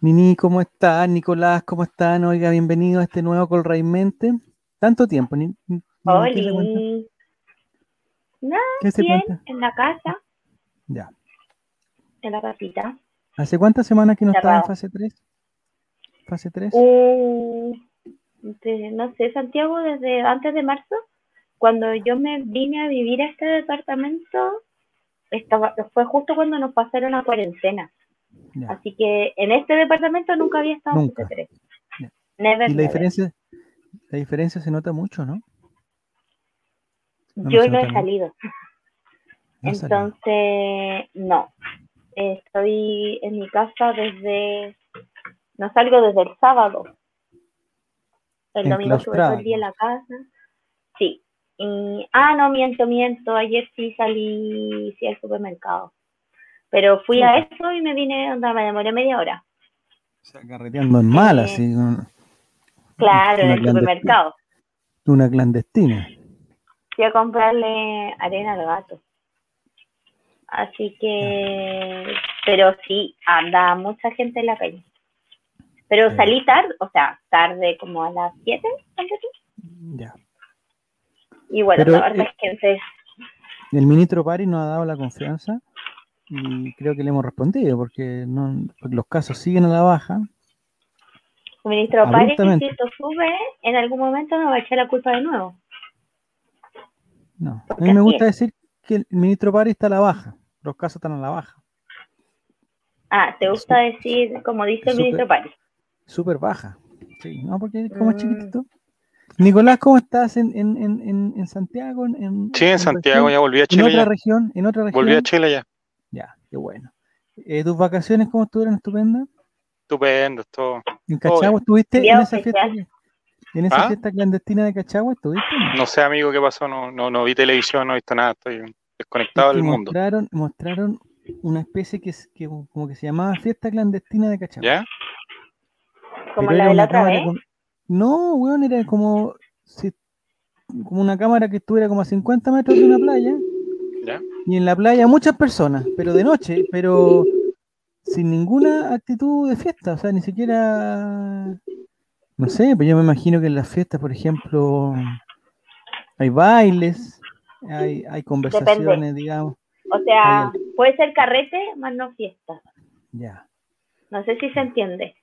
Nini, ¿cómo estás? Nicolás, ¿cómo están? Oiga, bienvenido a este nuevo Colraimente. Tanto tiempo, ni, ni- Hola. ¿qué ¿Qué se bien, cuenta? en la casa, Ya. en la casita. ¿Hace cuántas semanas que no estaba en fase 3? ¿Fase 3? Uh, de- no sé, Santiago, desde antes de marzo, cuando yo me vine a vivir a este departamento, estaba, fue justo cuando nos pasaron a cuarentena. Así que en este departamento nunca había estado en Nunca. 3. Ya. Never, Y la never. diferencia, la diferencia se nota mucho, ¿no? no Yo no he salido. No. Entonces, no. Estoy en mi casa desde. No salgo desde el sábado. El domingo estuve todo el día en la casa. Sí. Y, ah, no, miento, miento. Ayer sí salí sí, al supermercado. Pero fui a eso y me vine, onda, me demoré media hora. O sea, carreteando en mal, Eh, así, con Claro, en el supermercado. una clandestina. Fui a comprarle arena al gato. Así que, pero sí, anda mucha gente en la calle. Pero Sí. salí tarde, o sea, tarde como a las 7, Ya. y bueno, Pero, la verdad eh, es que El ministro Pari nos ha dado la confianza y creo que le hemos respondido porque, no, porque los casos siguen a la baja. ministro Párez, si abruptamente. esto sube, en algún momento nos va a echar la culpa de nuevo. No, a mí me gusta es. decir que el ministro Pari está a la baja, los casos están a la baja, Ah, ¿te gusta decir, como dice el ministro Párez? súper baja. Sí, no, porque es como Mm. chiquitito. Nicolás, ¿cómo estás en, en, en, en, en Santiago? En, en- Sí, en Santiago, región? ya volví a ¿En Chile otra ya. región? ¿En otra región? Volví a Chile ya. Qué bueno. Eh, ¿Tus vacaciones cómo estuvieron estupendas? Estupendo, todo. ¿En Cachagua estuviste en esa fiesta? ¿En esa ¿Ah? fiesta clandestina de Cachagua estuviste? No sé, amigo, qué pasó. No, no, no vi televisión, no he visto nada. Estoy desconectado Es que del mundo. mostraron, mostraron una especie que, es- que como que se llamaba fiesta clandestina de Cachagua. ¿Ya? Como la de la una otra cámara vez. con- No, weón, era como, si- como una cámara que estuviera como a 50 metros de una playa ¿Ya? Y en la playa muchas personas, pero de noche, pero sin ninguna actitud de fiesta, o sea, ni siquiera, no sé, pues yo me imagino que en las fiestas, por ejemplo, hay bailes, hay, hay conversaciones, digamos, O sea, puede ser carrete, más no fiesta. ya. No sé si se entiende.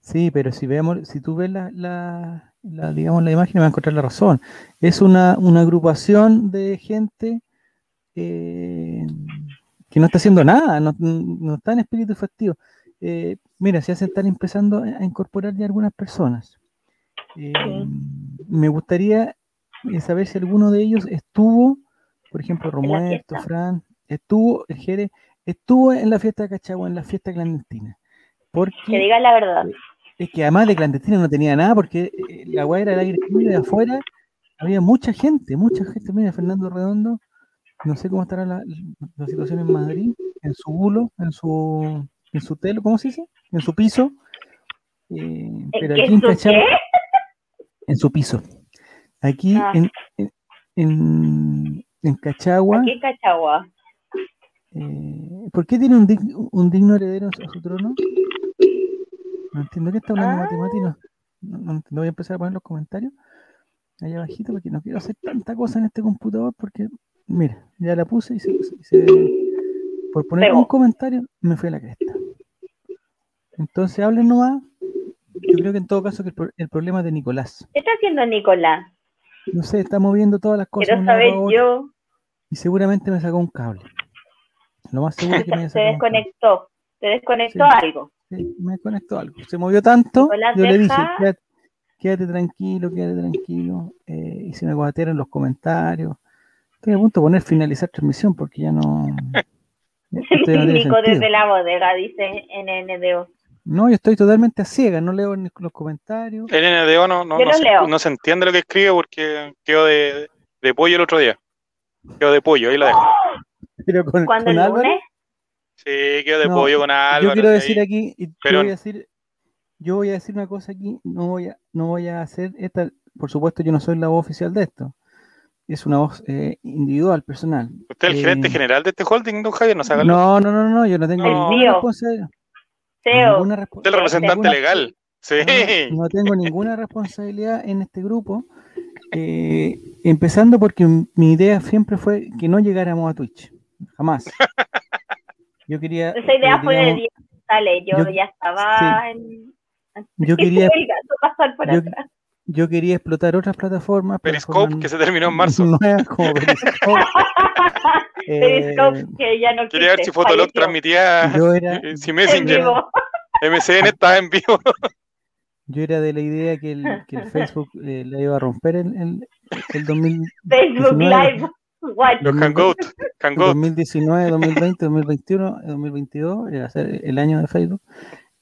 Sí, pero si vemos, si tú ves la, la, la, digamos, la imagen, me vas a encontrar la razón. Es una, una agrupación de gente eh, que no está haciendo nada, no, no está en espíritu festivo. Eh, mira, se están empezando a incorporar ya algunas personas. Eh, Me gustaría saber si alguno de ellos estuvo, por ejemplo, Romualdo, fiesta. Fran, estuvo, el Jere, estuvo en la fiesta de Cachagua, en la fiesta clandestina. Porque Que diga la verdad. es que además de clandestina no tenía nada porque la weá era el aire libre de afuera. Había mucha gente, mucha gente. Mira, Fernando Redondo, no sé cómo estará la, la situación en Madrid, en su bulo, en su, en su telo, ¿cómo se dice? En su piso. Eh, ¿En pero aquí en Cachagua, en su piso. Aquí Ah. en, en, en, Cachagua, Aquí en Cachagua. eh, ¿por qué tiene un, dig- un digno heredero a su, trono? No entiendo qué está hablando Ah. Mati, no, no, voy a empezar a poner los comentarios allá abajito porque no quiero hacer tanta cosa en este computador porque, mira, ya la puse y se, por poner un comentario me fue a la cresta. Entonces hablen nomás. Yo creo que en todo caso que el, pro- el problema es de Nicolás. ¿Qué está haciendo Nicolás? No sé, está moviendo todas las cosas Quiero saber yo. y seguramente me sacó un cable. Lo más seguro es que me Se sacado un cable. desconectó. Se desconectó Sí. algo. Sí, me conectó algo. Se movió tanto, Nicolás, yo le dije, quédate tranquilo, quédate tranquilo. eh, y se me guatearon los comentarios. Estoy a punto de poner finalizar transmisión porque ya no. Nico desde la bodega, dice NNDO. No, yo estoy totalmente a ciega, no leo ni los comentarios. El NDO no, no, no se, no se entiende lo que escribe porque quedó de, de pollo el otro día. Quedó de pollo, ahí lo dejo. Pero con, ¿Cuándo con el Álvaro, lunes? Sí, quedó de No, pollo con Álvaro. yo quiero decir ahí- aquí, y pero- voy a decir, yo voy a decir una cosa aquí, no voy a, no voy a hacer esta, por supuesto yo no soy la voz oficial de esto, es una voz eh, individual, personal. ¿Usted es el Eh, gerente general de este holding, don Javier? No se haga el- No, no, no, no, yo no tengo El ninguna responsabilidad. CEO. Del representante legal. Sí. No, tengo ninguna responsabilidad en este grupo. Eh, empezando porque mi idea siempre fue que no llegáramos a Twitch. Jamás. Yo quería. Esa idea eh, fue de Dios. Dale, yo, ya estaba en. Yo quería. yo, quería explotar otras plataformas. Periscope, que se terminó en marzo. como Periscope. Periscope, que ya no Quería ver si Fotolog transmitía. Yo era. Si Messenger. MCN estaba en vivo. Yo era de la idea que el, que el Facebook eh, le iba a romper el, el, el 2000. Facebook Live. Los Hangout. 2019, 2020, 2021, 2022, iba a ser el año de Facebook.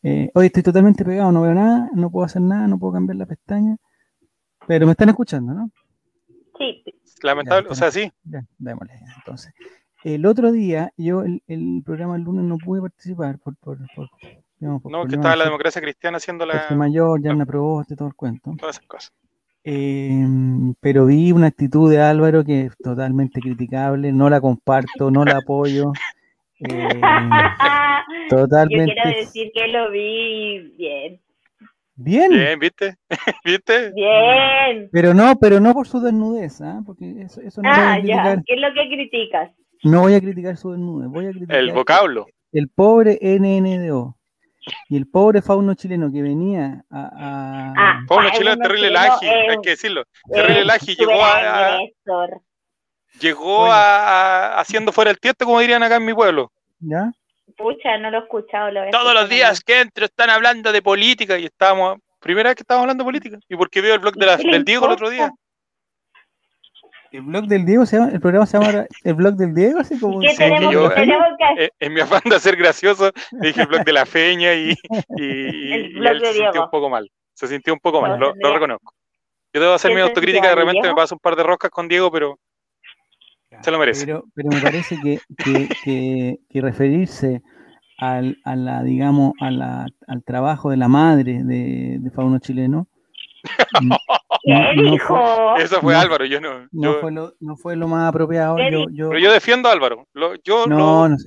Eh, hoy estoy totalmente pegado, no veo nada, no puedo hacer nada, no puedo cambiar la pestaña. Pero me están escuchando, ¿no? Sí. Lamentable, o sea, sí. Ya, démosle. Entonces, el otro día, yo el, el programa el lunes no pude participar por, por, por no, que estaba la democracia cristiana haciendo la. mayor, ya me aprobó todo el cuento. Todas esas cosas. Em, pero vi una actitud de Álvaro que es totalmente criticable, no la comparto, no la apoyo. totalmente. Yo quiero decir que lo vi bien. Bien. Bien, ¿viste? ¿Viste? Bien. Pero no, pero no por su desnudez, ¿ah? Porque eso, eso no ah, ya. ¿Qué es lo que criticas? No voy a criticar su desnudez, voy a criticar el vocablo. El pobre NNDO. Y el pobre fauno chileno que venía a. Ah, fauno chileno terrible laji, hay que decirlo. Terrible laji llegó a. llegó a, haciendo fuera el tiesto, como dirían acá en mi pueblo. ¿Ya? Pucha, no lo he escuchado. Lo Todos los días que entro están hablando de política y estábamos. Primera vez que estábamos hablando de política. Y porque veo el blog de del Diego el otro día. El blog del Diego se llama, el programa se llama El blog del Diego, así como ¿Qué tenemos, yo, tenemos que... Eh, en mi afán de ser gracioso, dije el blog de la feña y, y, él se sintió un poco mal. Se sintió un poco mal, lo, reconozco. Yo debo hacer mi autocrítica, de repente me paso un par de roscas con Diego, pero se lo merece. Pero, pero me parece que, que, que, referirse al, a la, digamos, a la, al trabajo de la madre de, de Fauno Chileno? Eso fue Álvaro, yo no. No, fue lo, no fue lo más apropiado. Yo, Pero yo defiendo a Álvaro. yo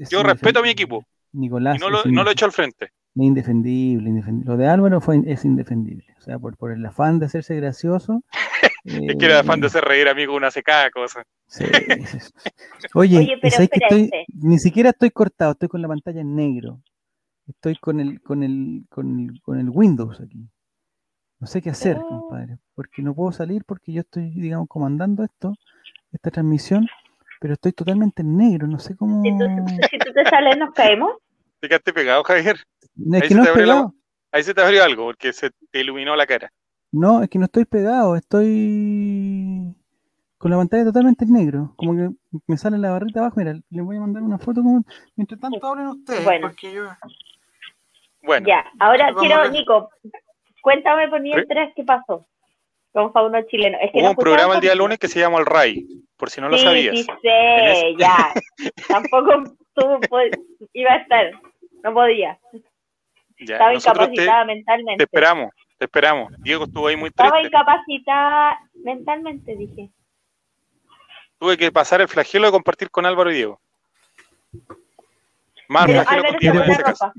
yo respeto a mi equipo. Nicolás. Y no lo, no lo echo al frente. Indefendible, indefendible. Lo de Álvaro fue, es indefendible. O sea, por, por el afán de hacerse gracioso. es que era afán de hacer reír, amigo, una secada cosa. Sí, Oye, pero que estoy, ni siquiera estoy cortado, estoy con la pantalla en negro. Estoy con el, con el, con el, con el Windows aquí. No sé qué hacer, oh. compadre, porque no puedo salir porque yo estoy, digamos, comandando esto, esta transmisión, pero estoy totalmente en negro, no sé cómo... Si tú, te sales, ¿nos caemos? Te quedaste pegado, Javier. Es que no es pegado. Ahí se te abrió algo, porque se te iluminó la cara. No, es que no estoy pegado, estoy con la pantalla totalmente en negro. Como que me sale la barrita abajo. Mira, le voy a mandar una foto como... Mientras tanto hablen ustedes, bueno. porque yo... Bueno. Ya, ahora quiero, Nico, Cuéntame por mientras qué pasó con Fauno Chileno. Es que Hubo un programa el día lunes que se llama El Ray, por si no lo sabías. Sí, sé, ya. Tampoco tú iba a estar, no podía. Estaba incapacitada mentalmente. Te esperamos, te esperamos. Diego estuvo ahí muy triste. Estaba incapacitada mentalmente, dije. Tuve que pasar el flagelo de compartir con Álvaro y Diego. Más flagelo con Diego en ese caso.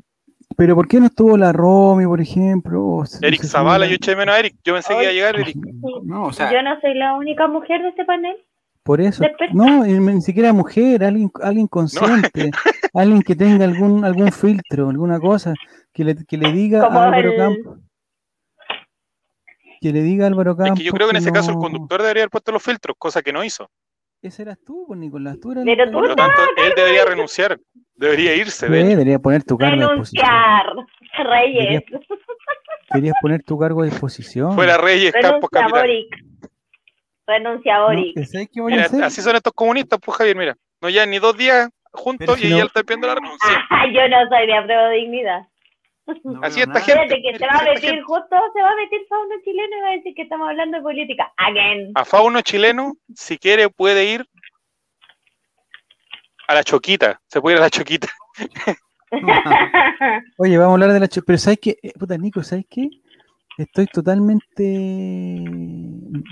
Pero ¿por qué no estuvo la Romy, por ejemplo? Eric Zavala, yo eché menos a Eric. Yo pensé que iba a llegar Eric. No, o sea, yo no soy la única mujer de este panel. Por eso, no, ni siquiera mujer, alguien, alguien consciente, alguien que tenga algún algún filtro, alguna cosa, que le, que le diga a Álvaro Campos. Que le diga Álvaro Campos. Es que yo creo que en ese caso el conductor debería haber puesto los filtros, cosa que no hizo. Ese eras tú, pues, Nicolás. Tú eras Pero tú Por lo tanto, él debería renunciar. Debería irse. Sí, debería poner tu cargo a disposición. Reyes. Querías, poner tu cargo a disposición. Fuera Reyes, Campos Capital. Renuncia Boric. así son estos comunistas, pues Javier, mira. No ya ni dos días juntos y ella está pidiendo la renuncia. Ah, yo no soy de apruebo dignidad. Así esta gente. que se va a meter, justo se va a meter Fauno chileno y va a decir que estamos hablando de política. Again. A Fauno chileno, si quiere, puede ir a la choquita. Se puede ir a la choquita. Oye, vamos a hablar de la choquita. Pero ¿sabes qué? Eh, puta, Nico, ¿sabes qué? Estoy totalmente.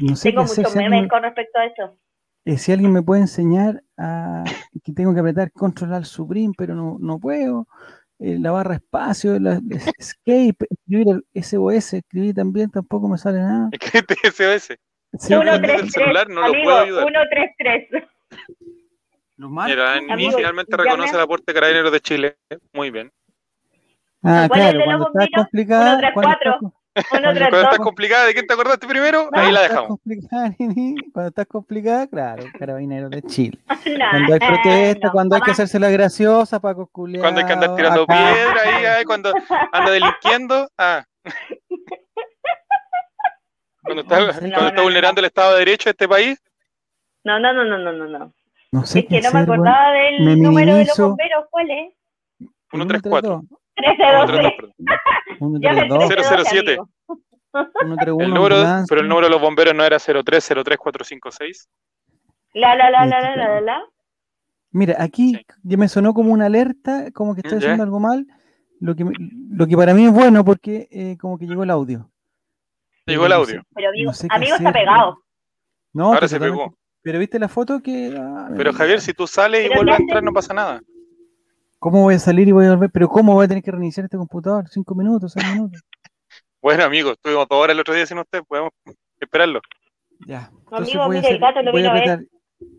No sé Tengo muchos memes con respecto a eso. Eh, si alguien me puede enseñar a que tengo que apretar control al Supreme, pero no, no puedo. La barra espacio, la, escape, escribir el SOS, escribir también, tampoco me sale nada. Escribiste SOS. Sí, 133, celular no amigo, lo puedo ayudar. 133. Mira, inicialmente reconoce la Puerta de Carabineros de Chile. Muy bien. Ah, claro, cuando está complicada. Cuando cuando estás complicada, ¿de quién te acordaste primero? ahí la dejamos. Cuando estás complicada, claro, carabineros de Chile. cuando hay protesta, cuando hay que hacerse la graciosa, para Culeado. Cuando hay que andar tirando piedra ahí, cuando anda delinquiendo. Ah. Cuando está, cuando está vulnerando el Estado de Derecho de este país. No, no, no, no, no, no. No sé es que no me acordaba del número de los bomberos, ¿cuál es? 134. 1312. 007. El número, pero el número de los bomberos no era 0303456. La, la, la, la, la, la, la. Mira, aquí ya me sonó como una alerta, como que estoy haciendo algo mal, lo que, lo que para mí es bueno porque eh, como que llegó el audio. Llegó el audio. pero amigo, amigo está pegado. No, ahora se pegó. Pero viste la foto que... Ah, pero Javier, si tú sales y vuelves a entrar no pasa nada. ¿Cómo voy a salir y voy a volver? Pero ¿cómo voy a tener que reiniciar este computador? ¿Cinco minutos? ¿Seis minutos? bueno, amigo, estuvimos dos horas el otro día sin usted, podemos esperarlo. Ya. amigo, mire, el gato lo vino a ver.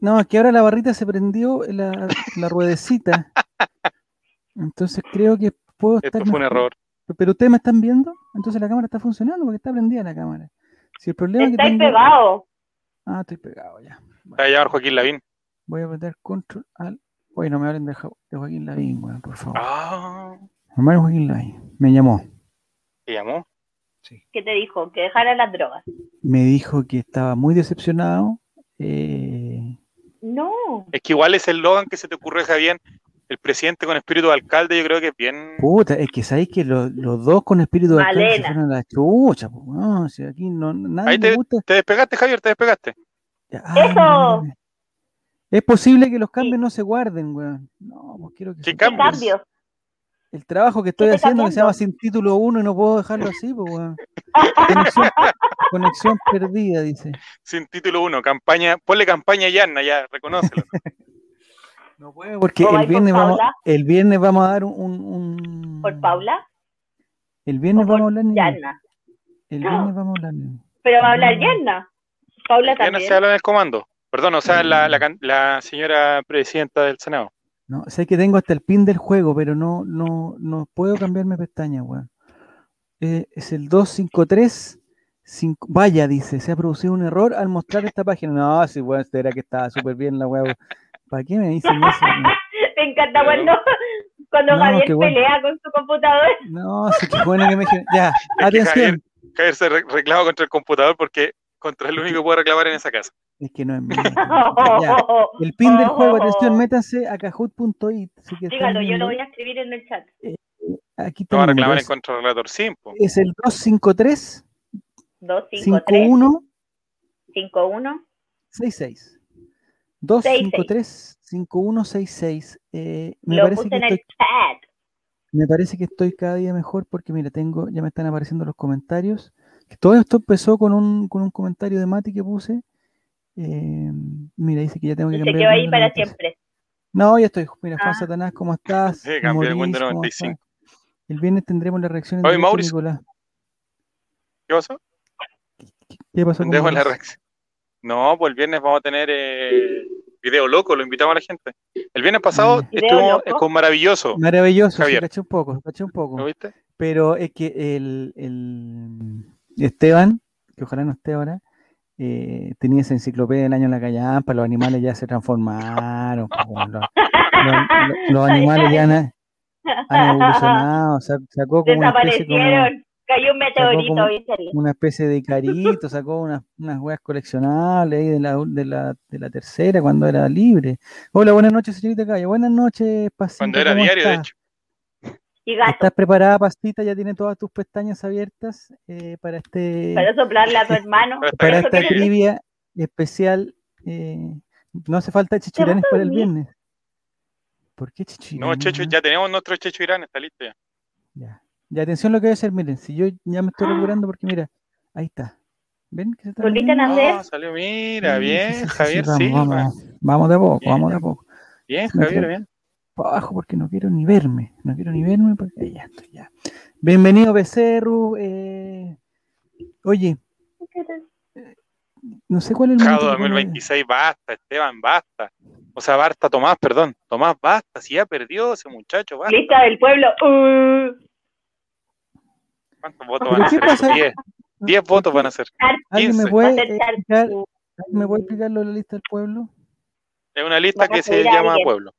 No, es que ahora la barrita se prendió la, la ruedecita. Entonces creo que puedo estar. Esto fue un error. Pero ustedes me están viendo, entonces la cámara está funcionando porque está prendida la cámara. Si el problema es que tengo... pegado. Ah, estoy pegado ya. Voy a llamar Joaquín Lavín. Voy a meter control al Oye, no me hablen de, Joaquín Lavín, bueno, por favor. Ah. Hermano Joaquín Lavín, me llamó. ¿Te llamó? Sí. ¿Qué te dijo? Que dejara las drogas. Me dijo que estaba muy decepcionado. Eh... No. Es que igual es el Logan que se te ocurre, Javier. El presidente con espíritu de alcalde, yo creo que es bien. Puta, es que sabéis que los, dos con espíritu de alcalde se fueron a la chucha, pues, no, si aquí no, nadie Ahí te, gusta. te despegaste, Javier, te despegaste. ¡Eso! Es posible que los cambios no se guarden, weón. No, pues quiero que ¿Qué cambios? El trabajo que estoy haciendo que se llama sin título 1 y no puedo dejarlo así, pues, weón. Conexión, perdida, dice. Sin título 1, campaña, ponle campaña Yanna, ya, reconócelo. no puedo porque el viernes, vamos, el viernes vamos a dar un, un... ¿Por Paula? El viernes vamos a hablar Yanna. El viernes vamos a hablar. Pero va a hablar Yanna. Paula también. Yanna se habla en el comando. Perdón, o sea, la, la, señora presidenta del Senado. No, sé que tengo hasta el pin del juego, pero no, no, no puedo cambiarme pestaña, weón. Eh, es el 253. vaya, dice, se ha producido un error al mostrar esta página. No, sí, weón, era que estaba súper bien la weón. ¿Para qué me dicen eso? Me encanta cuando, cuando Javier pelea con su computador. No, sí, qué bueno que me Ya, atención. Javier, se reclama contra el computador porque contra el único que puede reclamar en esa casa. Es que no es mío. El pin del juego, atención, métanse a kahoot.it. Dígalo, yo lo voy a escribir en el chat. Eh, aquí no va a reclamar en contra del relator Simpo. Es el 253 253 51 51 66. 253 5166. Eh, me lo parece puse que en estoy, el chat. Me parece que estoy cada día mejor porque mira, tengo, ya me están apareciendo los comentarios. Todo esto empezó con un, con un comentario de Mati que puse eh, mira, dice que ya tengo que cambiar. Se quedó ahí para siempre. No, ya estoy. Mira, Juan ah. Satanás, ¿cómo estás? Sí, cambié el 95. El viernes tendremos la reacción de Nicolás. ¿Qué pasó? ¿Qué pasó? Con la reacción. No, pues el viernes vamos a tener eh, video loco, lo invitamos a la gente. El viernes pasado estuvo con maravilloso. Maravilloso, Javier. caché un poco, caché un poco. ¿Lo viste? Pero es que el, el Esteban, que ojalá no esté ahora, eh, tenía esa enciclopedia del año en la callampa, los animales ya se transformaron, los, animales ya han, evolucionado, sacó como una especie cayó un meteorito, una especie de carito, sacó unas, unas weas coleccionables ahí de la, de, la, de la tercera cuando era libre. Hola, buenas noches, señorita Calle, buenas noches, Pasita. Cuando era diario, de hecho. ¿Estás preparada, Pastita? ¿Ya tiene todas tus pestañas abiertas eh, para este... Para soplarle a tu hermano. para esta trivia especial. Eh, no hace falta chichiranes para el viernes. ¿Por qué chichiranes? No, Checho, ya tenemos nuestro Checho Irán, está listo ya. Ya. Ya, atención lo que voy a hacer, miren, si yo ya me estoy regulando porque mira, ahí está. ¿Ven que se está ¿Volviste a nacer? salió, mira, bien, Javier, sí. Vamos, vamos, de a poco, vamos de a poco. Bien, Javier, bien. Para abajo porque no quiero ni verme. No quiero ni verme porque ya estoy ya. Bienvenido, Becerro. Eh, oye, no sé cuál es el momento 2026, basta, Esteban, basta. O sea, basta, Tomás, perdón. Tomás, basta, si ya perdió ese muchacho, basta. Lista del pueblo. Uh. ¿Cuántos votos van a hacer? 10. votos van a ser. ¿Alguien me puede, explicar, ¿Me puede explicar lo de la lista del pueblo? Es una lista que se llama pueblo.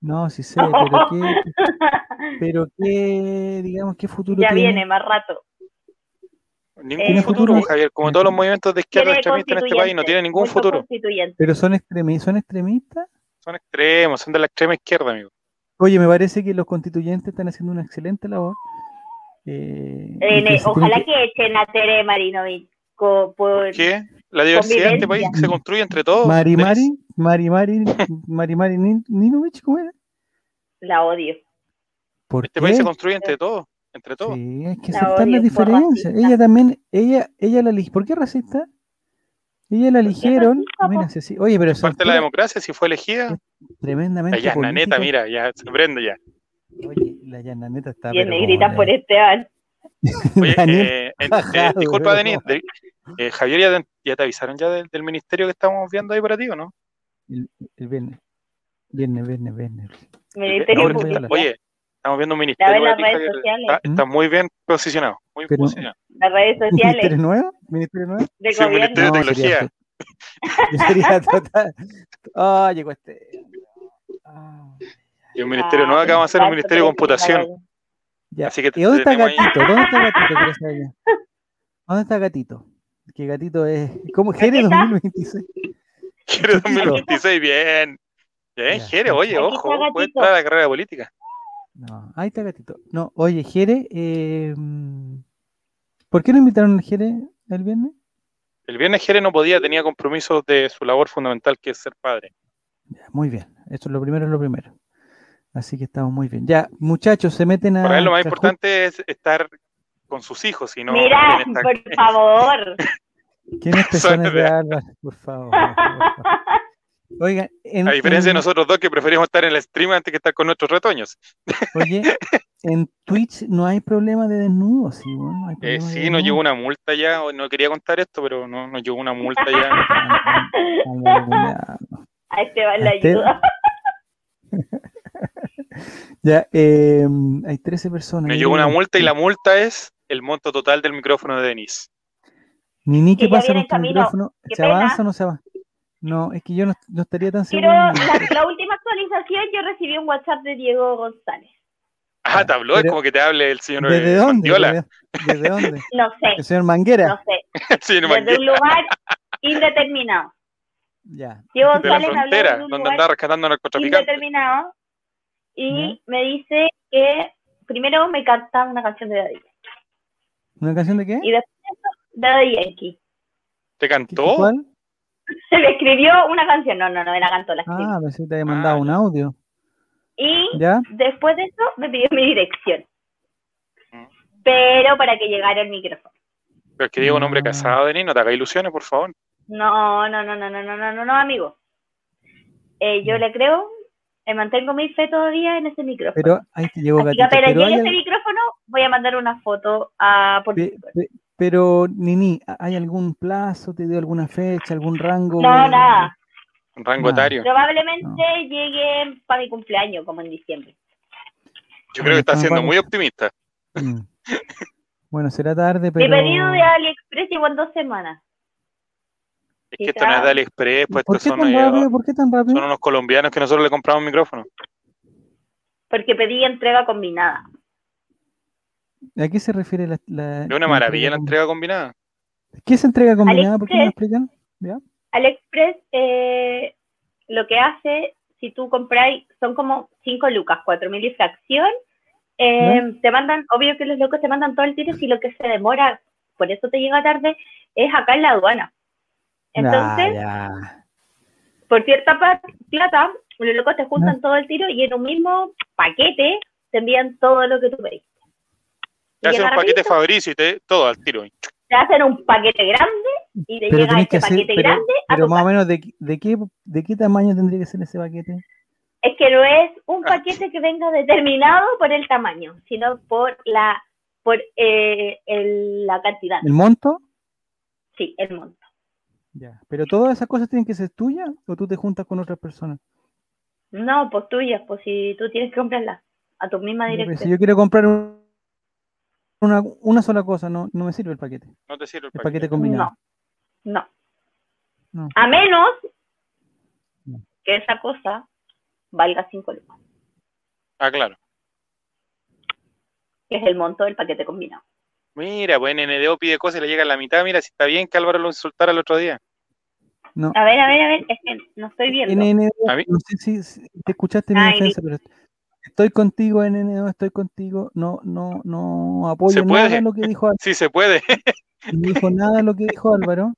No, sí sé, pero qué, pero qué, digamos, qué futuro ya viene más rato. Ningún futuro, Javier, como todos los movimientos de izquierda extremistas en este país, no tiene ningún futuro. Pero son extremistas, son extremistas. Son extremos, son de la extrema izquierda, amigo. Oye, me parece que los constituyentes están haciendo una excelente labor. Eh, ojalá que, echen a Tere Marinovich. Por, ¿Qué? La diversidad de este país se construye entre todos. Mari Mari, Mari Mari, Mari Mari Ninovich, ¿cómo era? La odio. este país se construye entre todos entre todos. Sí, hay que aceptar las diferencias. Ella también, ella, ella la eligió. ¿Por qué racista? Ella la eligieron. Mira, sí, Oye, pero parte de la democracia, si fue elegida. Tremendamente. La Yananeta, mira, ya se prende ya. Oye, la Yananeta está. Y negrita por Esteban. Oye, eh, eh, disculpa, Denis. eh, Javier, ya, ya, te avisaron ya del, ministerio que estamos viendo ahí para ti, ¿o no? El, el viernes. Viernes, viernes, viernes. Ministerio Oye, Estamos viendo un ministerio. Las redes sociales. Está, muy bien posicionado. Muy Pero, posicionado. Las redes sociales. ¿Ministerio nuevo? ¿Ministerio nuevo? De sí, gobierno. Ministerio de Tecnología. Sería, sería total. Oh, llegó este. Oh. Y un ministerio ah, nuevo que vamos a hacer un ministerio de computación. Ya. Así que ¿Y dónde está Gatito? ¿Dónde está Gatito? ¿Dónde está Gatito? Que Gatito es. ¿Cómo? Jere 2026. Jere 2026, bien. Bien, Jere, oye, ojo, puede entrar a la carrera política. No, ahí está gatito. No, oye, Jere, eh, ¿por qué no invitaron a Jere el viernes? El viernes Jere no podía, tenía compromisos de su labor fundamental que es ser padre. muy bien, eso es lo primero, es lo primero. Así que estamos muy bien. Ya, muchachos, se meten a. Para él lo más importante es estar con sus hijos y no. Mira, por favor. ¿Quién es Pezones de Álvaro? Por favor. Por favor. Oiga, a diferencia de nosotros dos que preferimos estar en el stream antes que estar con nuestros retoños. Oye, en Twitch no hay problema de desnudo, sí, bueno, eh, sí, nos llegó una multa ya, no quería contar esto, pero no, nos llegó una multa ya. a este va la ayuda. ya, eh, hay 13 personas. Me llegó una multa y la multa es el monto total del micrófono de Denise. Nini, ¿qué pasa con tu micrófono? ¿Se avanza o no se avanza? No, es que yo no, estaría tan seguro. Pero la, última actualización yo recibí un WhatsApp de Diego González. Ah, te habló, es como que te hable el señor ¿Desde dónde? ¿Desde, dónde? no sé. ¿El señor Manguera? No sé. Desde un lugar indeterminado. Ya. Diego González de la frontera, habló de donde anda rescatando narcotraficantes. Indeterminado. Y me dice que primero me canta una canción de Daddy. ¿Una canción de qué? Y después de Daddy Yankee. ¿Te cantó? ¿Cuál? Se le escribió una canción. No, no, no, era cantó la escribió. Ah, pensé que te había ah, mandado un audio. Y ¿Ya? después de eso me pidió mi dirección. Mm. Pero para que llegara el micrófono. Pero es que digo, un hombre ah. casado, Denis, no te hagas ilusiones, por favor. No, no, no, no, no, no, no, no, no. amigo. Eh, yo mm. le creo, eh, mantengo mi fe todavía en ese micrófono. Pero ahí te llegó Así que pero llegue ese micrófono, voy a mandar una foto a pero, Nini, ¿hay algún plazo? ¿Te dio alguna fecha, algún rango? No, nada. Un rango etario. Probablemente llegue para mi cumpleaños, como en diciembre. Yo creo que está siendo muy optimista. Mm. Bueno, será tarde, pero... Mi pedido de AliExpress llegó en dos semanas. Es que esto no es de AliExpress, pues ¿Por qué, tan rápido? ¿Por qué tan rápido? Son unos colombianos que nosotros le compramos un micrófono. Porque pedí entrega combinada. ¿A qué se refiere la, la Es una maravilla la entrega combinada. ¿Qué es entrega combinada? ¿Por qué me explican? AliExpress eh, lo que hace, si tú compráis, son como 5 lucas, 4 mil y fracción. Eh, te mandan, obvio que los locos te mandan todo el tiro y lo que se demora, por eso te llega tarde, es acá en la aduana. Entonces, por cierta plata, los locos te juntan todo el tiro y en un mismo paquete te envían todo lo que tú pedís. Te hacen un paquete Fabricio y te, todo al tiro. Te hacen un paquete grande y te llega ese paquete grande. Pero más o menos, de, de, qué, ¿de qué tamaño tendría que ser ese paquete? Es que no es un ah. paquete que venga determinado por el tamaño, sino por la por eh, la cantidad. ¿El monto? Sí, el monto. Ya, pero todas esas cosas tienen que ser tuyas o tú te juntas con otras personas. No, pues tuyas, pues si tú tienes que comprarlas a tu misma dirección. si yo quiero comprar una, una sola cosa, no, no me sirve el paquete. No te sirve el, paquete. combinado. No, no. A menos que esa cosa valga 5 lucas. Ah, claro. Que es el monto del paquete combinado. Mira, pues NDO pide cosas y le llega a la mitad. Mira, si está bien que Álvaro lo insultara el otro día. No. A ver, a ver, a ver, es que no estoy viendo. NNO, no sé si, te escuchaste mi defensa, pero estoy contigo, NNO, estoy contigo. No, no, no apoyo nada lo que dijo Álvaro. Sí, se puede. No dijo nada lo que dijo Álvaro.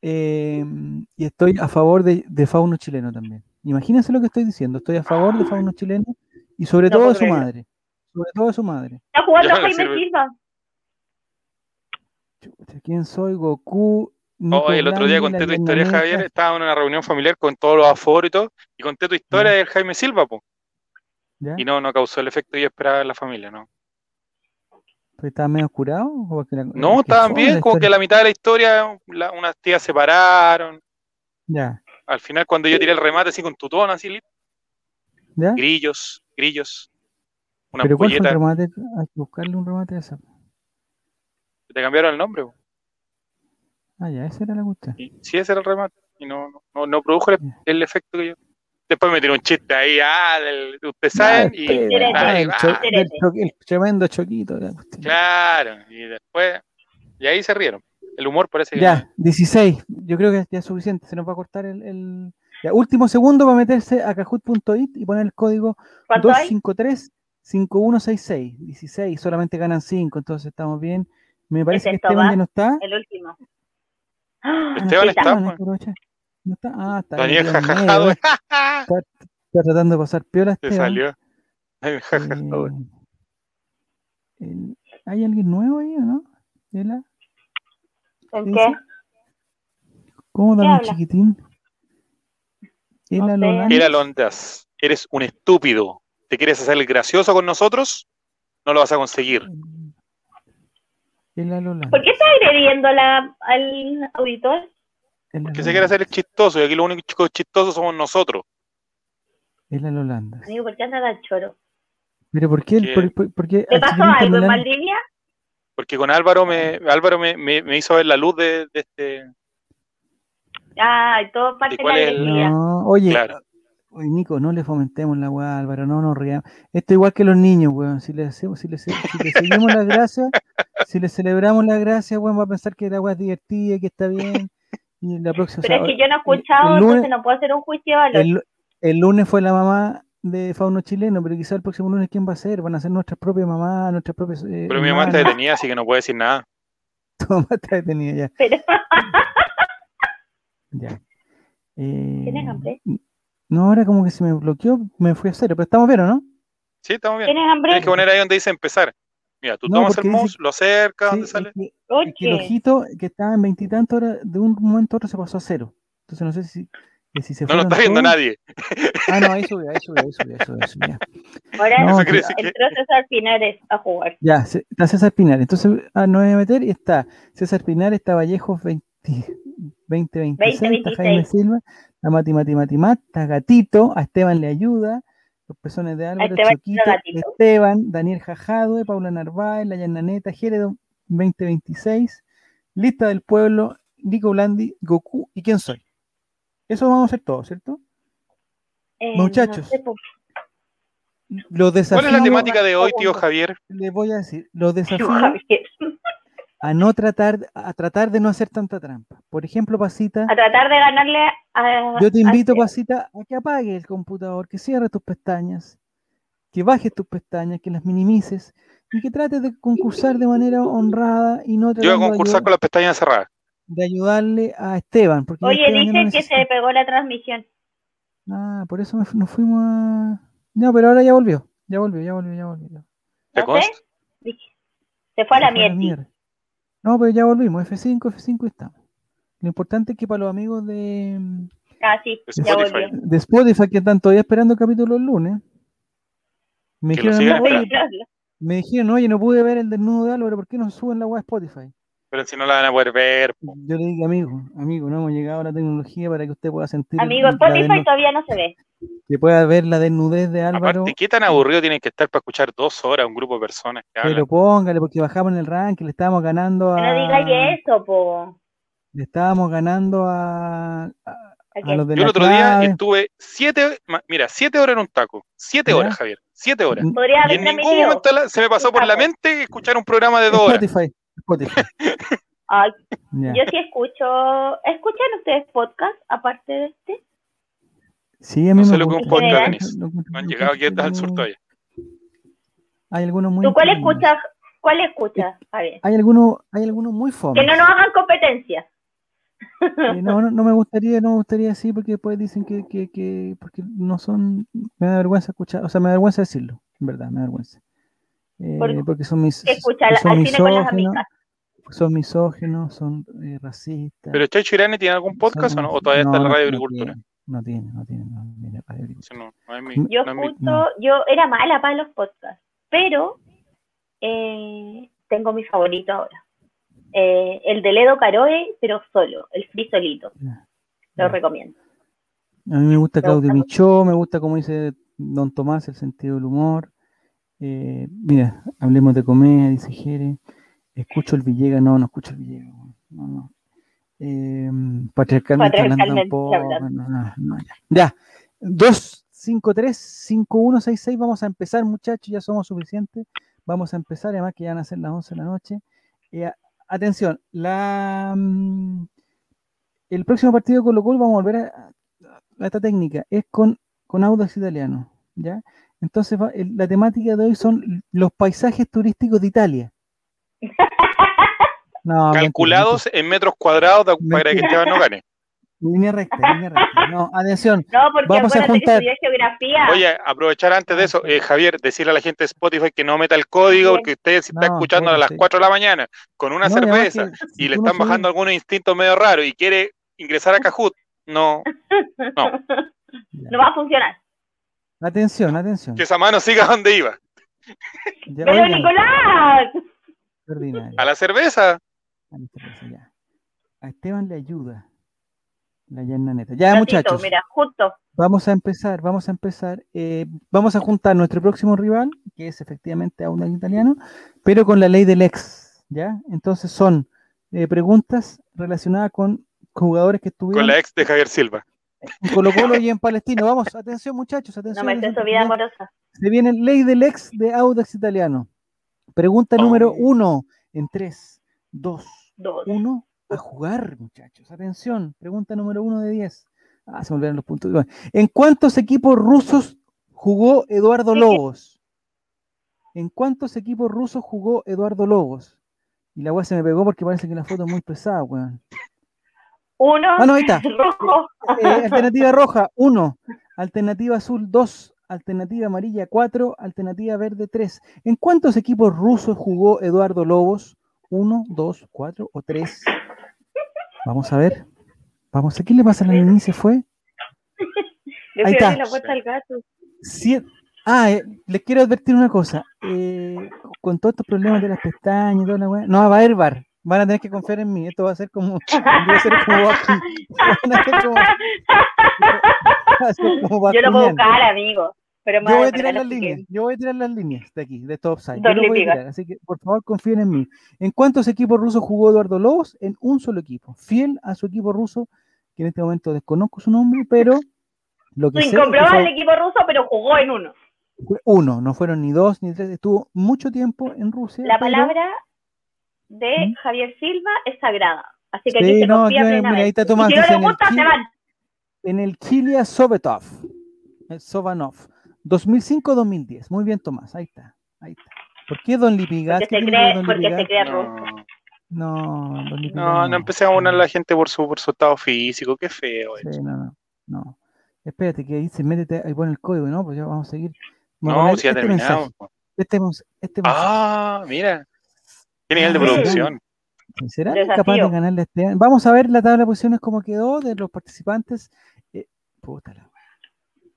Eh, y estoy a favor de, de, fauno chileno también. Imagínense lo que estoy diciendo. Estoy a favor de fauno chileno y sobre todo de su madre. Sobre todo de su madre. Está jugando Jaime Silva. ¿Quién soy? Goku. Oh, el otro día conté tu historia, Javier. Estaba en una reunión familiar con todos los aforos y todo. Y conté tu historia de Jaime Silva, po. Y no, no causó el efecto que yo esperaba en la familia, ¿no? ¿Estaba medio curado? no, estaban bien, como que a la mitad de la historia unas tías se separaron. Ya. Al final, cuando yo tiré el remate así con tu tono, así, ¿Ya? grillos, grillos. Una ¿Pero cuál fue el remate? Hay que buscarle un remate a esa. Te cambiaron el nombre. Ah, ya, ese era la gusta. Sí, ese era el remate. Y no, no, no produjo el, efecto que yo. Después me tiró un chiste ahí, ah, del, usted sabe, y el, tremendo choquito. Claro, y después, y ahí se rieron. El humor parece que. Ya, 16. Yo creo que ya es suficiente. Se nos va a cortar el. el... Ya, último segundo para meterse a kahoot.it y poner el código 253-5166. 16, solamente ganan 5, entonces estamos bien. Me parece que Esteban ya no está. El último. Esteban está. ¿No está? Ah, está. Daniel jajajado. Está, está, tratando de pasar piola. Se salió. Eh, ¿Hay alguien nuevo ahí o no? ¿Ela? ¿En qué? ¿Cómo da chiquitín? Ela Londas. Eres un estúpido. ¿Te quieres hacer el gracioso con nosotros? No lo vas a conseguir. ¿Por qué está agrediendo la, al auditor? Porque se quiere hacer el chistoso y aquí los únicos chistosos somos nosotros. Es la Holanda. Amigo, ¿por qué anda tan choro? Pero ¿por qué? ¿Por, qué ¿Te pasó algo en Valdivia? Porque con Álvaro me Álvaro me, me, hizo ver la luz de, de este. Ah, todo parte de la alegría. No, oye, Oye, Nico, no le fomentemos la weá, Álvaro, no nos riamos. Esto igual que los niños, weón. Si le hacemos, si le, si le seguimos la gracia, si le celebramos la gracia, weón, va a pensar que la weá es divertida, que está bien. Y la próxima, Pero es que yo no he escuchado, entonces no puedo hacer un juicio de valor. El, el, lunes fue la mamá de Fauno chileno, pero quizás el próximo lunes, ¿quién va a ser? Van a ser nuestras propias mamás, nuestras propias. Eh, pero mi mamá está detenida, así que no puede decir nada. Tu mamá está detenida ya. Pero... ya. Eh, ¿Tienes hambre? No, ahora como que se me bloqueó, me fui a cero, pero estamos bien, ¿o no? Sí, estamos bien. ¿Tienes hambre? Tienes que poner ahí donde dice empezar. Mira, tú tomas el mouse, lo acercas, ¿dónde sale? Es que, el ojito que estaba en veintitantos horas, de un momento a otro se pasó a cero. Entonces no sé si, si se No lo está viendo nadie. Ah, no, ahí subió, ahí subió, ahí subió, ahí subió, Ahora no, entró César Pinares a jugar. Ya, está César Pinares. Entonces, ah, no voy a meter y está César Pinares, está Vallejo 20, 2026, está Jaime Silva, a Mati Mati Mati Mata, Gatito, a Esteban le ayuda, los pezones de Álvaro, Choquito, Esteban, Daniel Jajado, Paula Narváez, La Yananeta, Jeredo 2026, Lista del Pueblo, Nico Blandi, Goku y quién soy. Eso vamos a hacer todo, ¿cierto? Eh, Muchachos. los desafíos, ¿Cuál es la temática de hoy, tío Javier? Les voy a decir, los desafíos a no tratar, a tratar de no hacer tanta trampa. Por ejemplo, Pasita. A tratar de ganarle a. Yo te invito, Pasita, a que apague el computador, que cierre tus pestañas, que bajes tus pestañas, que las minimices y que trates de concursar de manera honrada y no Yo voy a concursar con las pestañas cerradas. De ayudarle a Esteban. Porque Oye, dice que se pegó la transmisión. Ah, por eso nos fuimos a. No, pero ahora ya volvió. Ya volvió, ya volvió, ya volvió. ¿Te Se fue a la mierda. No, pero ya volvimos, F5, F5 estamos. Lo importante es que para los amigos de... Ah, sí, de Spotify. De Spotify, que están todavía esperando el capítulo el lunes. Me dijeron, oye, me dijeron, oye, no pude ver el desnudo de Álvaro, ¿por qué no suben la web Spotify? Pero si no la van a poder ver. Yo le dije, amigo, amigo, no hemos llegado a la tecnología para que usted pueda sentir. Amigo, Spotify todavía no se ve. Que pueda ver la desnudez de Álvaro. Aparte, ¿qué tan aburrido tienen que estar para escuchar dos horas un grupo de personas? Pero póngale, porque bajamos en el ranking, le estábamos ganando a. No digáis eso, po. Le estábamos ganando a. a, los de Yo el otro día estuve siete, mira, siete horas en un taco. Siete horas, Javier. Siete horas. y en ningún momento se me pasó por la mente escuchar un programa de dos horas. Spotify. Spotify. Ay, Yo sí escucho. ¿Escuchan ustedes podcast aparte de este? Sí, a mí no sé lo que un podcast, No han llegado aquí al sur todavía. Hay algunos muy. ¿Tú cuál escuchas? ¿Cuál escuchas? Hay algunos, hay algunos muy fome. Que no nos hagan competencia. Eh, no, no, no, me gustaría, no me gustaría así porque después dicen que, que, que, porque no son, me da vergüenza escuchar, o sea, me da vergüenza decirlo, en verdad, me da vergüenza. Eh, porque son mis, son misóginos, son eh, racistas. ¿Pero Chacho Irane tiene algún podcast o no? ¿O todavía está en la radio agricultura? No tiene, no tiene, no tiene radio agricultura. yo justo, yo era mala para los podcasts, pero eh, tengo mi favorito ahora. Eh, el de Ledo Caroe, pero solo, el free solito. Lo recomiendo. A mí me gusta Claudio Michó, me gusta como dice Don Tomás, el sentido del humor. Eh, mira, hablemos de comedia, dice Jere. Escucho el Villegas, no, no escucho el Villegas. No, no. Eh, patriarcalmente, hablando. No, no, ya. ya. 253-5166, vamos a empezar, muchachos, ya somos suficientes. Vamos a empezar, además que ya van a ser las 11 de la noche. Eh, atención, la, mm, el próximo partido con lo cual vamos a volver a, esta técnica, es con, con Audax Italiano, ¿ya? Entonces, la temática de hoy son los paisajes turísticos de Italia. Calculados en metros cuadrados para que Esteban no gane. Línea recta, línea recta. No, atención. No, porque vamos a juntar. geografía. Oye, aprovechar antes de eso, eh, Javier, decirle a la gente de Spotify que no meta el código porque usted si está escuchando a las 4 de la mañana con una cerveza y le están bajando algunos instintos medio raros y quiere ingresar a Kahoot, no, no. No va a funcionar. Atención, atención. Que esa mano siga donde iba. ¡Pero Nicolás! A la cerveza. A ya. Esteban le ayuda. La neta. Ya, muchachos. Mira, justo. Vamos a empezar, vamos a empezar. Eh, vamos a juntar nuestro próximo rival, que es efectivamente a un italiano, pero con la ley del ex. ¿Ya? Entonces son eh, preguntas relacionadas con jugadores que estuvieron. Con la ex de Javier Silva. En Colo Colo y en Palestino. Vamos, atención, muchachos, atención. No me vida amorosa. Se viene ley del ex de Audax Italiano. Pregunta número uno en 3, 2, 1 a jugar, muchachos. Atención, pregunta número uno de 10. Ah, se me olvidaron los puntos. ¿En cuántos equipos rusos jugó Eduardo Lobos? ¿En cuántos equipos rusos jugó Eduardo Lobos? Y la weá se me pegó porque parece que la foto es muy pesada, weón. Uno. Ah, no, ahí está. Rojo. Eh, alternativa roja, uno. Alternativa azul, dos. Alternativa amarilla, cuatro. Alternativa verde, tres. ¿En cuántos equipos rusos jugó Eduardo Lobos? Uno, dos, cuatro o tres. Vamos a ver. Vamos a qué le pasa a la niña se fue. Ahí está. La puerta al gato. Ah, eh, les quiero advertir una cosa. Eh, con todos estos problemas de las pestañas y toda la weá. No, va a haber bar. Van a tener que confiar en mí. Esto va a ser como. Va a ser como, Van a ser como, va a ser como Yo lo puedo buscar, amigo. Pero yo voy a tirar las líneas, yo voy a tirar las líneas de aquí, de estos upside. Yo lo voy a tirar, así que por favor confíen en mí. ¿En cuántos equipos rusos jugó Eduardo Lobos? En un solo equipo. Fiel a su equipo ruso, que en este momento desconozco su nombre, pero lo que sé el equipo ruso, pero jugó en uno. Uno, no fueron ni dos ni tres, estuvo mucho tiempo en Rusia. La palabra de ¿Mm? Javier Silva es sagrada, así que aquí se no, confía mira, ahí está Tomás, si no le gusta, se van. En el Kilia Sovetov, Sovanov, 2005-2010. Muy bien, Tomás. Ahí está. Ahí está. ¿Por qué Don Lipigas? Porque, se cree, porque se cree no. No, don no, no empecé a poner a la gente por su, por su estado físico. Qué feo sí, No, no, no. Espérate, que dice, métete, ahí pone el código, ¿no? Pues ya vamos a seguir. no, si ya este terminamos. Este, este ah, mira. Qué nivel de producción. ¿Será capaz de ganarle este año? Vamos a ver la tabla de posiciones cómo quedó de los participantes. Eh, Puta la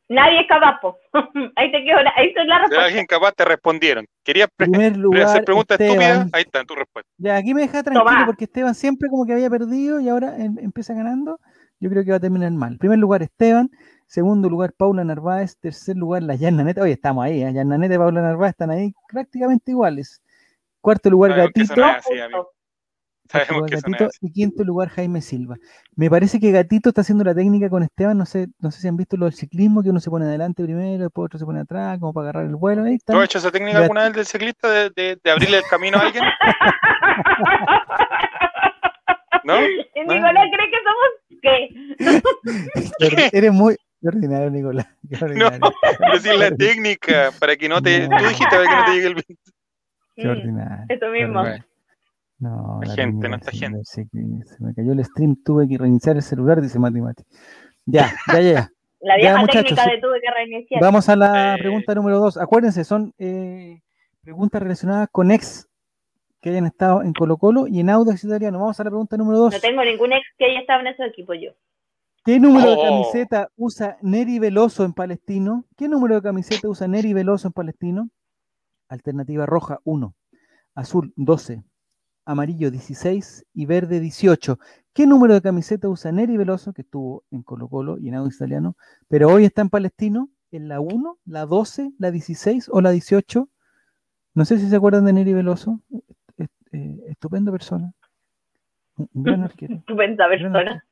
Nadie es capaz, ahí te quedo, ahí está la respuesta. alguien capaz te respondieron. Querías Primer lugar, hacer preguntas estúpidas, ahí está tu respuesta. Ya, aquí me deja tranquilo porque Esteban siempre como que había perdido y ahora em, empieza ganando. Yo creo que va a terminar mal. Primer lugar, Esteban. Segundo lugar, Paula Narváez. Tercer lugar, la Neta. Oye, estamos ahí, ¿eh? Neta y Paula Narváez están ahí prácticamente iguales. Cuarto lugar, Gatito. Sabemos que Gatito, y quinto lugar Jaime Silva. Me parece que Gatito está haciendo la técnica con Esteban, no sé, no sé si han visto lo del ciclismo, que uno se pone adelante primero, después otro se pone atrás, como para agarrar el vuelo. Ahí ¿Tú has hecho esa técnica alguna vez del ciclista de, de, abrirle el camino a alguien? ¿No? Nicolás cree que somos qué? Eres muy ordinario, Nicolás. No, decir la técnica, para que no te. Tú dijiste para que no te llegue el viento. Qué ordinario. Eso mismo. No, la gente, no está gente. Se, me cayó el stream, tuve que reiniciar el celular, dice Mati Mati. Ya, ya, ya. La vieja técnica de tuve que reiniciar. Vamos a la eh. pregunta número dos. Acuérdense, son eh, preguntas relacionadas con ex que hayan estado en Colo Colo y en Audax Italiano. Vamos a la pregunta número dos. No tengo ningún ex que haya estado en esos equipos yo. ¿Qué número de oh. camiseta usa Neri Veloso en Palestino? ¿Qué número de camiseta usa Neri Veloso en Palestino? Alternativa roja, 1. Azul, 12 amarillo 16 y verde 18. ¿Qué número de camiseta usa Neri Veloso, que estuvo en Colo Colo y en Audio Italiano, pero hoy está en Palestino? ¿En la 1, la 12, la 16 o la 18? No sé si se acuerdan de Neri Veloso. Eh, estupenda persona. Un gran arquero. Estupenda persona.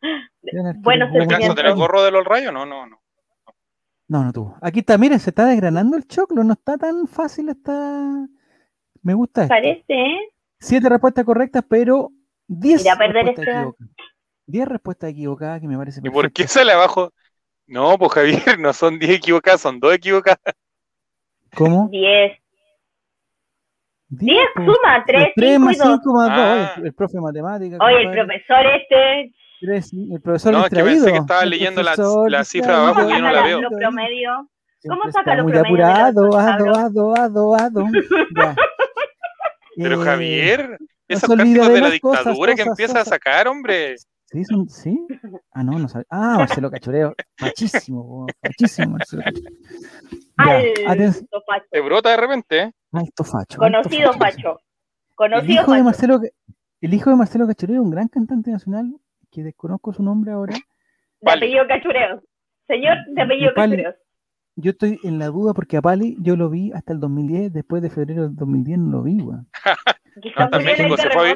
Bueno, ¿El caso del gorro de los rayos? No, no, no. No, no tuvo. Aquí está, miren, se está desgranando el choclo, no está tan fácil, está... Me gusta. Parece, ¿eh? Siete respuestas correctas, pero 10 respuestas equivocadas. 10 respuestas equivocadas que me parece perfecto. ¿Y por qué sale abajo? No, pues Javier, no son 10 equivocadas, son 2 equivocadas. ¿Cómo? 10. 10 suma, 3, 3 más 5 más 2. Ah. El, el, profe de matemáticas. Oye, el profesor este. 3, el profesor No, es que pensé que estaba leyendo la, la cifra abajo y yo no la veo. ¿Cómo saca los promedios? Muy apurado, ado, ado, ado, ado. Pero eh, Javier, esos cánticos de, la dictadura que empieza a sacar, hombre. Sí, son, sí. Ah, no, no sabe. Ah, Marcelo Cachureo. Machísimo, machísimo Marcelo Cachureo. Alto facho. Te brota de repente, ¿eh? Alto facho. Conocido facho. Conocido el hijo de Marcelo, el hijo de Marcelo Cachureo, un gran cantante nacional, que desconozco su nombre ahora. De apellido Cachureo. Señor de apellido Cachureo yo estoy en la duda porque a Pali yo lo vi hasta el 2010, después de febrero del 2010 no lo vi, weón. hasta México se fue, a,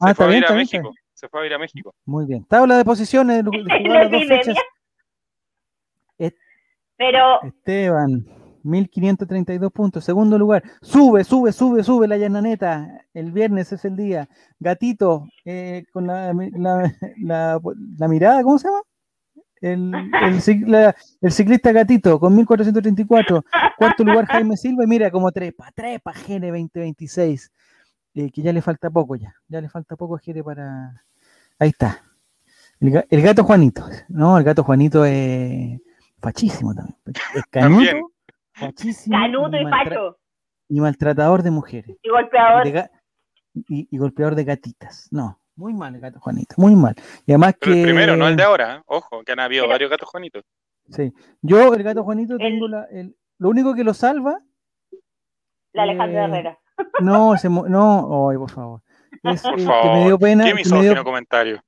ah, se fue a ir a México. Se fue a ir a México. Muy bien. Tabla de posiciones de, las dos fechas. Pero Esteban, 1532 puntos. Segundo lugar, sube, sube, sube, sube la llananeta. El viernes es el día. Gatito, eh, con la, la, la mirada, ¿cómo se llama? El, el, ciclista Gatito con 1434. Cuarto lugar Jaime Silva y mira como trepa, trepa Gene 2026. Eh, que ya le falta poco ya. Ya le falta poco a Gene para... Ahí está. El, gato Juanito. No, el gato Juanito es fachísimo también. Es canuto, fachísimo. Canuto y, facho. Y maltratador de mujeres. Y golpeador. y golpeador de gatitas. No, muy mal el gato Juanito, muy mal. Y además que. El primero, no el de ahora, ¿eh? ojo, que han habido varios gatos Juanitos. Sí. Yo, el gato Juanito, tengo la, el, lo único que lo salva. La Alejandra eh, Herrera. No, se, no, ay, por favor. Es, por favor. Que me dio pena. ¿Qué me dio, comentario?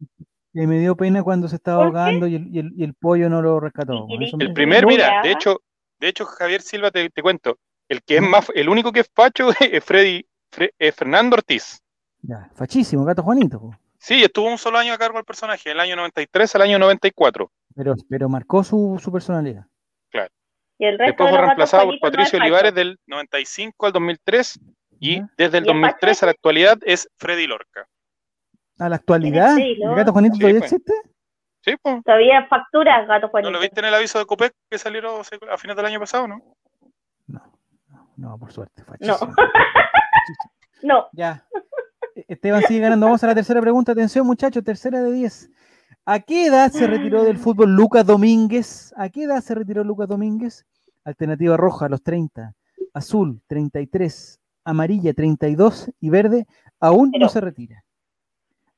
Que me dio pena cuando se estaba ahogando y el, y, el, y el, pollo no lo rescató. El primer, mira, de hecho, de hecho, Javier Silva, te, te cuento, el que es más, el único que es facho es Freddy, es Fernando Ortiz. Ya, fachísimo, gato Juanito. Sí, estuvo un solo año a cargo del personaje, el año 93 al año 94. Pero, pero marcó su, su personalidad. Claro. ¿Y el resto Después fue reemplazado por Patricio Olivares del 95 al 2003 y desde el 2003 a la actualidad es Freddy Lorca. ¿A la actualidad? ¿El gato Juanito todavía pues. existe? Sí, pues. Todavía factura gato Juanito. ¿No lo viste en el aviso de Copec que salieron a finales del año pasado, no? No, no, por suerte. Fachísimo. No. no. Ya. Esteban sigue ganando. Vamos a la tercera pregunta. Atención, muchachos, tercera de 10. ¿A qué edad se retiró del fútbol Lucas Domínguez? ¿A qué edad se retiró Lucas Domínguez? Alternativa roja, a los 30. Azul, 33. Amarilla, 32. Y verde, aún no se retira.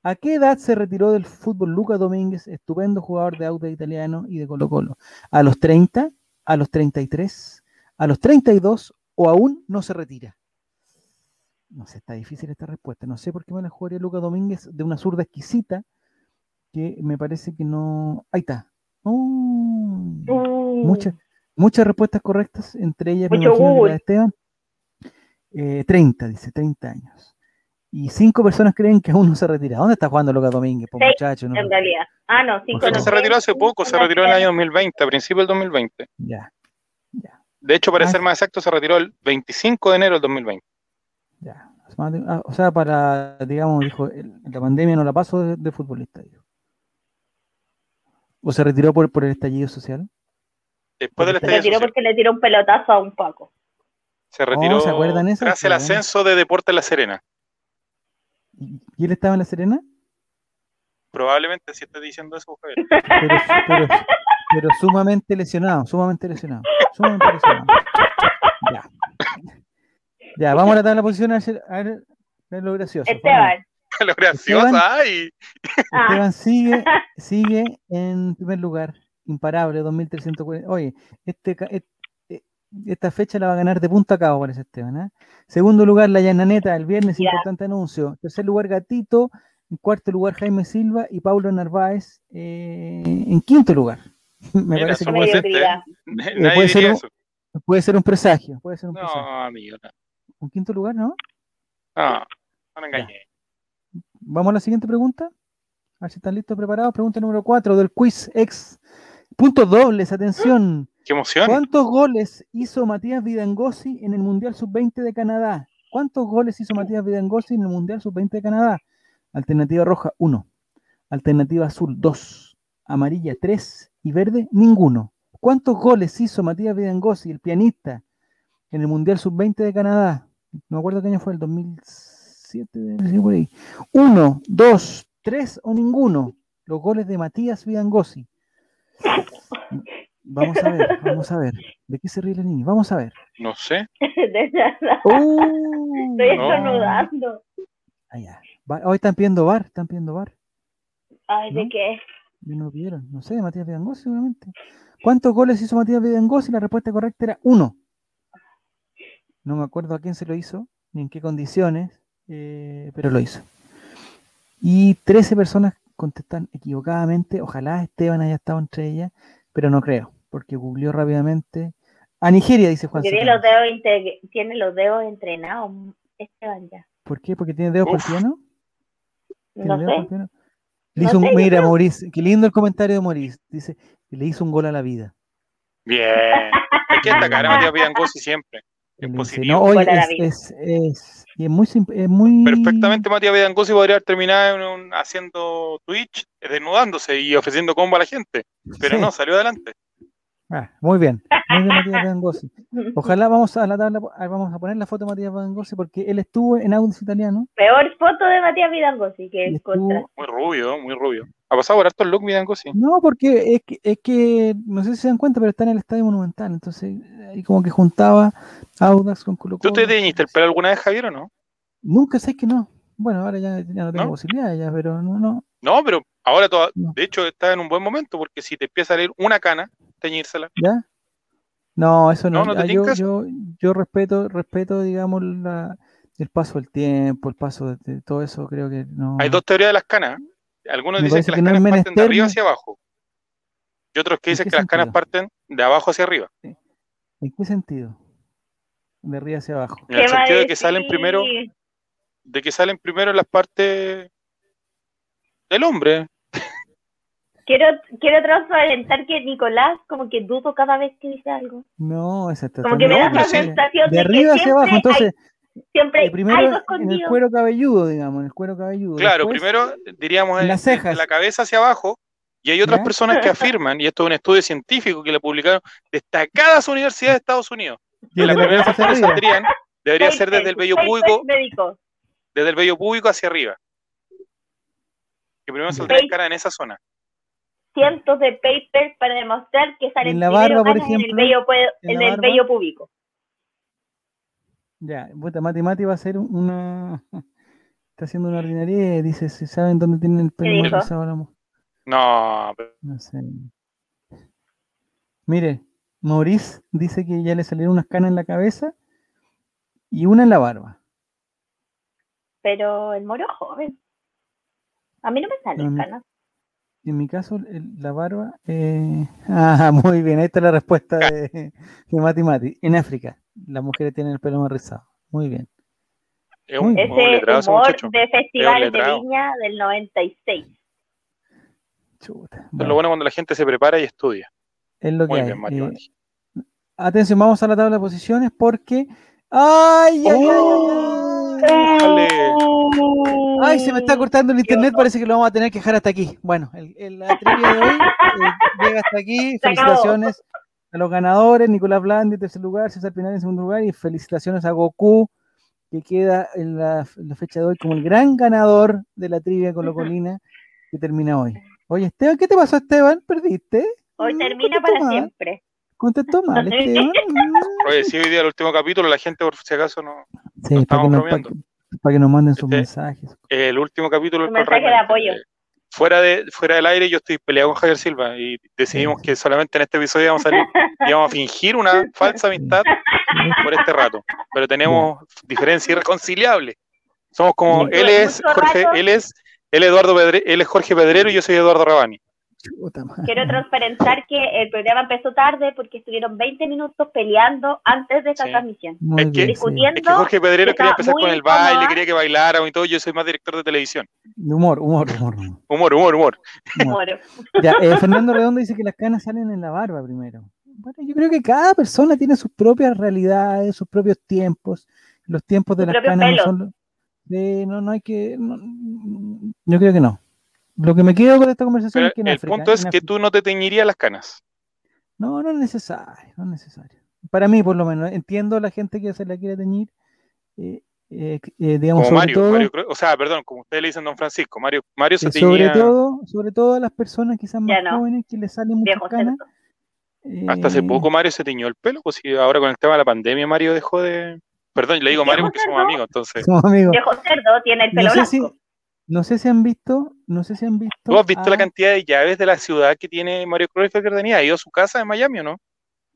¿A qué edad se retiró del fútbol Luca Domínguez, estupendo jugador de auto italiano y de Colo Colo? ¿A los 30? ¿A los 33? ¿A los 32? ¿O aún no se retira? No sé, está difícil esta respuesta. No sé por qué me la jugaría Luca Domínguez de una zurda exquisita que me parece que no. Ahí está. Oh, mm. muchas, muchas respuestas correctas, entre ellas Mucho me la Esteban. 30, eh, dice, 30 años. Y cinco personas creen que aún no se retira. ¿Dónde está jugando Lucas Domínguez, por muchacho? En realidad. Ah, no, cinco no. Se retiró hace poco, se retiró en el año 2020, a principios del 2020. Ya. ya. De hecho, para ah. ser más exacto, se retiró el 25 de enero del 2020. Ya. Ah, o sea, para, digamos, dijo, la pandemia no la pasó de, futbolista. ¿O se retiró por, por el estallido social? Después del estallido Se retiró porque le tiró un pelotazo a un Paco. Se retiró ¿se acuerdan eso? tras el ascenso de Deporte La Serena. ¿Y él estaba en La Serena? Probablemente si estoy diciendo eso, Javier. Pero, sumamente lesionado, sumamente lesionado. Sumamente lesionado. Ya. Ya, vamos a la tabla posición a ver, lo gracioso. Esteban. Lo gracioso, ay. Esteban sigue, sigue en primer lugar, imparable, 2340. Oye, este, este esta fecha la va a ganar de punta a cabo, parece Esteban. ¿eh? Segundo lugar, la Yananeta, el viernes, importante anuncio. Tercer lugar, Gatito. En cuarto lugar, Jaime Silva y Paulo Narváez eh, en quinto lugar. Me parece que puede ser, puede, ser un, puede ser un presagio. Puede ser un no, amigo. No. ¿Un quinto lugar, no? No, no me engañé. Vamos a la siguiente pregunta. A ver si están listos, preparados. Pregunta número cuatro del quiz X. Puntos dobles, atención. ¡Qué emoción! ¿Cuántos goles hizo Matías Vidangosi en el Mundial Sub-20 de Canadá? ¿Cuántos goles hizo Matías Vidangosi en el Mundial Sub-20 de Canadá? Alternativa roja, 1. Alternativa azul, 2. Amarilla, 3. Y verde, ninguno. ¿Cuántos goles hizo Matías Vidangosi, el pianista, en el Mundial Sub-20 de Canadá? No me acuerdo qué año fue, el 2007, por ahí. Uno, dos, tres o ninguno. Los goles de Matías Vidangosi. Vamos a ver, vamos a ver. ¿De qué se ríe la niña? Vamos a ver. No sé. de nada. Uh, Estoy estornudando. Hoy están pidiendo bar, están pidiendo bar. Ay, ¿de qué? no vieron, no sé, de Matías Vidangosi seguramente. ¿Cuántos goles hizo Matías Vidangosi? La respuesta correcta era uno. No me acuerdo a quién se lo hizo, ni en qué condiciones, eh, pero lo hizo. Y 13 personas contestan equivocadamente. Ojalá Esteban haya estado entre ellas pero no creo, porque googleó rápidamente. A Nigeria, dice Juan. Tiene los, dedos tiene los dedos entrenados, Esteban ya. ¿Por qué? ¿Porque tiene dedos piano? No sé. Le hizo un, mira, Maurice, qué lindo el comentario de Maurice. Dice le hizo un gol a la vida. Bien. Hay que destacar a Matías Vidangosi siempre. Es positivo. No, hoy es, es, es, muy, es muy. Perfectamente Matías Vidangosi podría haber terminado haciendo Twitch, desnudándose y ofreciendo combo a la gente. Pero no, salió adelante. Ah, muy bien, muy bien Matías Vidangosi. Ojalá vamos a la tabla, vamos a poner la foto de Matías Vidangosi porque él estuvo en Audis Italiano. Peor foto de Matías Vidangosi que es Muy rubio, muy rubio. ¿Ha pasado por harto el look Vidangosi? No, porque es que, es que, no sé si se dan cuenta, pero está en el Estadio Monumental, entonces ahí como que juntaba Audax con Colo ¿Tú te teñiste el pelo alguna vez, Javier, o no? Nunca sé que no. Bueno, ahora ya, no tengo posibilidad, ya, pero no, no. No, pero ahora de hecho está en un buen momento porque si te empieza a leer una cana, teñírsela. ¿Ya? No, eso no. Ah, yo, yo, yo, respeto, respeto, digamos, la, el paso del tiempo, el paso de, todo eso, creo que no. Hay dos teorías de las canas. Algunos dicen que las canas parten de arriba hacia abajo. Y otros que dicen que las canas parten de abajo hacia arriba. ¿En qué sentido? De arriba hacia abajo. En el sentido de que salen primero, de que salen primero las partes del hombre. Quiero, quiero transparentar que Nicolás como que dudo cada vez que dice algo. No, es Como que me da la sensación de, arriba hacia abajo, entonces siempre primero algo escondido. en el cuero cabelludo, digamos, en el cuero cabelludo. Claro, primero diríamos en, las cejas. la cabeza hacia abajo y hay otras personas que afirman, y esto es un estudio científico que le publicaron destacadas universidades de Estados Unidos, que la primera parte debería ser desde el vello público desde el vello público hacia arriba. Que primero saldría cara en esa zona. Cientos de papers para demostrar que salen en la barba, por ejemplo, en el vello, en el vello público. Ya, puta, Mati Mati va a ser una. está haciendo una ordinaria dice, si saben dónde tienen el pelo más rizado No, no sé. Mire, Maurice dice que ya le salieron unas canas en la cabeza y una en la barba. Pero el moro joven. A mí no me salen canas. En mi caso, la barba. Eh... Ah, muy bien, ahí está la respuesta de, de Mati Mati. En África, las mujeres tienen el pelo más rizado. Muy bien. Es un, ese humor de Festival de Viña del 96. Chuta, Es lo bueno cuando la gente se prepara y estudia. Es lo que hay. Eh, atención, vamos a la tabla de posiciones porque. ¡Ay, ay, ay! ¡Ay! se me está cortando el internet, parece que lo vamos a tener que dejar hasta aquí. Bueno, el, la trivia de hoy eh, llega hasta aquí. Felicitaciones a los ganadores, Nicolás Blandi en tercer lugar, César Pinal en segundo lugar, y felicitaciones a Goku, que queda en la, fecha de hoy como el gran ganador de la trivia con Colina, que termina hoy. Oye, Esteban, ¿qué te pasó, Esteban? ¿Perdiste? Hoy termina para siempre. Contestó mal, Esteban. Oye, si hoy día el último capítulo, la gente por si acaso no. Sí, para, que nos, manden sus este, mensajes. El último capítulo. Un mensaje de apoyo. Eh, fuera, de, fuera del aire, yo estoy peleado con Javier Silva y decidimos que solamente en este episodio íbamos a, salir, íbamos a fingir una falsa amistad por este rato. Pero tenemos diferencias irreconciliables. Somos como, él es Jorge, él es, él Eduardo él es Jorge Pedrero y yo soy Eduardo Rabani. Quiero transparentar que el programa empezó tarde porque estuvieron 20 minutos peleando antes de esta transmisión. Es que, discutiendo. Es que Jorge Pedrero quería empezar con el baile, quería que bailara y todo. Yo soy más director de televisión. Humor, humor, humor. Humor, humor, humor. Ya, eh, Fernando Redondo dice que las canas salen en la barba primero. Bueno, yo creo que cada persona tiene sus propias realidades, sus propios tiempos. Los tiempos de las canas no son. no, no hay que. yo creo que no. Lo que me quedo con esta conversación es que el punto es que tú no te teñirías las canas. No, no es necesario, no es necesario. Para mí, por lo menos, entiendo a la gente que se la quiere teñir. Eh, eh, eh, digamos, como Mario, Mario, o sea, perdón, como ustedes le dicen Don Francisco, Mario, Mario se sobre todo, sobre todo a las personas quizás más jóvenes que le salen muchas canas. Hasta hace poco Mario se teñió el pelo, pues si ahora con el tema de la pandemia Mario dejó de. Perdón, le digo Mario porque somos amigos, entonces. Somos amigos. Viejo cerdo tiene el pelo no blanco. No sé si han visto, no sé si han visto. ¿Tú has visto la cantidad de llaves de la ciudad que tiene Mario que tenía? ¿Ha ido a su casa en Miami o no?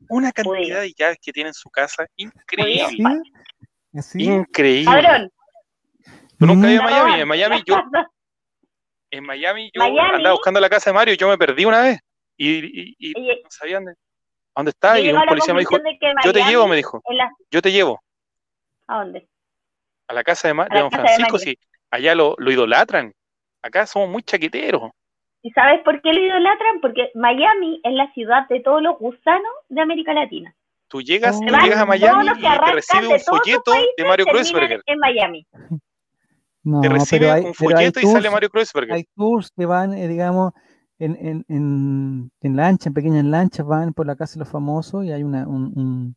Una cantidad de llaves que tiene en su casa increíble. ¿Sí? Increíble. ¿Tú nunca has ido a Miami? En Miami yo. En Miami yo andaba buscando la casa de Mario y yo me perdí una vez. Y, y, no sabía dónde, dónde está. Y un policía me dijo, yo te llevo, me dijo. Yo te llevo. ¿A dónde? A la casa de, de Don Francisco, sí allá lo, lo idolatran. Acá somos muy chaqueteros. ¿Y sabes por qué lo idolatran? Porque Miami es la ciudad de todos los gusanos de América Latina. Tú llegas, llegas a Miami y te recibe un folleto de Mario Kreuzberger. En Miami. te recibe un folleto y sale Mario Kreuzberger. Hay tours que van, eh, digamos, en, en, en, en lancha, en pequeñas lanchas, van por la casa de los famosos y hay una, un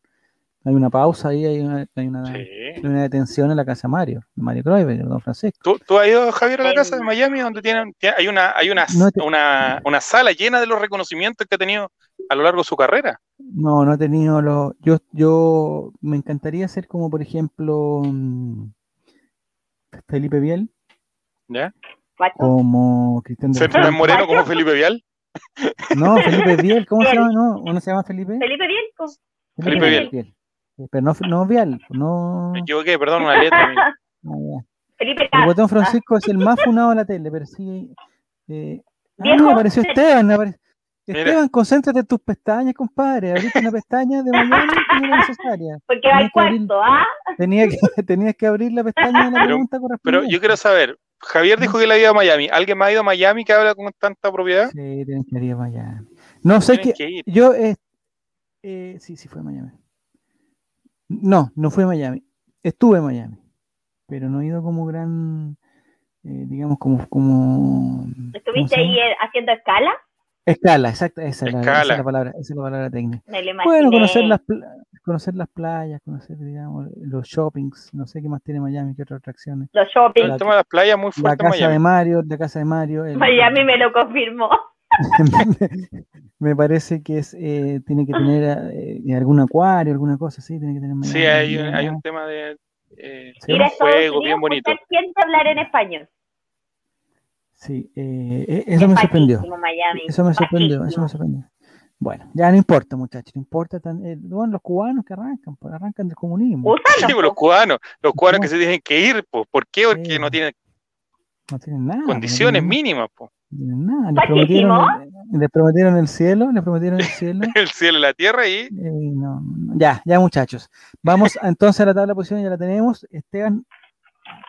hay una pausa ahí, hay una, hay una, detención en la casa de Mario, Mario Cruyff, don Francisco. ¿Tú, has ido, Javier, a la casa de Miami donde tienen, hay, una, hay una, una, una, sala llena de los reconocimientos que ha tenido a lo largo de su carrera? No, no he tenido los... Yo, yo me encantaría ser como, por ejemplo, mm, Felipe Vial. ¿Ya? Como Cristian ¿Ser tan moreno como Felipe Vial? No, Felipe Vial, ¿cómo se llama? No, ¿Uno se llama Felipe? Felipe Vial. Felipe, Vial. Pero no, no Vial, no. Me equivoqué, perdón, una letra. Ah, Felipe El botón Francisco es el más funado de la tele, pero sí. Eh, ah, me apareció Esteban. Esteban, concéntrate en tus pestañas, compadre. Abriste una pestaña de Miami que no era necesaria. Porque va cuarto, ¿ah? Tenía que, tenías que abrir la pestaña de la pregunta correspondiente. Pero yo quiero saber, Javier dijo que le había ido a Miami. ¿Alguien más ha ido a Miami que habla con tanta propiedad? Sí, tienen que ir a Miami. No sé qué. Yo, eh, eh, sí, sí fue a Miami. No, no fui a Miami. Estuve en Miami, pero no he ido como gran, eh, digamos, como... como ¿Estuviste ahí eh, haciendo escala? Escala, exacto, esa, es la palabra, esa es la palabra técnica. bueno, conocer las, conocer las playas, conocer, digamos, los shoppings, no sé qué más tiene Miami, qué otras atracciones. Los shoppings. La, las playas muy fuerte La casa de Mario, la casa de Mario. Miami me lo confirmó. me parece que es eh, tiene que tener eh, algún acuario, alguna cosa así, tiene que tener. Sí, hay, hay un tema de. Eh, ir a juego bien bonito. Siente hablar en español. Sí, eh, eh eso me sorprendió. Eso me sorprendió, eso me sorprendió. Bueno, ya no importa, muchachos, no importa. Tan, eh, bueno, los cubanos que arrancan, pues arrancan del comunismo. Sí, pues, los cubanos, los cubanos que se tienen que ir, pues, ¿por qué? Porque no tienen, no tienen nada, condiciones mínimas, pues. No tienen nada. Les prometieron, les prometieron, el cielo, les prometieron el cielo. el cielo y la tierra y. Eh, no, ya, ya, muchachos. Vamos entonces a la tabla de posiciones, ya la tenemos. Esteban,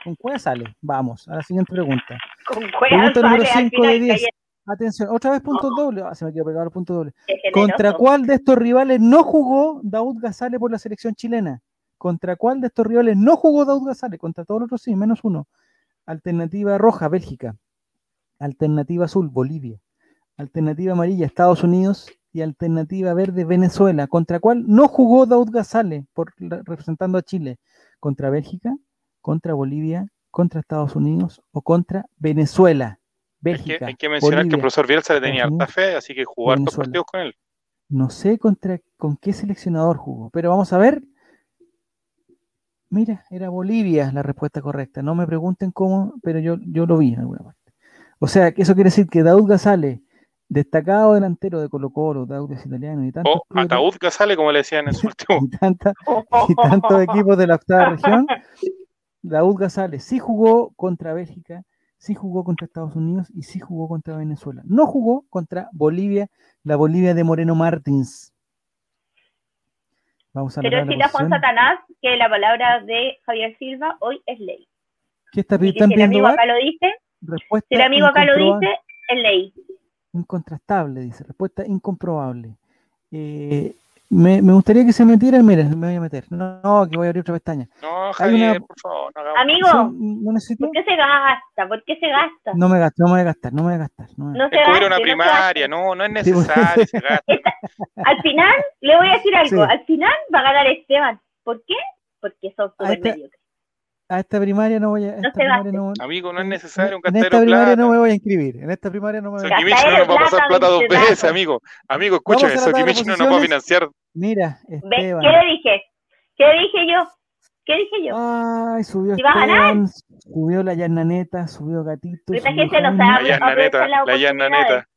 ¿con cuál sale? Vamos, a la siguiente pregunta. Con cuál sale número 5 de 10. Atención, otra vez puntos dobles. Ah, se me quedó pegado el punto doble. ¿Contra cuál de estos rivales no jugó Daud Gazale por la selección chilena? ¿Contra cuál de estos rivales no jugó Daud Gazale? Contra todos los otros sí, menos uno. Alternativa roja, Bélgica. Alternativa azul, Bolivia. Alternativa amarilla, Estados Unidos. Y alternativa verde, Venezuela. ¿Contra cuál no jugó Daud Gazale por, representando a Chile? ¿Contra Bélgica? ¿Contra Bolivia? ¿Contra Estados Unidos? ¿O contra Venezuela? hay, que, mencionar que el profesor Bielsa le tenía harta fe, así que jugar dos partidos con él. No sé contra con qué seleccionador jugó, pero vamos a ver. Mira, era Bolivia la respuesta correcta. No me pregunten cómo, pero yo, yo lo vi en alguna parte. O sea, eso quiere decir que Daud Gazale, destacado delantero de Colo Colo, Daud es italiano y tanto. O Ataúd Gazale, como le decían en su último. y, y tantos equipos de la octava región. Daud Gazale sí jugó contra Bélgica, sí jugó contra Estados Unidos y sí jugó contra Venezuela. No jugó contra Bolivia, la Bolivia de Moreno Martins. Vamos a Pero si la Juan Satanás, que la palabra de Javier Silva hoy es ley. ¿Qué está pidiendo? Si el amigo acá lo dice, si el amigo acá lo dice, es ley. Incontrastable, dice, respuesta incomprobable. Eh, me, me, gustaría que se metieran, miren, me voy a meter. No, que voy a abrir otra pestaña. No, Javier, por favor, no Amigo, no necesito... ¿por qué se gasta? ¿Por qué se gasta? No me gasto, no me voy a gastar, no me voy a gastar. No, no se una primaria, no, no es necesario, se gasta. Al final, le voy a decir algo, al final va a ganar Esteban. ¿Por qué? Porque son súper mediocres a esta primaria no voy a. Esta primaria no, Amigo, no es necesario un En esta primaria no me voy a inscribir. En esta primaria no me voy a inscribir. no nos va a pasar plata dos veces, amigo. Amigo, escúchame, Sokimichi no nos va a financiar. Mira, Esteban. ¿Qué le dije? ¿Qué dije yo? ¿Qué dije yo? Ay, subió Esteban, subió la Yarnaneta, subió Gatito. Esta gente no sabe. La Yarnaneta, la Yarnaneta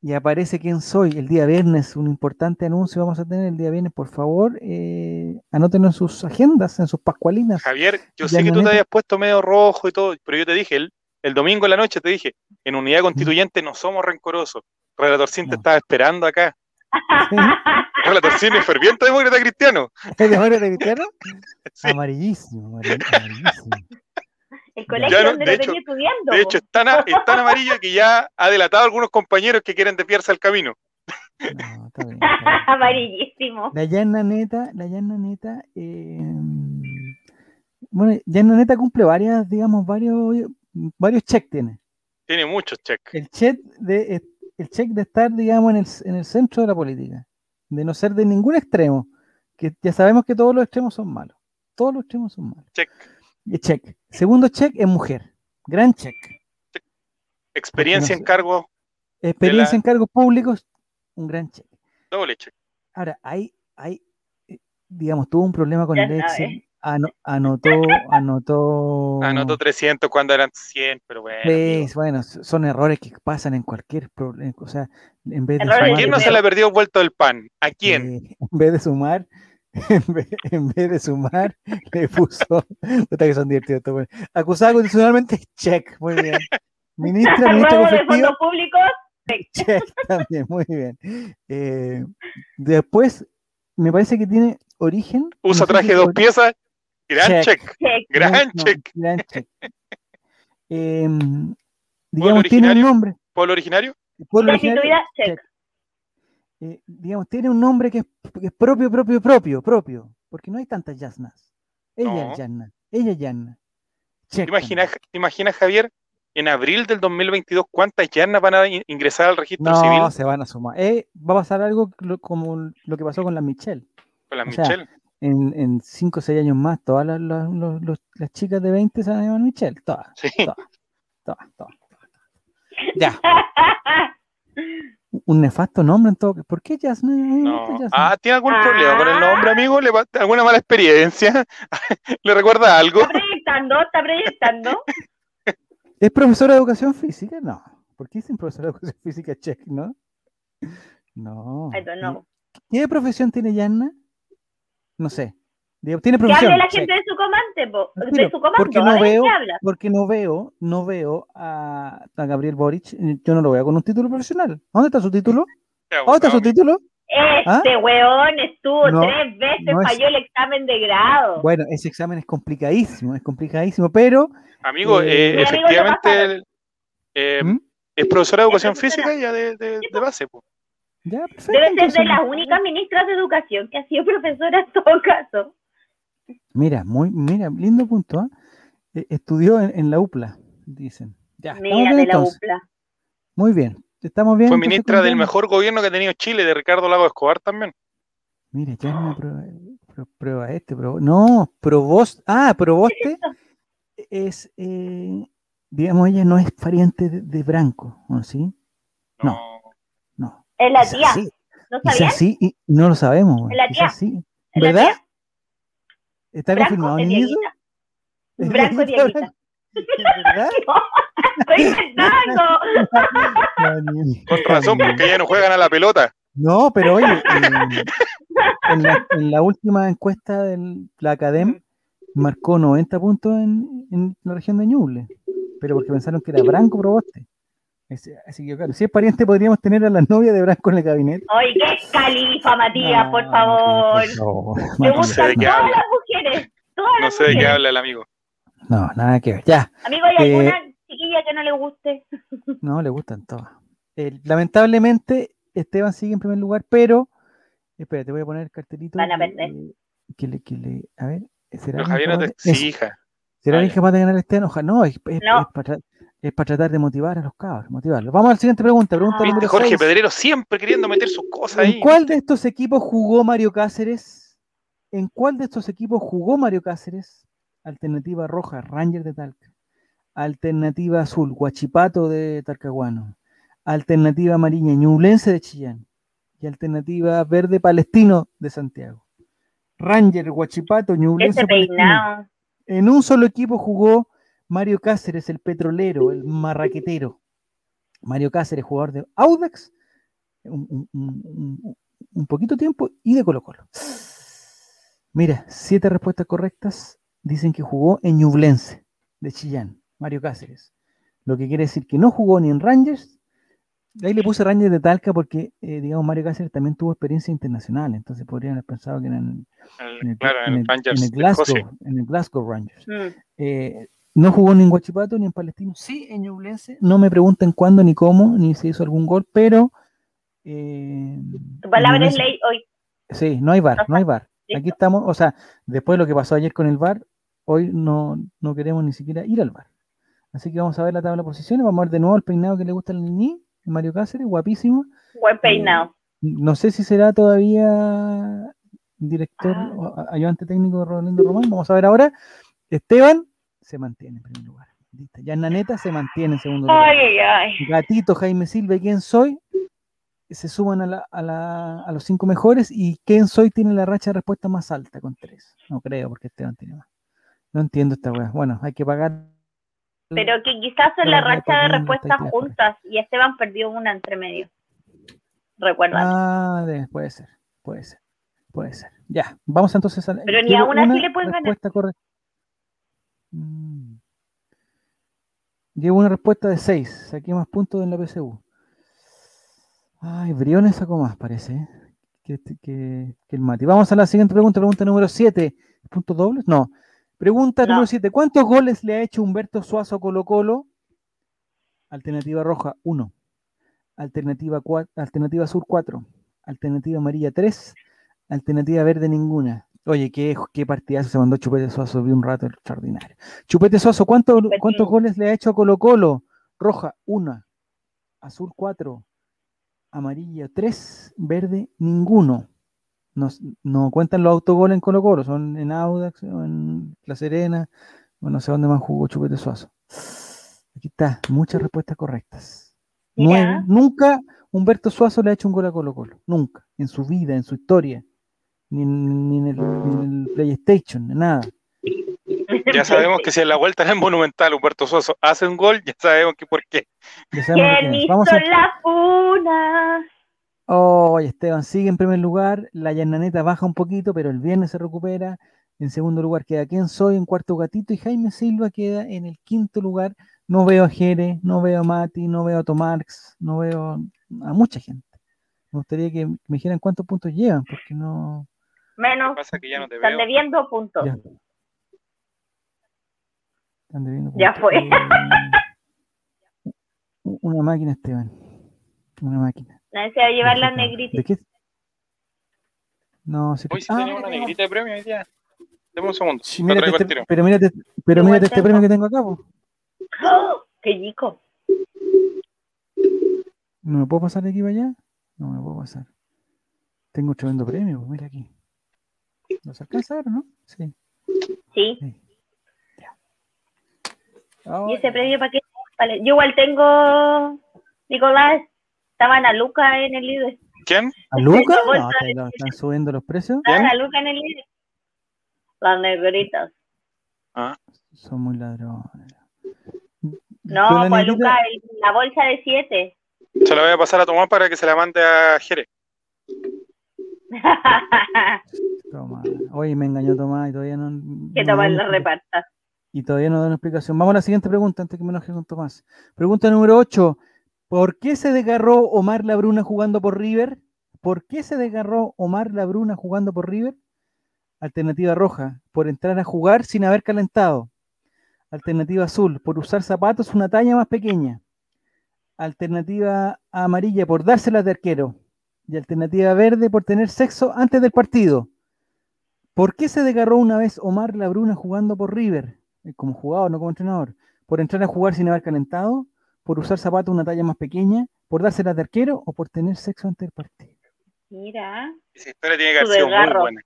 y aparece quién soy. El día viernes, un importante anuncio vamos a tener el día viernes. Por favor, eh, anótenlo en sus agendas, en sus pascualinas. Javier, yo sé que tú te habías puesto medio rojo y todo, pero yo te dije, el, el domingo en la noche te dije, en unidad constituyente no somos rencorosos. Relator te estaba esperando acá. Relator es ferviente demócrata cristiano. ¿Es demócrata cristiano? Amarillísimo, amarillísimo. El colegio donde lo hecho, estudiando. De hecho, es tan, amarillo que ya ha delatado a algunos compañeros que quieren desviarse al camino. Amarillísimo. La Yanna Neta, la Yanna Neta, eh, bueno, Yanna Neta cumple varias, digamos, varios, varios check tiene. Tiene muchos check. El check de, el check de estar, digamos, en el, en el centro de la política, de no ser de ningún extremo, que ya sabemos que todos los extremos son malos. Todos los extremos son malos. Check. Check. Segundo check es mujer. Gran check. Experiencia en cargo. Experiencia en cargos públicos, un gran check. Doble check. Ahora, hay, hay, eh, digamos, tuvo un problema con el Excel. anotó, anotó. Anotó 300 cuando eran 100, pero bueno. Pues, bueno, son errores que pasan en cualquier problema. O sea, en vez de. ¿A quién no se le ha perdido vuelto el pan? ¿A quién? Eh, en vez de sumar, en vez, de sumar, le puso. Puta que son divertidos. Acusado condicionalmente, check. Muy bien. Ministra, ministra de Fondos Públicos, check. También, muy bien. Eh, después, me parece que tiene origen. Usa traje dos piezas. Gran check. Gran check. gran check. Em, digamos, tiene un nombre. ¿Pueblo originario? Pueblo originario. check. Eh, digamos, tiene un nombre que es, propio, propio, propio, propio, porque no hay tantas Yasnas. Ella es Yasna, ella es Yasna. ¿Te imaginas, Javier, en abril del 2022, cuántas Yasnas van a ingresar al registro civil? No, se van a sumar. Eh, va a pasar algo como lo que pasó con la Michelle. Con la Michelle. en 5 o 6 años más, todas las, las, chicas de 20 se van a llamar Michelle. Todas. Todas, todas, todas. Ya. un nefasto nombre en todo. ¿Por qué Jasmine? No. Ah, ¿tiene algún problema con el nombre, amigo? ¿Le ¿Alguna mala experiencia? ¿Le recuerda algo? ¿Está proyectando? ¿Está proyectando? ¿Es profesora de educación física? No. ¿Por qué dicen profesora de educación física check, no? No. ¿Qué profesión tiene Yanna? No sé. Tiene profesión. Que hable la gente de su comando, de su comando. Porque no veo, porque no veo, no veo a, Gabriel Boric, yo no lo veo con un título profesional. ¿Dónde está su título? ¿Dónde está su título? Este ¿Ah? weón estuvo tres veces, falló el examen de grado. Bueno, ese examen es complicadísimo, es complicadísimo, pero... Amigo, eh, eh, efectivamente eh, ¿Mm? es profesora de educación física ya de, de, base. Debe ser de las únicas ministras de educación que ha sido profesora en todo caso. Mira, muy, mira, lindo punto. ¿eh? Estudió en, la UPLA, dicen. Ya, mira, de la UPLA. Muy bien, estamos bien. Fue ministra del mejor gobierno que ha tenido Chile, de Ricardo Lago Escobar también. Mire, ya no prueba, prueba este, no, Provost, ah, Proboste es, eh, digamos, ella no es pariente de, Branco, ¿no? ¿sí? No, no. Es la tía. ¿No sabías? Sí, y no lo sabemos. Es la tía. ¿Verdad? ¿Está confirmado, niñito? Branco Dieguita. ¿Verdad? estoy Con razón, porque ya no juegan a la pelota. No, pero oye, en, la, última encuesta de la Academia marcó 90 puntos en, la región de Ñuble, pero porque pensaron que era Branco Proboste. Así que claro, si es pariente podríamos tener a la novia de Branco en el gabinete. Oye, qué califa, Matías, por favor. Me gustan todas las mujeres. no sé de qué habla el amigo. No, nada que ver. Ya. Amigo, ¿hay alguna eh, chiquilla que no le guste? No, le gustan todas. Eh, lamentablemente, Esteban sigue en primer lugar, pero. Espera, te voy a poner el cartelito. Van a perder. Que, le, que le, a ver, ¿será Javier no te exija. ¿Será incapaz de ganar Esteban? Ojalá, no, es, es, no. Es, para, tratar de motivar a los cabros, motivarlos. Vamos a la siguiente pregunta. pregunta ah, Jorge Pedrero siempre queriendo meter sus cosas ahí. ¿En cuál de estos equipos jugó Mario Cáceres? ¿En cuál de estos equipos jugó Mario Cáceres? Alternativa roja, Ranger de Talca. Alternativa azul, Guachipato de Talcahuano. Alternativa amarilla, Ñublense de Chillán. Y alternativa verde, Palestino de Santiago. Ranger, Guachipato, Ñublense. En un solo equipo jugó Mario Cáceres, el petrolero, el marraquetero. Mario Cáceres, jugador de Audax, un, un poquito tiempo, y de Colo Colo. Mira, siete respuestas correctas dicen que jugó en Ñublense de Chillán, Mario Cáceres. Lo que quiere decir que no jugó ni en Rangers. Ahí le puse Rangers de Talca porque, eh, digamos, Mario Cáceres también tuvo experiencia internacional. Entonces podrían haber pensado que era en, el, Glasgow, Rangers. Mm. Eh, no jugó ni en Guachipato ni en Palestino. Sí, en Ñublense. No me pregunten cuándo ni cómo, ni si hizo algún gol, pero. Eh, tu palabra es ley hoy. Sí, no hay bar, no hay bar. Aquí estamos, o sea, después de lo que pasó ayer con el bar, hoy no, queremos ni siquiera ir al bar. Así que vamos a ver la tabla de posiciones, vamos a ver de nuevo el peinado que le gusta al Nini, Mario Cáceres, guapísimo. Buen peinado. Eh, no sé si será todavía director ah. o ayudante técnico de Rolando Román, vamos a ver ahora. Esteban se mantiene en primer lugar. Ya Naneta se mantiene en segundo lugar. Gatito, Jaime Silva, ¿quién soy? se suman a, los cinco mejores y Ken Soy tiene la racha de respuesta más alta con tres. No creo, porque Esteban tiene más. No entiendo esta weá. Bueno, hay que pagar. Pero que quizás en la racha de respuestas juntas y Esteban perdió una entre medio. Recuerda. Ah, puede ser, puede ser, puede ser. Ya, vamos entonces a Pero ni aún así le pueden ganar. Correcta. Mm. Llevo una respuesta de 6. Saqué más puntos en la PSU. Ay, Briones sacó más, parece, ¿eh? que, el Mati. Vamos a la siguiente pregunta, pregunta número 7. ¿Puntos dobles? No. Pregunta número 7. ¿Cuántos goles le ha hecho Humberto Suazo Colo Colo? Alternativa roja, 1. Alternativa, alternativa sur, 4. Alternativa amarilla, 3. Alternativa verde, ninguna. Oye, qué, qué partidazo se mandó Chupete Suazo, vi un rato extraordinario. Chupete Suazo, ¿cuántos, ¿cuántos goles le ha hecho Colo Colo? Roja, 1. Azul, 4 amarilla 3, verde ninguno. No, cuentan los autogoles en Colo Colo, son en Audax, en La Serena, no sé dónde más jugó Chupete Suazo. Aquí está, muchas respuestas correctas. Nunca Humberto Suazo le ha hecho un gol a Colo Colo. Nunca. En su vida, en su historia. Ni, en, el, PlayStation, nada. Ya sabemos que si en la vuelta en el Monumental Humberto Suazo hace un gol, ya sabemos que por qué. ¿Quién hizo Vamos a... la funa? Oh, Esteban sigue en primer lugar. La Yananeta baja un poquito, pero el viernes se recupera. En segundo lugar queda Quién Soy, en cuarto Gatito. Y Jaime Silva queda en el quinto lugar. No veo a Jere, no veo a Mati, no veo a Tomarx, no veo a mucha gente. Me gustaría que me dijeran cuántos puntos llevan, porque no. Menos. Pasa que ya no te Están debiendo puntos. Ya. Están debiendo puntos. Ya fue. Una máquina, Esteban. Una máquina. Nadie se va a llevar la negrita. ¿De qué? No, si Hoy sí ah, tenemos una negrita de premio hoy día. Deme un segundo. Sí, mírate este, pero mírate, pero mírate este premio que tengo acá, po. ¡Oh! ¡Qué rico! ¿No me puedo pasar de aquí para allá? No me puedo pasar. Tengo tremendo premio, mira aquí. ¿Los alcanza no? Sí. Sí. ¿Y ese premio para qué? Vale. Yo igual tengo, Nicolás, estaban a Luca en el líder. ¿Quién? ¿A Luca? No, están subiendo los precios. ¿Quién? a Luca en el líder. Las negritas. Ah. Son muy ladrones. No, pues Luca, la bolsa de 7. Se la voy a pasar a Tomás para que se la mande a Jerez. Tomás. Oye, me engañó Tomás y todavía no. Que Tomás lo reparta. Y todavía no da una explicación. Vamos a la siguiente pregunta antes que me enoje con Tomás. Pregunta número 8. ¿Por qué se desgarró Omar Labruna jugando por River? ¿Por qué se desgarró Omar Labruna jugando por River? Alternativa roja, por entrar a jugar sin haber calentado. Alternativa azul, por usar zapatos una talla más pequeña. Alternativa amarilla, por dársela de arquero. Y alternativa verde, por tener sexo antes del partido. ¿Por qué se desgarró una vez Omar Labruna jugando por River? Eh, como jugador, no como entrenador. ¿Por entrar a jugar sin haber calentado? ¿Por usar zapatos una talla más pequeña? ¿Por dársela de arquero? ¿O por tener sexo antes del partido? Mira. Esa historia tiene que haber sido muy buena.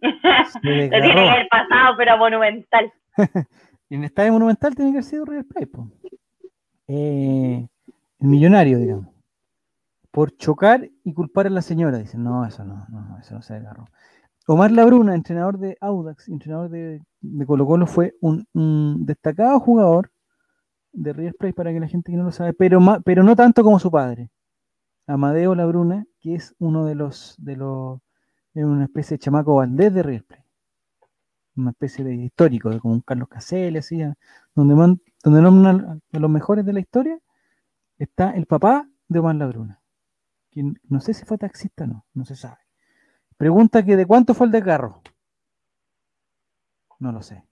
Tiene que haber pasado, pero monumental. Y en el estadio monumental tiene que haber sido River Plate. Eh, el millonario, digamos. Por chocar y culpar a la señora. Dicen, no, eso no, no, eso no se agarró. Omar Labruna, entrenador de Audax, entrenador de, Colo Colo, fue un, destacado jugador de River Plate para que la gente que no lo sabe, pero, pero no tanto como su padre. Amadeo Labruna, que es uno de los, de los, es una especie de chamaco Valdés de River una especie de histórico, como un Carlos Caselli, así, donde, donde nombran a los mejores de la historia, está el papá de Omar Labruna, no sé si fue taxista o no, no se sabe. Pregunta que de cuánto fue el desgarro. No lo sé.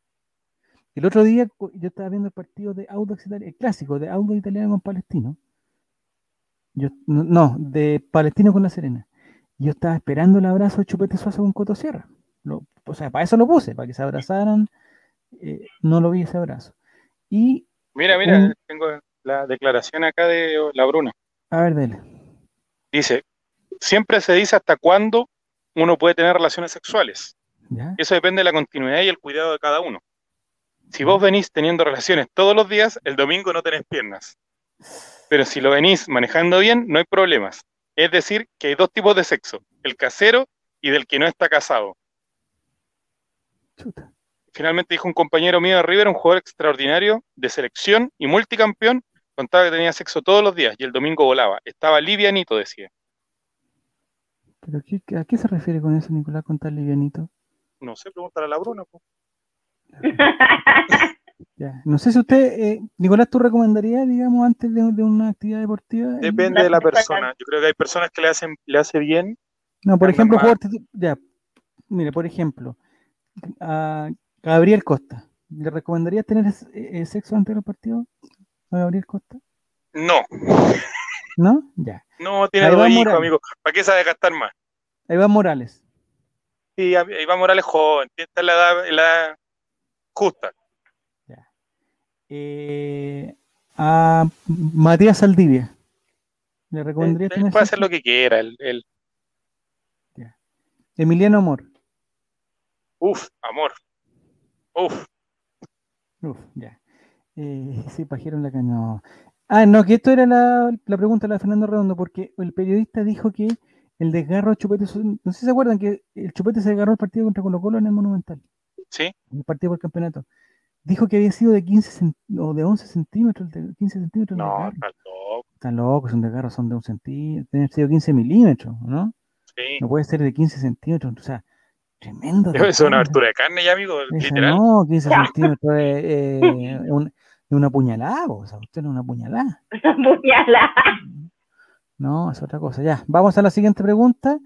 El otro día yo estaba viendo el partido de Audax el clásico de Audax Italiano con Palestino. Yo, no, de Palestino con La Serena. Yo estaba esperando el abrazo de Chupete Suazo con Coto Sierra o sea, para eso lo puse, para que se abrazaran. Eh, no lo vi ese abrazo. Y. Mira, mira, tengo la declaración acá de la Bruna. A ver, dele. Dice: siempre se dice hasta cuándo uno puede tener relaciones sexuales. Eso depende de la continuidad y el cuidado de cada uno. Si vos venís teniendo relaciones todos los días, el domingo no tenés piernas. Pero si lo venís manejando bien, no hay problemas. Es decir, que hay dos tipos de sexo, el casero y del que no está casado. Finalmente dijo un compañero mío de River, un jugador extraordinario de selección y multicampeón, contaba que tenía sexo todos los días y el domingo volaba. Estaba livianito, decía. ¿Pero a qué se refiere con eso, Nicolás, contar livianito? No sé, pregúntale a la Bruna. No sé si usted, eh, Nicolás, ¿tú recomendarías, digamos, antes de, una actividad deportiva? Depende de la persona. Yo creo que hay personas que le hacen le hace bien. No, por ejemplo, ya, mire, por ejemplo, a Gabriel Costa. ¿Le recomendarías tener eh, sexo antes del partido a Gabriel Costa? No. ¿No? Ya. No, tiene dos hijos, amigo. ¿Para qué sabe gastar más? Iván Morales. Sí, Iván Morales joven, esta es la edad, justa. Ya. Eh, a Matías Saldivia. ¿Le recomendaría tener Puede hacer lo que quiera. El, Emiliano Amor. Uf, amor. Uf. Uf, ya. Eh, sí, pajeron la caña. Ah, no, que esto era la, pregunta de la Fernando Redondo, porque el periodista dijo que el desgarro de Chupete, no sé si se acuerdan que el Chupete se desgarró el partido contra Colo Colo en el Monumental. Sí. El partido por el campeonato. Dijo que había sido de 15 o de 11 centímetros, de 15 centímetros. No, está loco. Está loco, son desgarros, son de un centímetro, tiene sido 15 milímetros, ¿no? Sí. No puede ser de 15 centímetros, o sea, tremendo. Eso es una abertura de carne ya, amigo, literal. No, 15 centímetros es, un, una puñalada, o sea, usted no es una puñalada. Una puñalada. No, es otra cosa. Ya, vamos a la siguiente pregunta.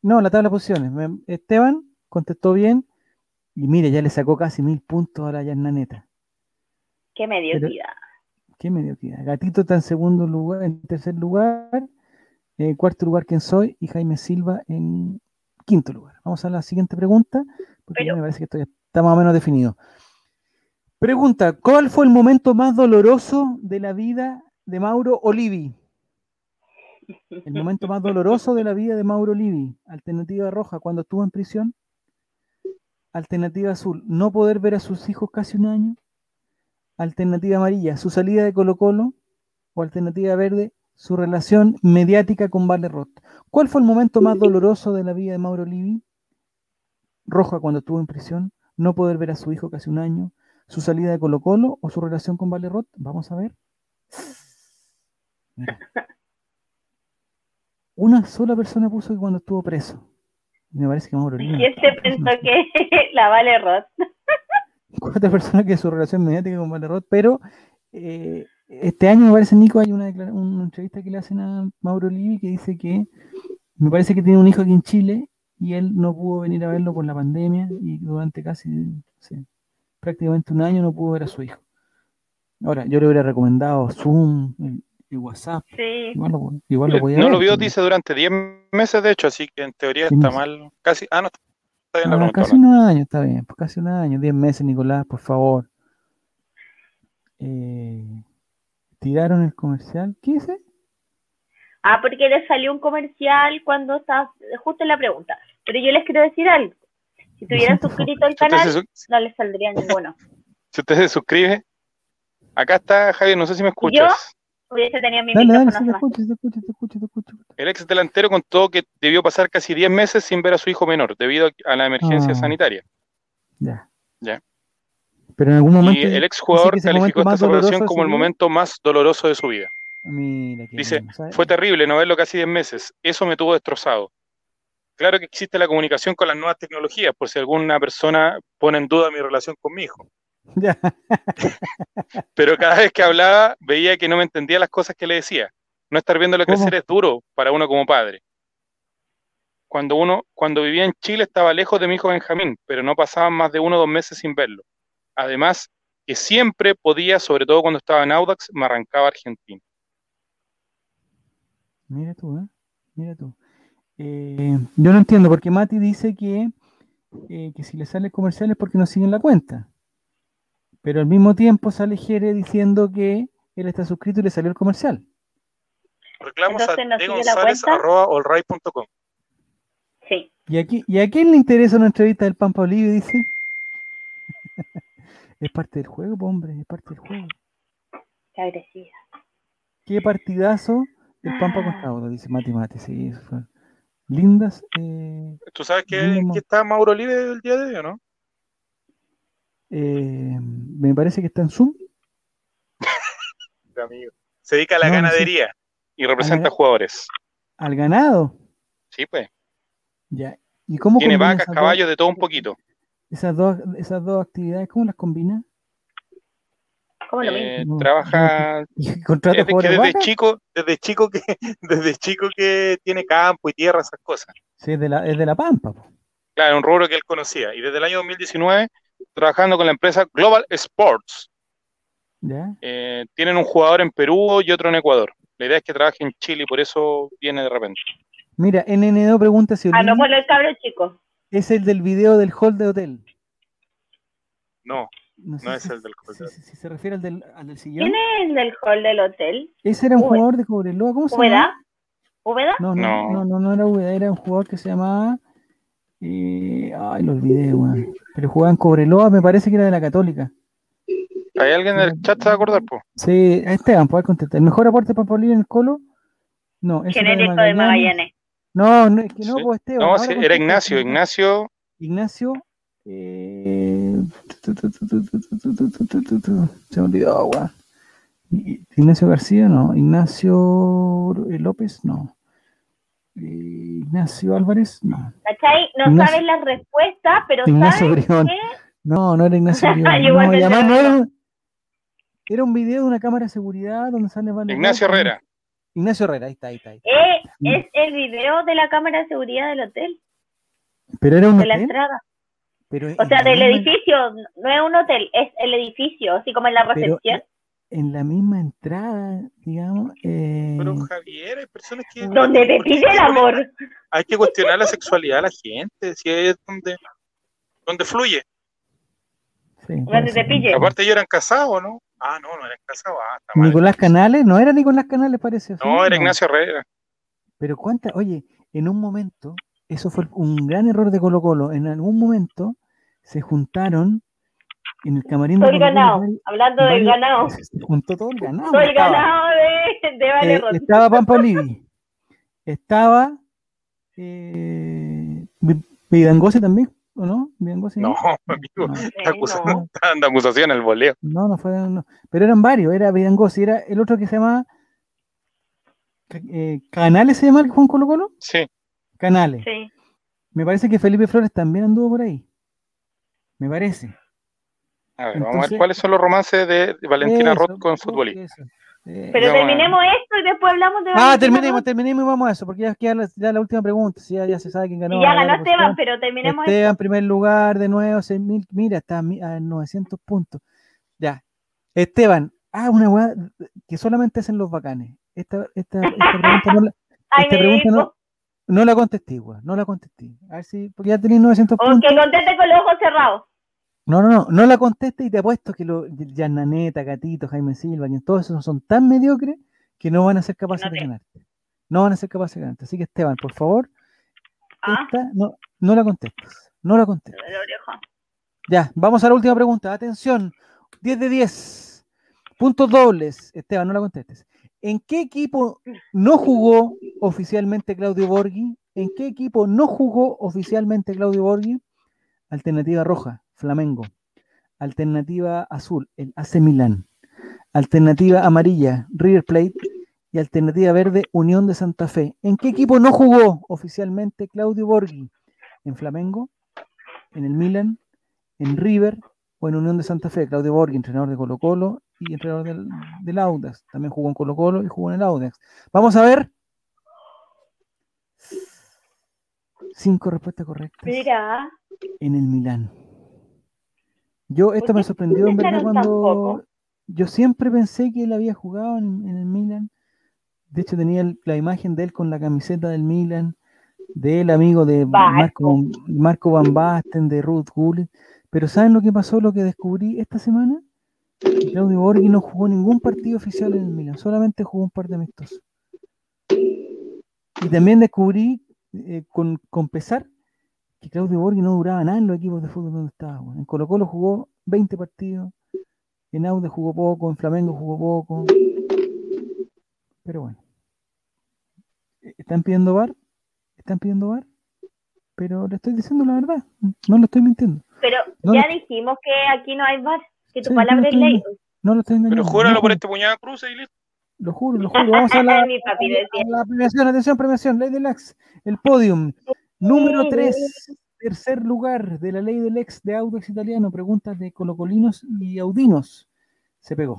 No, la tabla de posiciones. Esteban contestó bien y mire, ya le sacó casi mil puntos a la Yarnaneta. Qué mediocridad. qué mediocridad. Gatito está en segundo lugar, en tercer lugar, en cuarto lugar, ¿quién soy? Y Jaime Silva en quinto lugar. Vamos a la siguiente pregunta, porque me parece que esto ya está más o menos definido. Pregunta, ¿cuál fue el momento más doloroso de la vida de Mauro Olivi? El momento más doloroso de la vida de Mauro Olivi. Alternativa roja, cuando estuvo en prisión. Alternativa azul, no poder ver a sus hijos casi un año. Alternativa amarilla, su salida de Colo Colo. O alternativa verde, su relación mediática con Vale Roth. ¿Cuál fue el momento más doloroso de la vida de Mauro Olivi? Roja, cuando estuvo en prisión. No poder ver a su hijo casi un año su salida de Colo Colo o su relación con Valerot. Vamos a ver. Una sola persona puso que cuando estuvo preso. Me parece que Mauro ¿Y este pensó que la Valerot? Cuatro personas que su relación mediática con Valerot, pero eh, este año me parece, Nico, hay una, una entrevista que le hacen a Mauro Livi que dice que me parece que tiene un hijo aquí en Chile y él no pudo venir a verlo por la pandemia y durante casi prácticamente un año no pudo ver a su hijo. Ahora, yo le hubiera recomendado Zoom y WhatsApp. Sí. Igual lo, igual lo podía No lo vio, dice, durante 10 meses, de hecho, así que en teoría está mal. Casi, ah, no, está bien la ah, Casi un año, está bien, pues casi un año, 10 meses, Nicolás, por favor. Eh, ¿Tiraron el comercial? ¿Qué dice? Ah, porque le salió un comercial cuando está justo en la pregunta. Pero yo les quiero decir algo. Si tuvieran suscrito al canal, no les saldría ninguno. Si usted se suscribe, acá está Javier, no sé si me escuchas. Yo hubiese tenido mi dale, dale, te escucho, te escucho, te escucho, te escucho. El ex delantero contó que debió pasar casi 10 meses sin ver a su hijo menor debido a la emergencia ah. sanitaria. Ya. Ya. Pero en algún momento. Y el ex jugador calificó esta separación como el momento más doloroso de su vida. Dice, fue terrible no verlo casi 10 meses. Eso me tuvo destrozado. Claro que existe la comunicación con las nuevas tecnologías, por si alguna persona pone en duda mi relación con mi hijo. Pero cada vez que hablaba veía que no me entendía las cosas que le decía. No estar viéndolo crecer es duro para uno como padre. Cuando uno, cuando vivía en Chile estaba lejos de mi hijo Benjamín, pero no pasaban más de uno o dos meses sin verlo. Además, que siempre podía, sobre todo cuando estaba en Audax, me arrancaba Argentina. Mira tú, ¿eh? Mira tú. Eh, yo no entiendo, porque Mati dice que, eh, que si le sale comercial es porque no siguen la cuenta. Pero al mismo tiempo sale Jere diciendo que él está suscrito y le salió el comercial. Reclamos a Sí. ¿Y, aquí, ¿Y a quién le interesa una entrevista del Pampa Olivia? Dice. es parte del juego, hombre, es parte del juego. Qué agresiva. Qué partidazo el Pampa ah. contra dice Mati Mati, sí, eso fue lindas. Eh, ¿Tú sabes que, está Mauro Olive el día de hoy o no? Eh, me parece que está en Zoom. Se dedica a la ganadería y representa jugadores. ¿Al ganado? Sí, pues. Ya. ¿Y cómo Tiene vacas, caballos, de todo un poquito. Esas dos, esas dos actividades, ¿cómo las combina? Eh, trabaja desde chico, desde chico que, desde chico que tiene campo y tierra, esas cosas. Sí, es de la, es de la Pampa. Claro, un rubro que él conocía. Y desde el año 2019, trabajando con la empresa Global Sports. Eh, tienen un jugador en Perú y otro en Ecuador. La idea es que trabaje en Chile y por eso viene de repente. Mira, NNO pregunta si. Ah, no, por el cabro chico. Es el del video del hall de hotel. No, no, es el del hall. Si, si, se refiere al del, al del sillón. ¿Quién es el del hall del hotel? Ese era un jugador de Cobreloa. ¿Cómo se llama? ¿Úbeda? No no, no, no, no, era Úbeda, era un jugador que se llamaba. Eh, ay, lo olvidé, weón. Pero jugaba en Cobreloa, me parece que era de la Católica. Hay alguien en el chat se va a acordar, pues. Sí, Esteban, puede contestar. ¿El mejor aporte para Paulino en el Colo? No, es Genérico de Magallanes. No, no, es que no, pues Esteban. No, sí, era Ignacio, Ignacio. Ignacio. Eh... Se me olvidó, weón. Ignacio García, no. Ignacio López, no. Ignacio Álvarez, no. ¿Cachai? No sabes la respuesta, pero Ignacio sabes que... No, no era Ignacio Briones. no, era, era un video de una cámara de seguridad donde sale... Ignacio Herrera. Ignacio Herrera, ahí está, ahí está. Eh, es el video de la cámara de seguridad del hotel. Pero era un de la entrada. O sea, del edificio, no es un hotel, es el edificio, así como en la recepción en la misma entrada, digamos. Eh... Pero Javier, hay personas que. Donde te pide el amor. Hay que cuestionar la sexualidad de la gente, si es donde, donde fluye. Sí, donde te pille. Aparte, ellos eran casados, ¿no? Ah, no, no eran casados. Ah, Nicolás Canales, no era Nicolás Canales, parece. No, era Ignacio Herrera. Pero cuánta, oye, en un momento, eso fue un gran error de Colo Colo, en algún momento se juntaron en el camarín Soy ganado, hablando del ganado. Juntó todo el ganado. Soy el ganado de, de Vale eh, Estaba Pampa Olivi. Estaba eh, Vidangosi también, ¿o no? Vidangosi, no, amigo, no, no. Anda acusación el voleo. No, no fue, no. pero eran varios, era Vidangosi, era el otro que se llama eh, Canales, ¿se llama el Juan Colo Colo? Sí. Canales. Sí. Me parece que Felipe Flores también anduvo por ahí. Me parece. A ver, vamos a ver cuáles son los romances de Valentina Roth con futbolista. Eh, Pero terminemos esto y después hablamos de. Ah, terminemos, terminemos y vamos a eso, porque ya queda la, ya la última pregunta. Si ya, ya, se sabe quién ganó. ya ganó Esteban, pero terminemos Esteban, en primer lugar, de nuevo, 6.000. Mira, está a 900 puntos. Ya. Esteban, ah, una weá que solamente hacen los bacanes. Esta, esta, esta pregunta no la, esta pregunta no, no, la contesté, weá, no la contesté. A ver si, porque ya tenéis 900 puntos. Que conteste con los ojos cerrados. No, no, no, no la conteste y te apuesto que lo, Naneta, Gatito, Jaime Silva, y todos esos son tan mediocres que no van a ser capaces de ganarte. No van a ser capaces de ganarte. Así que Esteban, por favor, ¿Ah? esta no, no la contestes. No la contestes. Ya, vamos a la última pregunta. Atención, 10 de 10. Puntos dobles. Esteban, no la contestes. ¿En qué equipo no jugó oficialmente Claudio Borghi? ¿En qué equipo no jugó oficialmente Claudio Borghi? Alternativa roja. Flamengo. Alternativa azul, el AC Milán. Alternativa amarilla, River Plate. Y alternativa verde, Unión de Santa Fe. ¿En qué equipo no jugó oficialmente Claudio Borghi? ¿En Flamengo? ¿En el Milan? ¿En River? ¿O en Unión de Santa Fe? Claudio Borghi, entrenador de Colo Colo y entrenador del, Audax. También jugó en Colo Colo y jugó en el Audax. Vamos a ver. Cinco respuestas correctas. Mira. En el Milán. Yo, esto me sorprendió en verdad cuando. Yo siempre pensé que él había jugado en, el Milan. De hecho, tenía la imagen de él con la camiseta del Milan, de él amigo de Marco, Marco Van Basten, de Ruth Gullit. Pero ¿saben lo que pasó, lo que descubrí esta semana? Claudio Borghi no jugó ningún partido oficial en el Milan, solamente jugó un par de amistosos. Y también descubrí, eh, con, con pesar, que Claudio Borghi no duraba nada en los equipos de fútbol donde estaba. En Colo Colo jugó 20 partidos, en Aude jugó poco, en Flamengo jugó poco. Pero bueno. ¿Están pidiendo bar? ¿Están pidiendo bar? Pero le estoy diciendo la verdad, no lo estoy mintiendo. Pero ya dijimos que aquí no hay bar, que tu palabra es ley. No lo estoy engañando. Pero júralo por este puñado cruce y listo. Lo juro, lo juro. Vamos a la, a la premiación, atención, premiación, Ley del Axe, el podium. Número 3, tercer lugar de la ley del ex de Audax Italiano. Preguntas de colocolinos y audinos. Se pegó.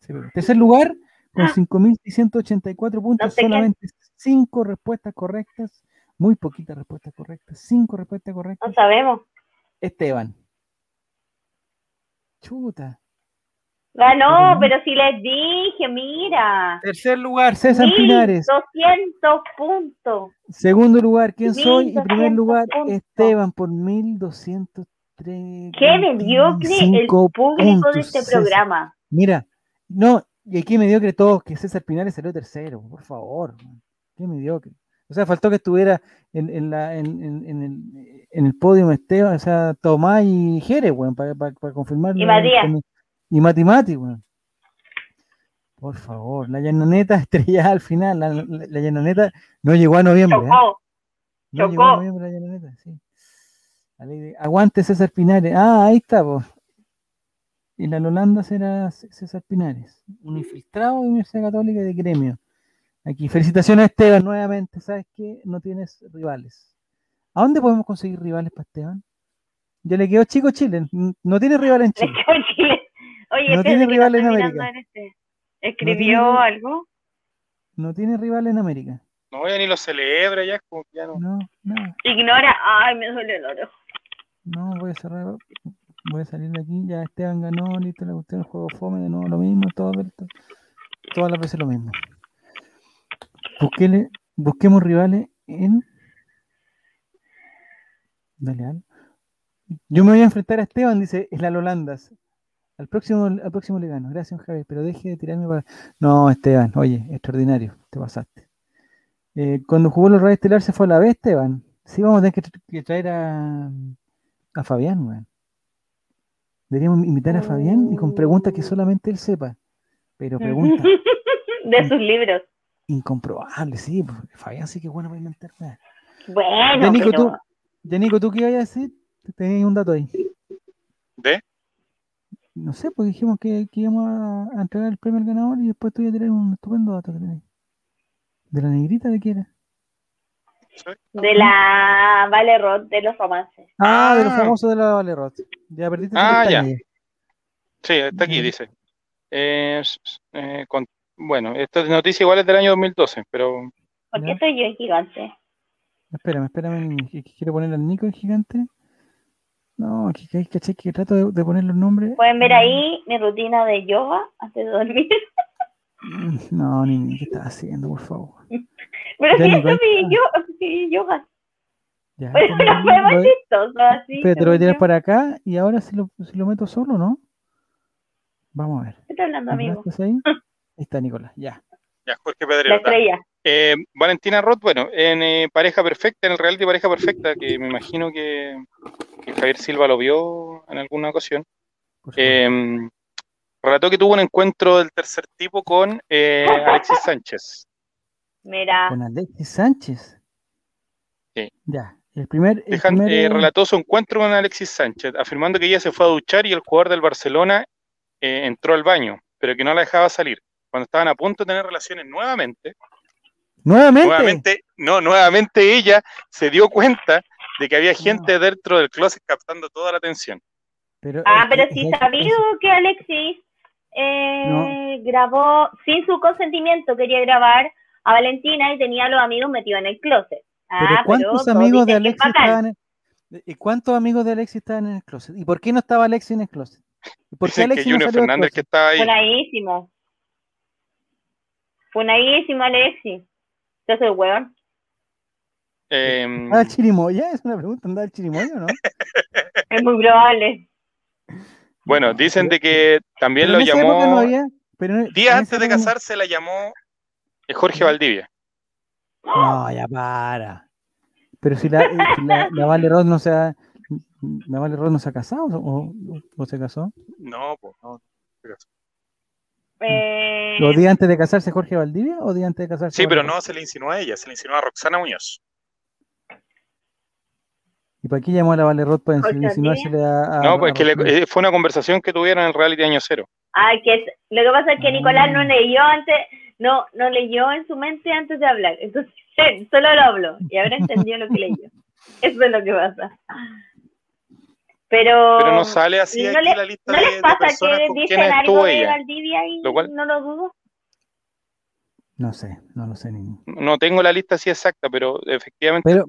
Se pegó. Tercer lugar, con 5.684 ah. puntos, solamente 5 respuestas correctas. Muy poquitas respuestas correctas. 5 respuestas correctas. No sabemos. Esteban. Chuta. Ganó, pero si les dije, mira. Tercer lugar, César Pinares. 200 puntos. Segundo lugar, ¿quién soy? Y primer lugar, Esteban, por 1203. Qué mediocre el público de este programa. Mira, no, y aquí mediocre todos, que César Pinares salió tercero, por favor. Qué mediocre. O sea, faltó que estuviera en, en, la, en, en, el, en el podio Esteban, o sea, Tomás y Jerez, weón, para, para, para confirmar. Y Matías. Y Mati Mati, weón. Por favor, la llanoneta estrellada al final. La, la, llanoneta no llegó a noviembre. ¿eh? Chocó. No llegó a noviembre la llanoneta, sí. Aguante César Pinares. Ah, ahí está, pues. Y la Lolanda será César Pinares, un infiltrado de Universidad Católica de gremio. Aquí, felicitaciones a Esteban nuevamente. ¿Sabes qué? No tienes rivales. ¿A dónde podemos conseguir rivales para Esteban? Ya le quedó chico Chile. No tiene rival en Chile. Chile. Oye, no tiene rival en América. En este. ¿Escribió algo? No tiene rival en América. No, ya ni lo celebra, ya como ya no. No, no. Ignora. Ay, me duele el oro. No, voy a cerrar. Voy a salir de aquí. Ya Esteban ganó, listo, le gustó el juego fome, de nuevo lo mismo, todo, todas las veces lo mismo. Busquele, busquemos rivales en. Dale, algo. Yo me voy a enfrentar a Esteban, dice, es la Lolandas. Al próximo, al próximo le gano. Gracias, Javier, pero deje de tirarme para. No, Esteban, oye, extraordinario, te pasaste. Eh, cuando jugó los Reyes Estelar se fue a la vez, Esteban. Sí, vamos a tener que, traer a, a Fabián, weón. Deberíamos invitar a Fabián y con preguntas que solamente él sepa. Pero pregunta. de sus libros. Incomprobable, sí. Pues, Fabián sí que es bueno para inventar. Bueno, ya, Nico, tú, ya, Nico, ¿tú qué ibas a decir? Tenías un dato ahí. ¿De? No sé, porque dijimos que, íbamos a, entregar el premio al ganador y después te voy a tener un estupendo dato que tenéis. ¿De la negrita de quién era? De la Vale Roth, de los romances. Ah, de los ah. famosos de la Vale Roth. Ya perdiste. Ah, ya. Sí, está aquí, dice. Eh, con, bueno, esta noticia igual es del año 2012, pero... ¿Por qué estoy yo en gigante? Espérame, espérame, quiero poner al Nico en gigante. No, aquí caché que trato de, poner los nombres. Pueden ver ahí mi rutina de yoga antes de dormir. No, ni ¿qué estás haciendo, por favor? Pero si eso es mi yoga. Ya, Pero no fue más chistoso así. Pero te lo voy a tirar para acá y ahora si lo, si lo meto solo, ¿no? Vamos a ver. ¿Qué estás hablando, amigo? ¿Estás ahí? Ahí está, Nicolás, ya. Ya, Jorge Pedrero. La estrella. Eh, Valentina Roth, bueno, en eh, Pareja Perfecta, en el reality Pareja Perfecta, que me imagino que, Javier Silva lo vio en alguna ocasión, eh, relató que tuvo un encuentro del tercer tipo con eh, Alexis Sánchez. Mira. Con Alexis Sánchez. Sí. Ya. El primer, relató su encuentro con Alexis Sánchez, afirmando que ella se fue a duchar y el jugador del Barcelona entró al baño, pero que no la dejaba salir. Cuando estaban a punto de tener relaciones nuevamente, ¿Nuevamente? no, nuevamente ella se dio cuenta de que había gente dentro del closet captando toda la atención. ah, pero sí sabido que Alexis eh, grabó sin su consentimiento, quería grabar a Valentina y tenía a los amigos metidos en el closet. Ah, ¿cuántos amigos de Alexis estaban en, ¿Y cuántos amigos de Alexis estaban en el closet? ¿Y por qué no estaba Alexis en el closet? ¿Por qué Alexis Fernández que estaba ahí. Funadísimo Alexis. ¿Qué hace el weón? Eh, ¿Anda chirimoya? Es una pregunta, ¿anda el chirimoya o no? es muy probable. Bueno, dicen de que también lo llamó. No había, pero días antes de casarse la llamó eh, Jorge Valdivia. No, ya para. Pero si la, la, la Vale Rod no se ha. ¿La Vale Rod no se ha casado o, o se casó? No, pues no, se casó. Eh... ¿Los días antes de casarse Jorge Valdivia o días antes de casarse? Sí, pero no se le insinuó a ella, se le insinuó a Roxana Muñoz. ¿Y para qué llamó a la Valerot para insinuársele a, a, No, pues que eh, fue una conversación que tuvieron en el reality año cero. Ah, que lo que pasa es que Nicolás no ah. leyó antes, no, no leyó en su mente antes de hablar. Entonces, solo lo habló y habrá entendido lo que leyó. Eso es lo que pasa. Pero, pero no sale así ¿no aquí la lista ¿no de, les pasa de que dicen algo de Valdivia y lo cual, no lo dudo? No sé, no lo sé. Ni... No tengo la lista así exacta, pero efectivamente. Pero,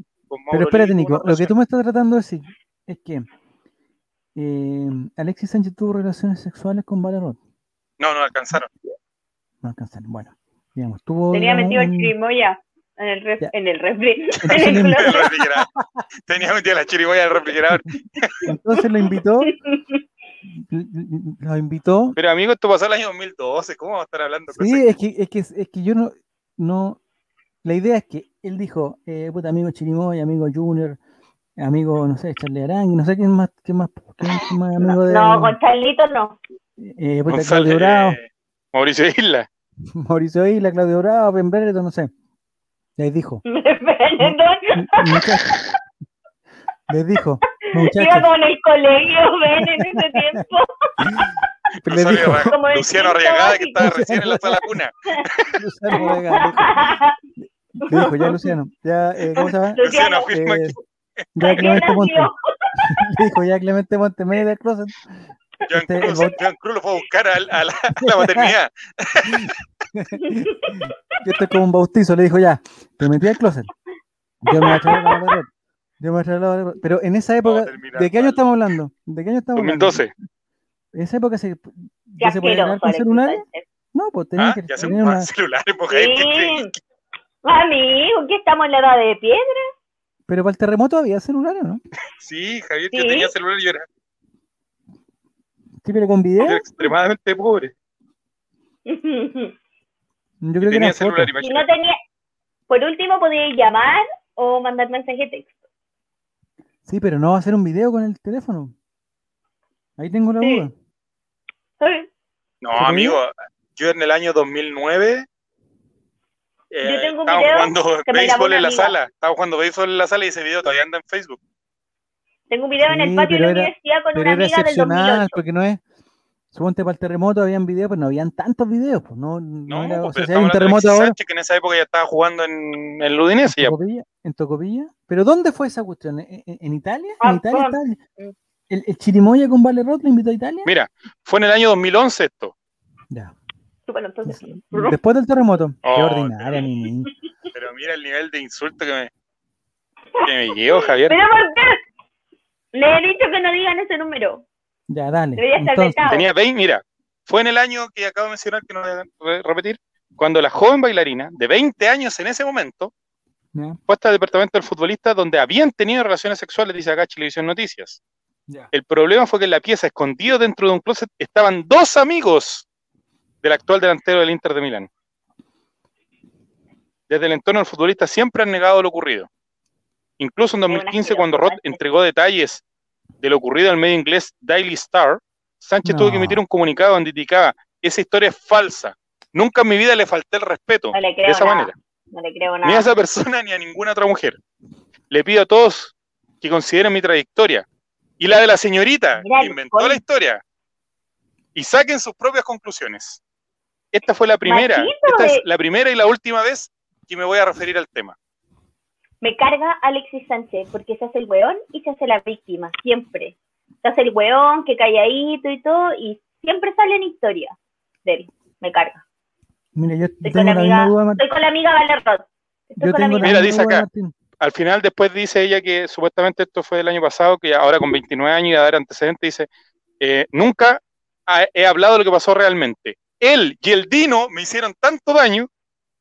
pero espérate, Nico, lo que tú me estás tratando de decir es que eh, Alexis Sánchez tuvo relaciones sexuales con Valerot. No, no alcanzaron. No alcanzaron, bueno. Digamos, tuvo. Tenía metido el chirimoya en el, ref, en el refri. Tenía metido la chirimoya en el refrigerador. Entonces lo invitó. Lo invitó. Pero amigo, esto pasó el año 2012. ¿Cómo vamos a estar hablando? Sí, es que, es que, es que yo no, no. La idea es que él dijo, eh, puta, amigo Chirimoy, amigo Junior, amigo, no sé, Charlie Arangui, no sé quién más, quién más, quién más amigo de. No, con Charlito no. Eh, puta, Claudio Bravo. Mauricio Isla. Mauricio Isla, Claudio Bravo, Ben Benedetto, no sé. Les dijo. Les dijo. Muchachos. Iba con el colegio, ven, en ese tiempo. Le dijo, Luciano Arriagada, que estaba recién en la sala cuna. Luciano Arriagada. Le dijo, ya Luciano, ya, eh, ¿cómo se llama? Luciano, eh, Ya Clemente Monte. Le dijo, ya Clemente Monte, medio del closet. John, este, Cruz, John Cruz lo fue a buscar a, a, la, a la, maternidad. Esto es como un bautizo, le dijo ya, te metí al closet. Yo me voy a traer la. Yo me voy a la Pero en esa época, ¿de qué año estamos hablando? ¿De qué año estamos 2012. hablando? En esa época se, ya se podía con celulares. No, pues tenía ah, que ya tener una... celulares, porque sí. Amigo, ¿qué estamos en la edad de piedra? Pero para el terremoto había celulares, ¿no? Sí, Javier, yo tenía celular y yo era. Sí, pero con video. Era extremadamente pobre. yo creo que celular, y no tenía. Por último, podíais llamar o mandar mensaje de texto. Sí, pero no va a hacer un video con el teléfono. Ahí tengo la duda. No, amigo, yo en el año 2009 eh, yo tengo un video jugando béisbol en la sala. Estaba jugando béisbol en la sala y ese video todavía anda en Facebook. Tengo un video en el patio de la universidad con una amiga del 2008. porque no es. Suponte para el terremoto habían videos, pero no habían tantos videos. Pues no, no, era, o sea, si hay un terremoto ahora. que en esa época ya estaba jugando en el Udinese. ¿En Tocopilla? ¿En Tocopilla? ¿Pero dónde fue esa cuestión? ¿En, Italia? ¿En Italia? Italia? ¿El, ¿El, Chirimoya con Vale Roth lo invitó a Italia? Mira, fue en el año 2011 esto. Ya. Bueno, entonces, Después del terremoto. Oh, Qué ordinaria, mi Pero mira el nivel de insulto que me, que me llevó, Javier. ¿Pero por qué? Le he dicho que no digan ese número. Ya, dale. Entonces, tenía 20, mira, fue en el año que acabo de mencionar, que no voy a repetir, cuando la joven bailarina, de 20 años en ese momento, fue hasta el departamento del futbolista donde habían tenido relaciones sexuales, dice acá Televisión Noticias. El problema fue que en la pieza, escondido dentro de un closet, estaban dos amigos del actual delantero del Inter de Milán. Desde el entorno del futbolista siempre han negado lo ocurrido. Incluso en 2015, cuando Roth entregó detalles de lo ocurrido al medio inglés Daily Star, Sánchez tuvo que emitir un comunicado donde indicaba, esa historia es falsa. Nunca en mi vida le falté el respeto de esa manera. Ni a esa persona ni a ninguna otra mujer. Le pido a todos que consideren mi trayectoria y la de la señorita que inventó la historia y saquen sus propias conclusiones. Esta fue la primera, esta es la primera y la última vez que me voy a referir al tema. Me carga Alexis Sánchez porque se hace el weón y se hace la víctima, siempre. Se hace el weón, que calladito y todo, y siempre sale en historia de él. Me carga. Mira, yo estoy tengo con la, misma duda, Estoy con la amiga Valerrot. Mira, dice acá, al final después dice ella que supuestamente esto fue el año pasado, que ahora con 29 años y a dar antecedentes, dice, eh, nunca he hablado de lo que pasó realmente. Él y el Dino me hicieron tanto daño,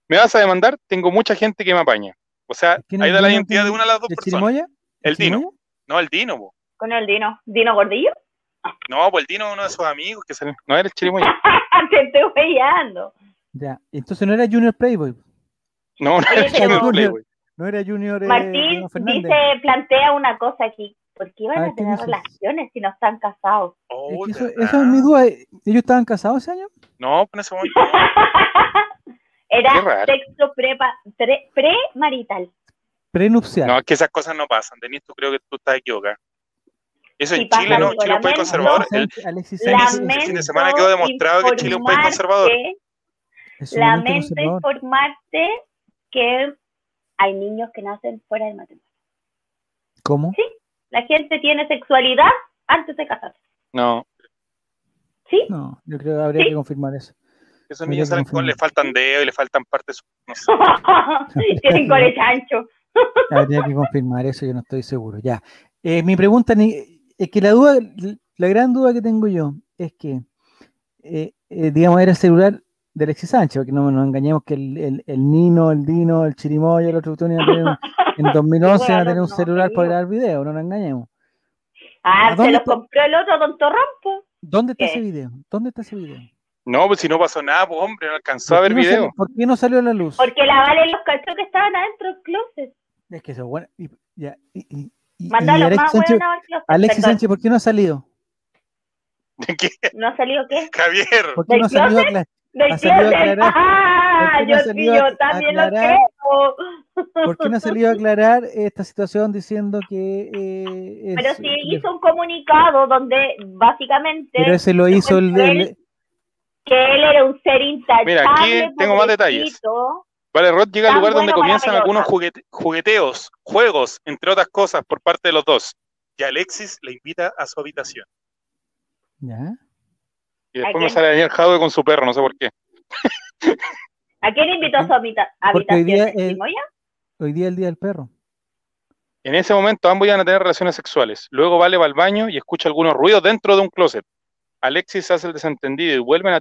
me vas a demandar, tengo mucha gente que me apaña. O sea, ahí da la identidad de una de las dos personas. ¿El, Dino. No, el Dino. ¿Con el Dino? ¿Dino Gordillo? No, pues el Dino es uno de sus amigos que salió. No era el Chirimoya. Te estoy weyando. Ya, entonces no era Junior Playboy. No, no era Junior Playboy. No era Junior. Eh, Martín dice, plantea una cosa aquí. ¿Por qué iban a, tener relaciones si no están casados? Oh, eso, es mi duda. ¿Ellos estaban casados ese año? No, en ese momento. Era sexo pre-marital. Prenupcial. No, es que esas cosas no pasan. Denis, tú creo que tú estás equivocado. Eso en Chile no, Chile es un país conservador. El, el fin de semana quedó demostrado que Chile es un país conservador. Lamento informarte que hay niños que nacen fuera del matrimonio. ¿Cómo? Sí, la gente tiene sexualidad antes de casarse. No. ¿Sí? No, yo creo que habría que confirmar eso. Esos niños salen con, le faltan dedos y le faltan partes. No sé. Tienen cole chancho. habría que confirmar eso, yo no estoy seguro. Ya. Eh, mi pregunta es que la duda, la gran duda que tengo yo es que, eh, eh, digamos, era el celular de Alexis Sánchez, porque no nos engañemos que el, el, Nino, el Dino, el Chirimoya, el otro tener, en 2011 van a tener un celular para grabar video, no nos engañemos. Ah, se lo compró el otro Don Torrampo. ¿Dónde está ese video? ¿Dónde está ese video? No, pues si no pasó nada, pues hombre, no alcanzó a ver video. ¿Por qué no salió a la luz? Porque la Vale los cachó que estaban adentro del closet. Es que eso, bueno, y, ya, y, y, y Alexis, Sánchez, Alexis Sánchez, ¿por qué no ha salido? ¿De qué? ¿No ha salido qué? Javier. ¿Por qué no ha salido a, ha salido a aclarar? ¡Ah! Yo, también lo creo. ¿Por qué no ha salido a aclarar esta situación diciendo que... Eh, es, Pero sí hizo un comunicado donde básicamente... Pero ese lo hizo el... Él, que él era un ser intachable. Mira, aquí tengo más detalles. Vale, Rod llega al lugar donde comienzan algunos jugueteos, juegos, entre otras cosas, por parte de los dos. Y Alexis le invita a su habitación. ¿Ya? Y después me sale Daniel Jadwe con su perro, no sé por qué. ¿A quién invitó a su habitación? Hoy día, el, hoy día el día del perro. En ese momento ambos iban a tener relaciones sexuales. Luego Vale va al baño y escucha algunos ruidos dentro de un closet. Alexis hace el desentendido y vuelven a,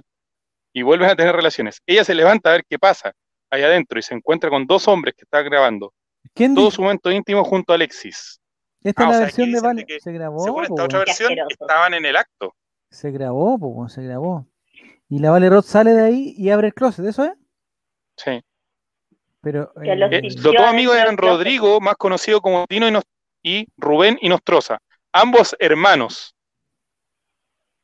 y vuelven a tener relaciones. Ella se levanta a ver qué pasa allá adentro y se encuentra con dos hombres que están grabando. ¿Quién Todo su momento íntimo junto a Alexis. Esta es ah, la versión de Vale. Se grabó. Según esta otra versión, estaban en el acto. Se grabó, pues, se grabó. Y la Vale Roth sale de ahí y abre el closet, ¿eso es? Sí. Pero, eh, los, eh, dos amigos eran Rodrigo, más conocido como Tino y, y Rubén y Nostroza, ambos hermanos.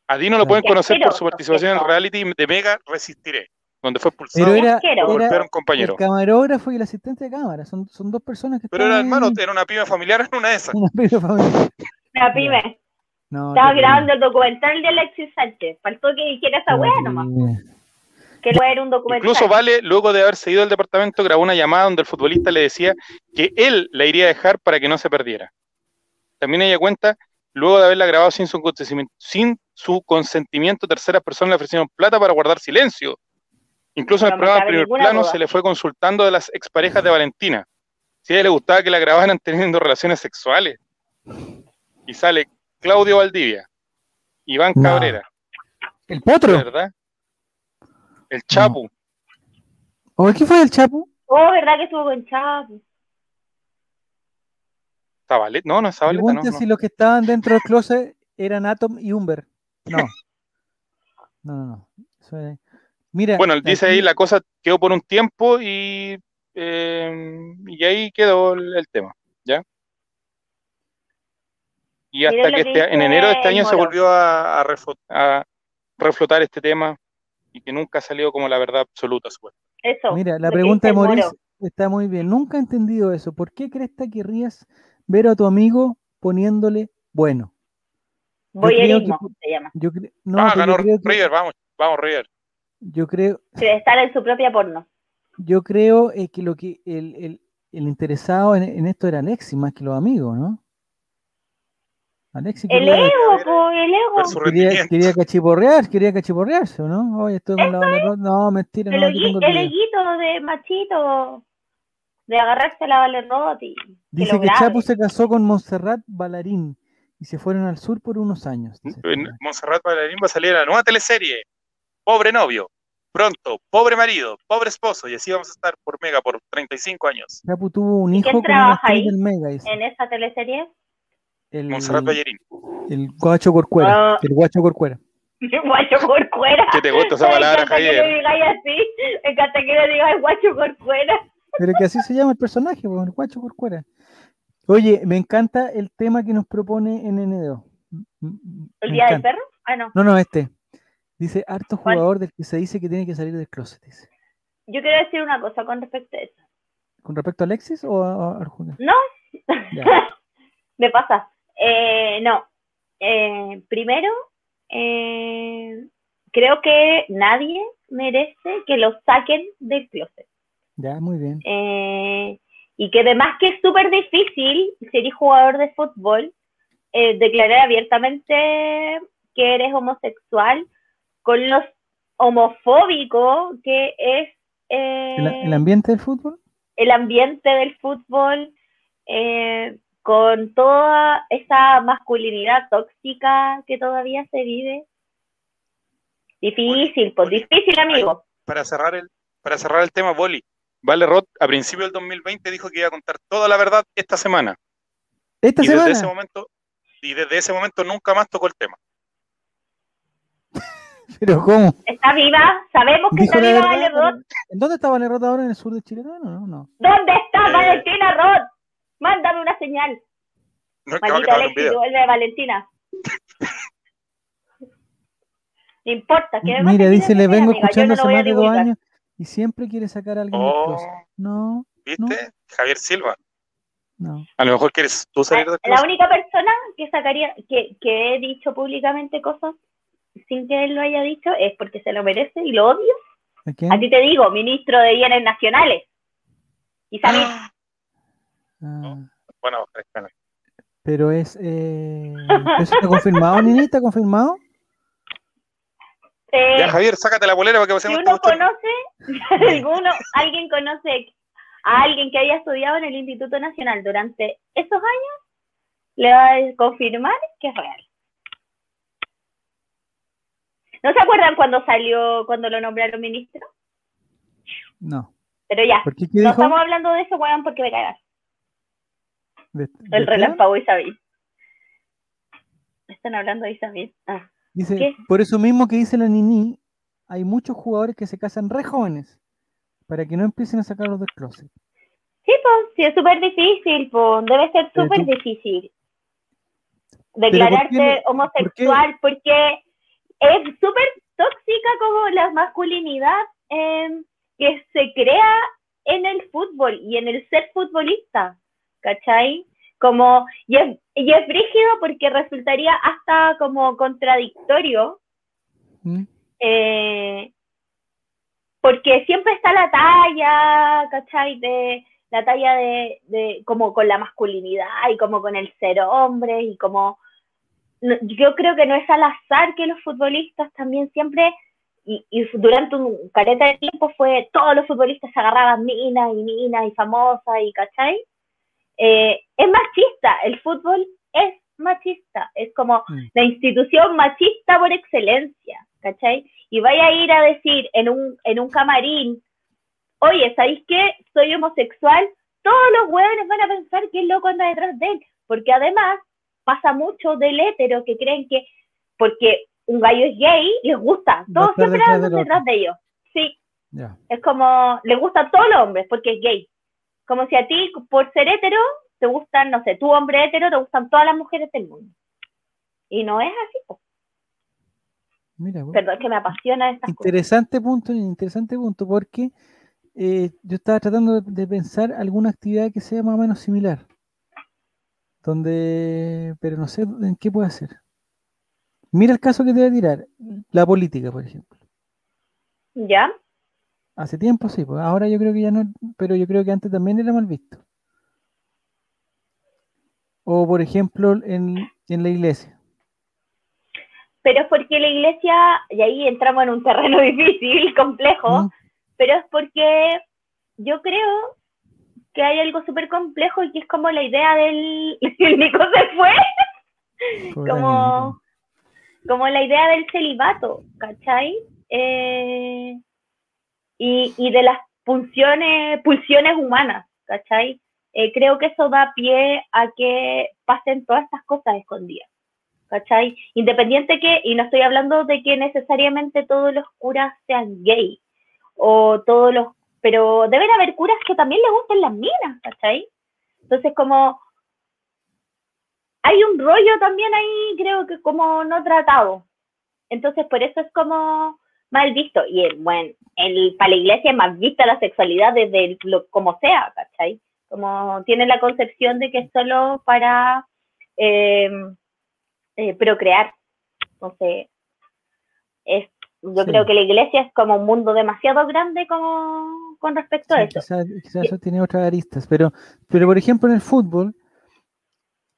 A Dino lo pueden conocer por su participación en el reality de Mega Resistiré, donde fue expulsado era, por un compañero. El camarógrafo y el asistente de cámara, son, son dos personas que Pero era hermano, era una pyme familiar en una de esas. Una pyme familiar. Una pyme. Estaba grabando el documental de Alexis Sánchez. Faltó que dijera esa weá nomás. Que no era un documental. Incluso Vale, luego de haber seguido el departamento, grabó una llamada donde el futbolista le decía que él la iría a dejar para que no se perdiera. También ella cuenta, luego de haberla grabado sin su consentimiento, sin su consentimiento terceras personas le ofrecieron plata para guardar silencio. Incluso en el programa primer plano se le fue consultando de las exparejas de Valentina. Si a ella le gustaba que la grabaran teniendo relaciones sexuales. Y sale Claudio Valdivia, Iván Cabrera. El potro. ¿Verdad? El Chapu. ¿O qué fue el Chapu? Oh, ¿verdad que estuvo con Chapu? ¿Zabaleta? No, no es Zabaleta. no, si los que estaban dentro del closet eran Atom y Humber. No. No, no, no. Mira, bueno, dice ahí la cosa quedó por un tiempo y, eh, y ahí quedó el tema, ¿ya? y hasta que, este, en enero de este año se volvió a, reflotar este tema y que nunca ha salido como la verdad absoluta. Eso. Mira, la pregunta de Maurice está muy bien. Nunca he entendido eso. ¿Por qué crees que querrías ver a tu amigo poniéndole bueno? Voyerismo se llama. Yo no, ah, ganó River, vamos, vamos River. Yo creo. estar en su propia porno. Yo creo eh, que lo que el, interesado en, en, esto era Alexis más que los amigos, ¿no? Alexis el ego, el ego. Quería, quería, cachiporrear, quería cachiporrearse, ¿no? Oye, estoy con la No, mentira. El, no, el, eguito de machito, de agarrarse a la Valerroti. Dice que, Chapu se casó con Montserrat Balarín y se fueron al sur por unos años. Montserrat Balarín va a salir a la nueva teleserie. Pobre novio, pronto, pobre marido, pobre esposo, y así vamos a estar por Mega por 35 años. Chapu tuvo un hijo con trabaja ahí Mega. ¿En esa teleserie? El, Monserrat Ballerín. El guacho corcuera. Ah. El guacho corcuera. El guacho corcuera. ¿Qué te gusta esa palabra, Javier? que le digáis así. Me encanta que le digas guacho corcuera. Pero que así se llama el personaje, el guacho corcuera. Oye, me encanta el tema que nos propone NN2. ¿El día del perro? Ah, no. No, no, este. Dice, harto jugador del que se dice que tiene que salir del closet, dice. Yo quiero decir una cosa con respecto a eso. ¿Con respecto a Alexis o a Arjuna? No. me pasa. Eh, no. Eh, primero, eh, creo que nadie merece que lo saquen del closet. Ya, muy bien. y que además que es súper difícil, ser jugador de fútbol, declarar abiertamente que eres homosexual con los homofóbico que es... ¿El, ambiente del fútbol? El ambiente del fútbol. Eh, con toda esa masculinidad tóxica que todavía se vive. Difícil, pues difícil, amigo. Para cerrar el, para cerrar el tema, Boli, Vale Roth a principio del 2020 dijo que iba a contar toda la verdad esta semana. ¿Esta y semana? Desde ese momento, y desde ese momento nunca más tocó el tema. ¿Pero cómo? Está viva, sabemos que está viva Vale Roth. ¿En dónde está Vale Roth ahora? ¿En el sur de Chile? No, no. ¿Dónde está eh. Valentina Roth? Mándame una señal. No, Maldito Alexis, devuelve Valentina. no importa. Que Mira, dice, le vengo escuchando hace más de dos años y siempre quiere sacar a alguien oh, No. ¿Viste? Javier Silva. No. A lo mejor quieres tú salir de La única persona que sacaría, que, que he dicho públicamente cosas sin que él lo haya dicho es porque se lo merece y lo odio. ¿A, ti te digo, ministro de Bienes Nacionales. Y ah. Bueno, pero es. Eh, ¿Eso está confirmado, Nini? ¿Está confirmado? Eh, ya, Javier, sácate la bolera para que pasemos. Si uno conoce, alguno, alguien conoce a alguien que haya estudiado en el Instituto Nacional durante esos años, le va a confirmar que es real. ¿No se acuerdan cuando salió, cuando lo nombraron ministro? No. Pero ya, no estamos hablando de eso, weón, porque me cagas. el relámpago Isabel. Están hablando de Isabel. Ah. Dice, por eso mismo que dice la Nini, hay muchos jugadores que se casan re jóvenes para que no empiecen a sacarlos del closet. Sí, pues, sí, es súper difícil, pues, debe ser súper difícil declararte homosexual porque es súper tóxica como la masculinidad em, que se crea en el fútbol y en el ser futbolista, ¿cachai? Como, y es, y es brígido porque resultaría hasta como contradictorio, ¿Mm? eh, porque siempre está la talla, ¿cachai? De, la talla de, de, como con la masculinidad y como con el ser hombre y como yo creo que no es al azar que los futbolistas también siempre, y, durante un careta de tiempo fue, todos los futbolistas se agarraban minas y minas y famosas y, ¿cachai? Eh, es machista, el fútbol es machista, es como mm. la institución machista por excelencia, ¿cachai? Y vaya a ir a decir en un, en un camarín, oye, ¿sabéis qué? Soy homosexual, todos los hueones van a pensar que el loco anda detrás de él, porque además pasa mucho del hétero que creen que porque un gallo es gay, les gusta, todos siempre andan detrás de ellos. Sí. Es como, les gusta a todos los hombres porque es gay. Como si a ti, por ser hétero, te gustan, no sé, tu hombre hétero, te gustan todas las mujeres del mundo. Y no es así. Mira, Perdón, es que me apasiona esta Interesante punto, interesante punto, porque eh, yo estaba tratando de pensar alguna actividad que sea más o menos similar donde, pero no sé en qué puede hacer. Mira el caso que te voy a tirar, la política, por ejemplo. ¿Ya? Hace tiempo sí, pues ahora yo creo que ya no, pero yo creo que antes también era mal visto. O por ejemplo en, la iglesia. Pero es porque la iglesia, y ahí entramos en un terreno difícil, complejo, pero es porque yo creo que hay algo súper complejo y que es como la idea del... El Nico se fue. como, como la idea del celibato, ¿cachai? Eh, y, y, de las pulsiones, pulsiones humanas, ¿cachai? Eh, creo que eso da pie a que pasen todas estas cosas escondidas, ¿cachai? Independiente que, y no estoy hablando de que necesariamente todos los curas sean gay, o todos los pero deben haber curas que también le gusten las minas, ¿cachai? Entonces, como hay un rollo también ahí, creo que como no tratado. Entonces, por eso es como mal visto. Y bueno, el, para la iglesia es más vista la sexualidad desde lo, como sea, ¿cachai? Como tiene la concepción de que es solo para eh, eh, procrear. Entonces, es, yo creo que la iglesia es como un mundo demasiado grande como con respecto a eso. Quizás eso tiene otras aristas, pero, pero por ejemplo en el fútbol,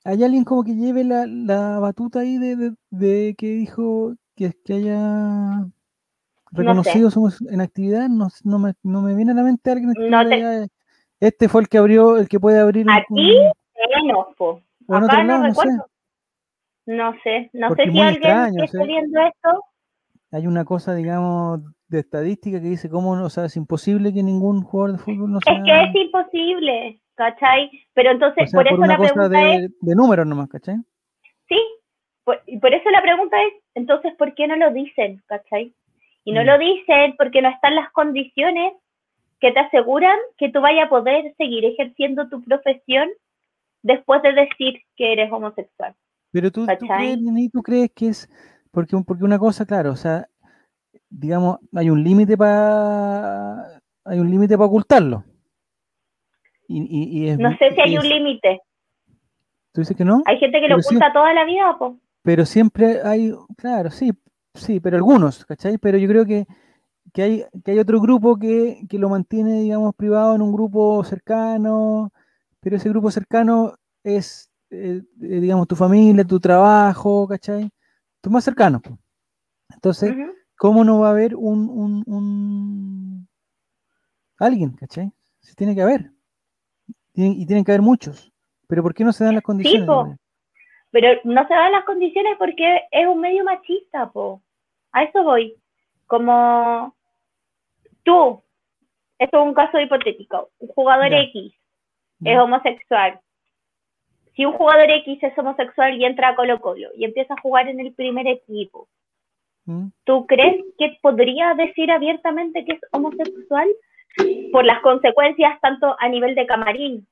¿hay alguien como que lleve la, batuta ahí de, que dijo que, que haya reconocido somos en actividad? No, no, me, no me viene a la mente alguien que este fue el que abrió, el que puede abrir Aquí, un, no, Acá no, recuerdo. No sé, no sé si alguien que esté viendo esto. Hay una cosa, digamos, de estadística que dice cómo, o sea, es imposible que ningún jugador de fútbol no sea... Es que es imposible, ¿cachai? Pero entonces, por eso la pregunta de, es... De números nomás, ¿cachai? Sí, por, por eso la pregunta es, entonces ¿por qué no lo dicen? ¿Cachai? Y no mm. lo dicen porque no están las condiciones que te aseguran que tú vayas a poder seguir ejerciendo tu profesión después de decir que eres homosexual. Pero tú, tú crees, tú crees que es, porque, porque una cosa, claro, o sea, digamos, hay un límite para hay un límite para ocultarlo. Y, no sé si hay un límite. ¿Tú dices que no? Hay gente que lo oculta toda la vida, pues. Pero siempre hay, claro, sí, sí, pero algunos, ¿cachai? Pero yo creo que, hay, que hay otro grupo que, lo mantiene, digamos, privado en un grupo cercano, pero ese grupo cercano es, eh, eh, digamos, tu familia, tu trabajo, ¿cachai? Tu más cercano. Entonces, ¿cómo no va a haber un, un, un... alguien, ¿cachai? Se tiene que haber. y tienen que haber muchos. Pero ¿por qué no se dan las condiciones? Pero no se dan las condiciones porque es un medio machista, po. A eso voy. Como tú, esto es un caso hipotético, un jugador X es homosexual. Si un jugador X es homosexual y entra a Colo Colo y empieza a jugar en el primer equipo, ¿Mm? ¿tú crees que podría decir abiertamente que es homosexual? Por las consecuencias tanto a nivel de camarín,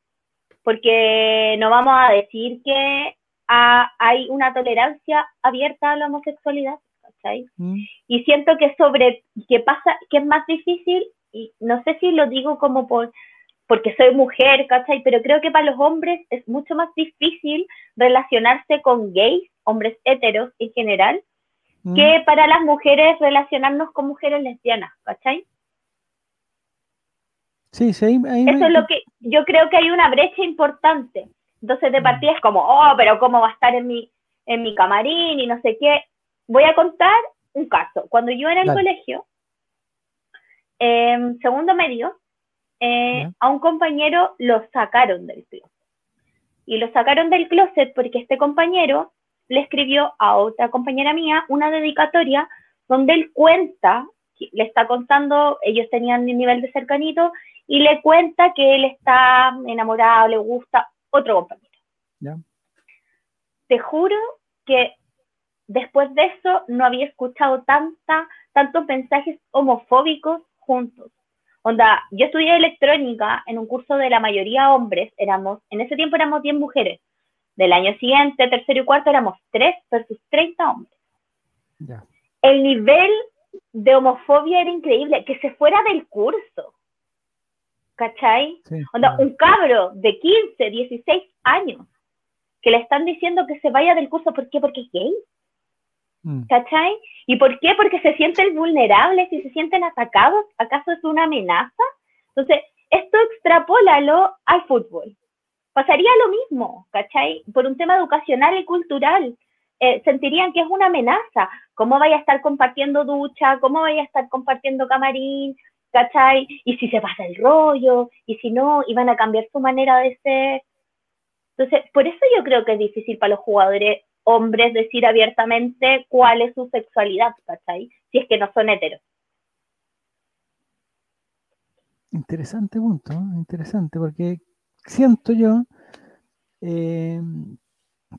porque no vamos a decir que hay una tolerancia abierta a la homosexualidad, ¿cachai? Mm. Y siento que sobre, que pasa, que es más difícil, y no sé si lo digo como por, porque soy mujer, ¿cachai? Pero creo que para los hombres es mucho más difícil relacionarse con gays, hombres heteros en general, mm. que para las mujeres relacionarnos con mujeres lesbianas, ¿cachai? Sí, sí, Eso es lo que yo creo que hay una brecha importante. Entonces de mm. partida es como, oh, pero ¿cómo va a estar en mi, en mi camarín y no sé qué? Voy a contar un caso. Cuando yo era en el colegio, en segundo medio, eh, a un compañero lo sacaron del closet. Y lo sacaron del closet porque este compañero le escribió a otra compañera mía una dedicatoria donde él cuenta, le está contando, ellos tenían un nivel de cercanito, y le cuenta que él está enamorado, le gusta, otro compañero. Te juro que después de eso no había escuchado tanta, tantos mensajes homofóbicos juntos. Onda, yo estudié electrónica en un curso de la mayoría hombres, éramos, en ese tiempo éramos 10 mujeres. Del año siguiente, tercero y cuarto, éramos 3 versus 30 hombres. El nivel de homofobia era increíble, que se fuera del curso. ¿Cachai? Onda, un cabro de 15, 16 años que le están diciendo que se vaya del curso, ¿por qué? Porque es gay. Mm. ¿Cachai? ¿Y por qué? Porque se sienten vulnerables y se sienten atacados. ¿Acaso es una amenaza? Entonces, esto extrapólalo al fútbol. Pasaría lo mismo, ¿cachai? Por un tema educacional y cultural. Eh, sentirían que es una amenaza. ¿Cómo vaya a estar compartiendo ducha? ¿Cómo vaya a estar compartiendo camarín? ¿Cachai? Y si se pasa el rollo, y si no, iban a cambiar su manera de ser. Entonces, por eso yo creo que es difícil para los jugadores hombres decir abiertamente cuál es su sexualidad, ¿cachai? Si es que no son heteros. Interesante punto, interesante, porque siento yo eh,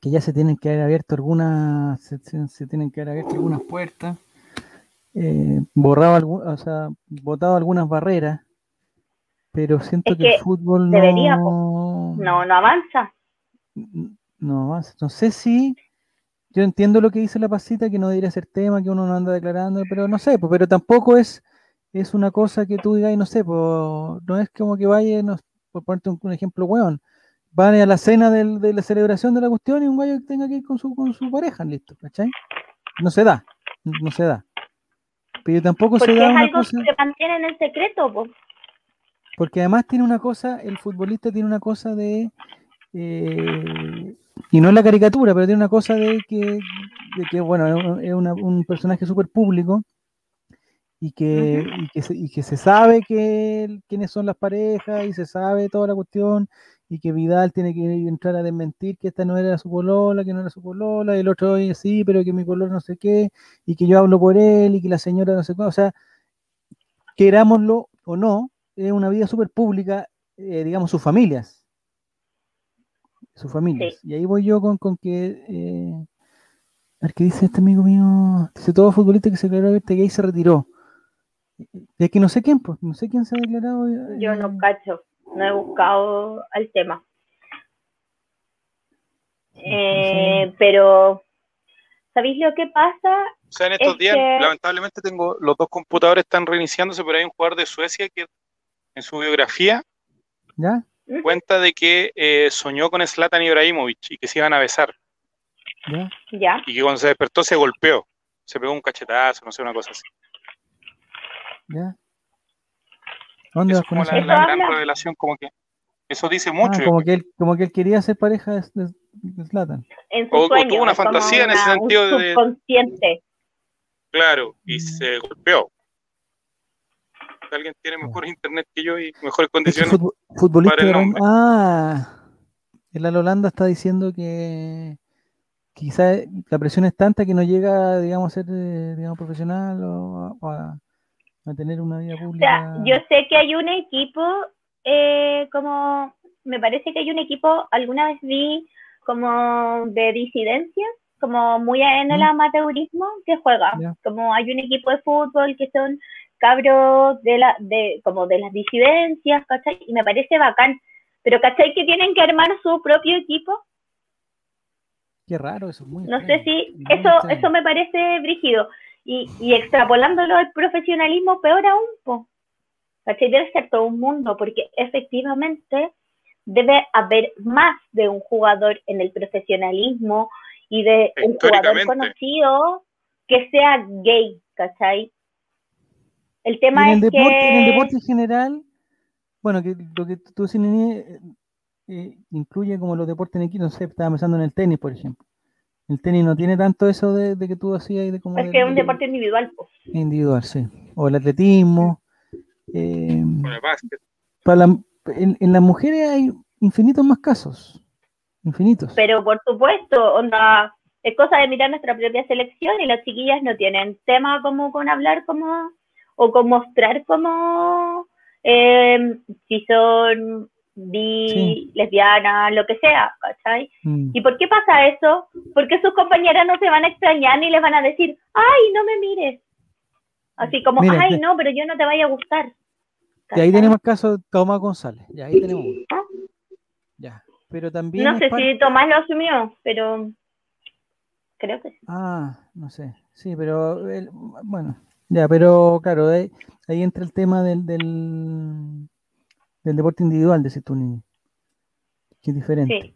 que ya se tienen que haber abierto algunas, se tienen que haber abierto algunas puertas eh, borraba, o sea, botaba algunas barreras, pero siento que, el fútbol no... no, no avanza. No avanza. No sé si yo entiendo lo que dice la pasita, que no debería ser tema, que uno no anda declarando, pero no sé, pero tampoco es, es una cosa que tú digas, no sé, no es como que vaya, por ponerte un, ejemplo, weón, van a la cena de la celebración de la cuestión y un gallo tenga que ir con su, con su pareja, listo, ¿cachai? No se da, no se da. Pero tampoco se da es algo que mantienen en secreto, pues. Porque además tiene una cosa, el futbolista tiene una cosa de, eh, y no es la caricatura, pero tiene una cosa de que, de que bueno, es un personaje súper público y que, y que, se, y que se sabe que, quiénes son las parejas y se sabe toda la cuestión y que Vidal tiene que entrar a desmentir que esta no era su polola, que no era su polola, y el otro dice sí, pero que mi color no sé qué, y que yo hablo por él, y que la señora no sé qué, o sea, querámoslo o no, es una vida súper pública, eh, digamos, sus familias. Sus familias. Y ahí voy yo con, que, eh, A ver qué dice este amigo mío. Dice todo futbolista que se declaró este gay se retiró. Es que no sé quién, pues, no sé quién se ha declarado. Eh, Yo no cacho, no he buscado el tema. Eh, pero, ¿sabéis lo que pasa? O sea, en estos días, lamentablemente, tengo los dos computadores están reiniciándose, pero hay un jugador de Suecia que en su biografía ¿Ya? cuenta de que eh, soñó con Zlatan Ibrahimovic y que se iban a besar. ¿Ya? Y que cuando se despertó se golpeó, se pegó un cachetazo, no sé, una cosa así. ¿Ya? ¿Dónde vas con eso? La, la gran revelación, como que eso dice mucho. Ah, como, que él, como que él quería ser pareja de, Zlatan. o, tuvo una fantasía en ese sentido de. Subconsciente. Claro, y mm. se golpeó. Alguien tiene mejor internet que yo y mejores condiciones. futbolista Ah, el Holanda está diciendo que quizá la presión es tanta que no llega, digamos, a ser, eh, digamos, profesional o, a, tener una vida pública. O sea, yo sé que hay un equipo, eh, como, me parece que hay un equipo, alguna vez vi como de disidencias, como muy en el ¿Mm? amateurismo que juega. Como hay un equipo de fútbol que son cabros de la, de, como de las disidencias, ¿cachai? Y me parece bacán. Pero ¿cachai? Que tienen que armar su propio equipo. Qué raro, eso muy No sé si, eso, eso me parece brígido. Y, y extrapolándolo al profesionalismo, peor aún, po. ¿cachai? Debe ser todo un mundo, porque efectivamente debe haber más de un jugador en el profesionalismo y de un jugador conocido que sea gay, ¿cachai? El tema en el es deporte, que... En el deporte en general, bueno, que lo que tú decís, eh, eh, incluye como los deportes en equipo, no sé, estaba pensando en el tenis, por ejemplo. El tenis no tiene tanto eso de, que tú hacías de como... Es que es un deporte individual. Individual, sí. O el atletismo. Eh, para en, en las mujeres hay infinitos más casos. Infinitos. Pero por supuesto, onda, es cosa de mirar nuestra propia selección y las chiquillas no tienen tema como con hablar como o con mostrar como eh, si son bi, lesbianas, lo que sea, ¿cachai? Mm. ¿Y por qué pasa eso? Porque sus compañeras no se van a extrañar ni les van a decir, ay, no me mires. Así como, ay, no, pero yo no te vaya a gustar. Y ahí tenemos caso de Tomás González, ya ahí tenemos ¿Ah? Ya, pero también... No sé si Tomás lo asumió, pero creo que sí. Ah, no sé, sí, pero bueno, ya, pero claro, ahí, entra el tema del, del, deporte individual, de tú, niño. Que es diferente. Sí.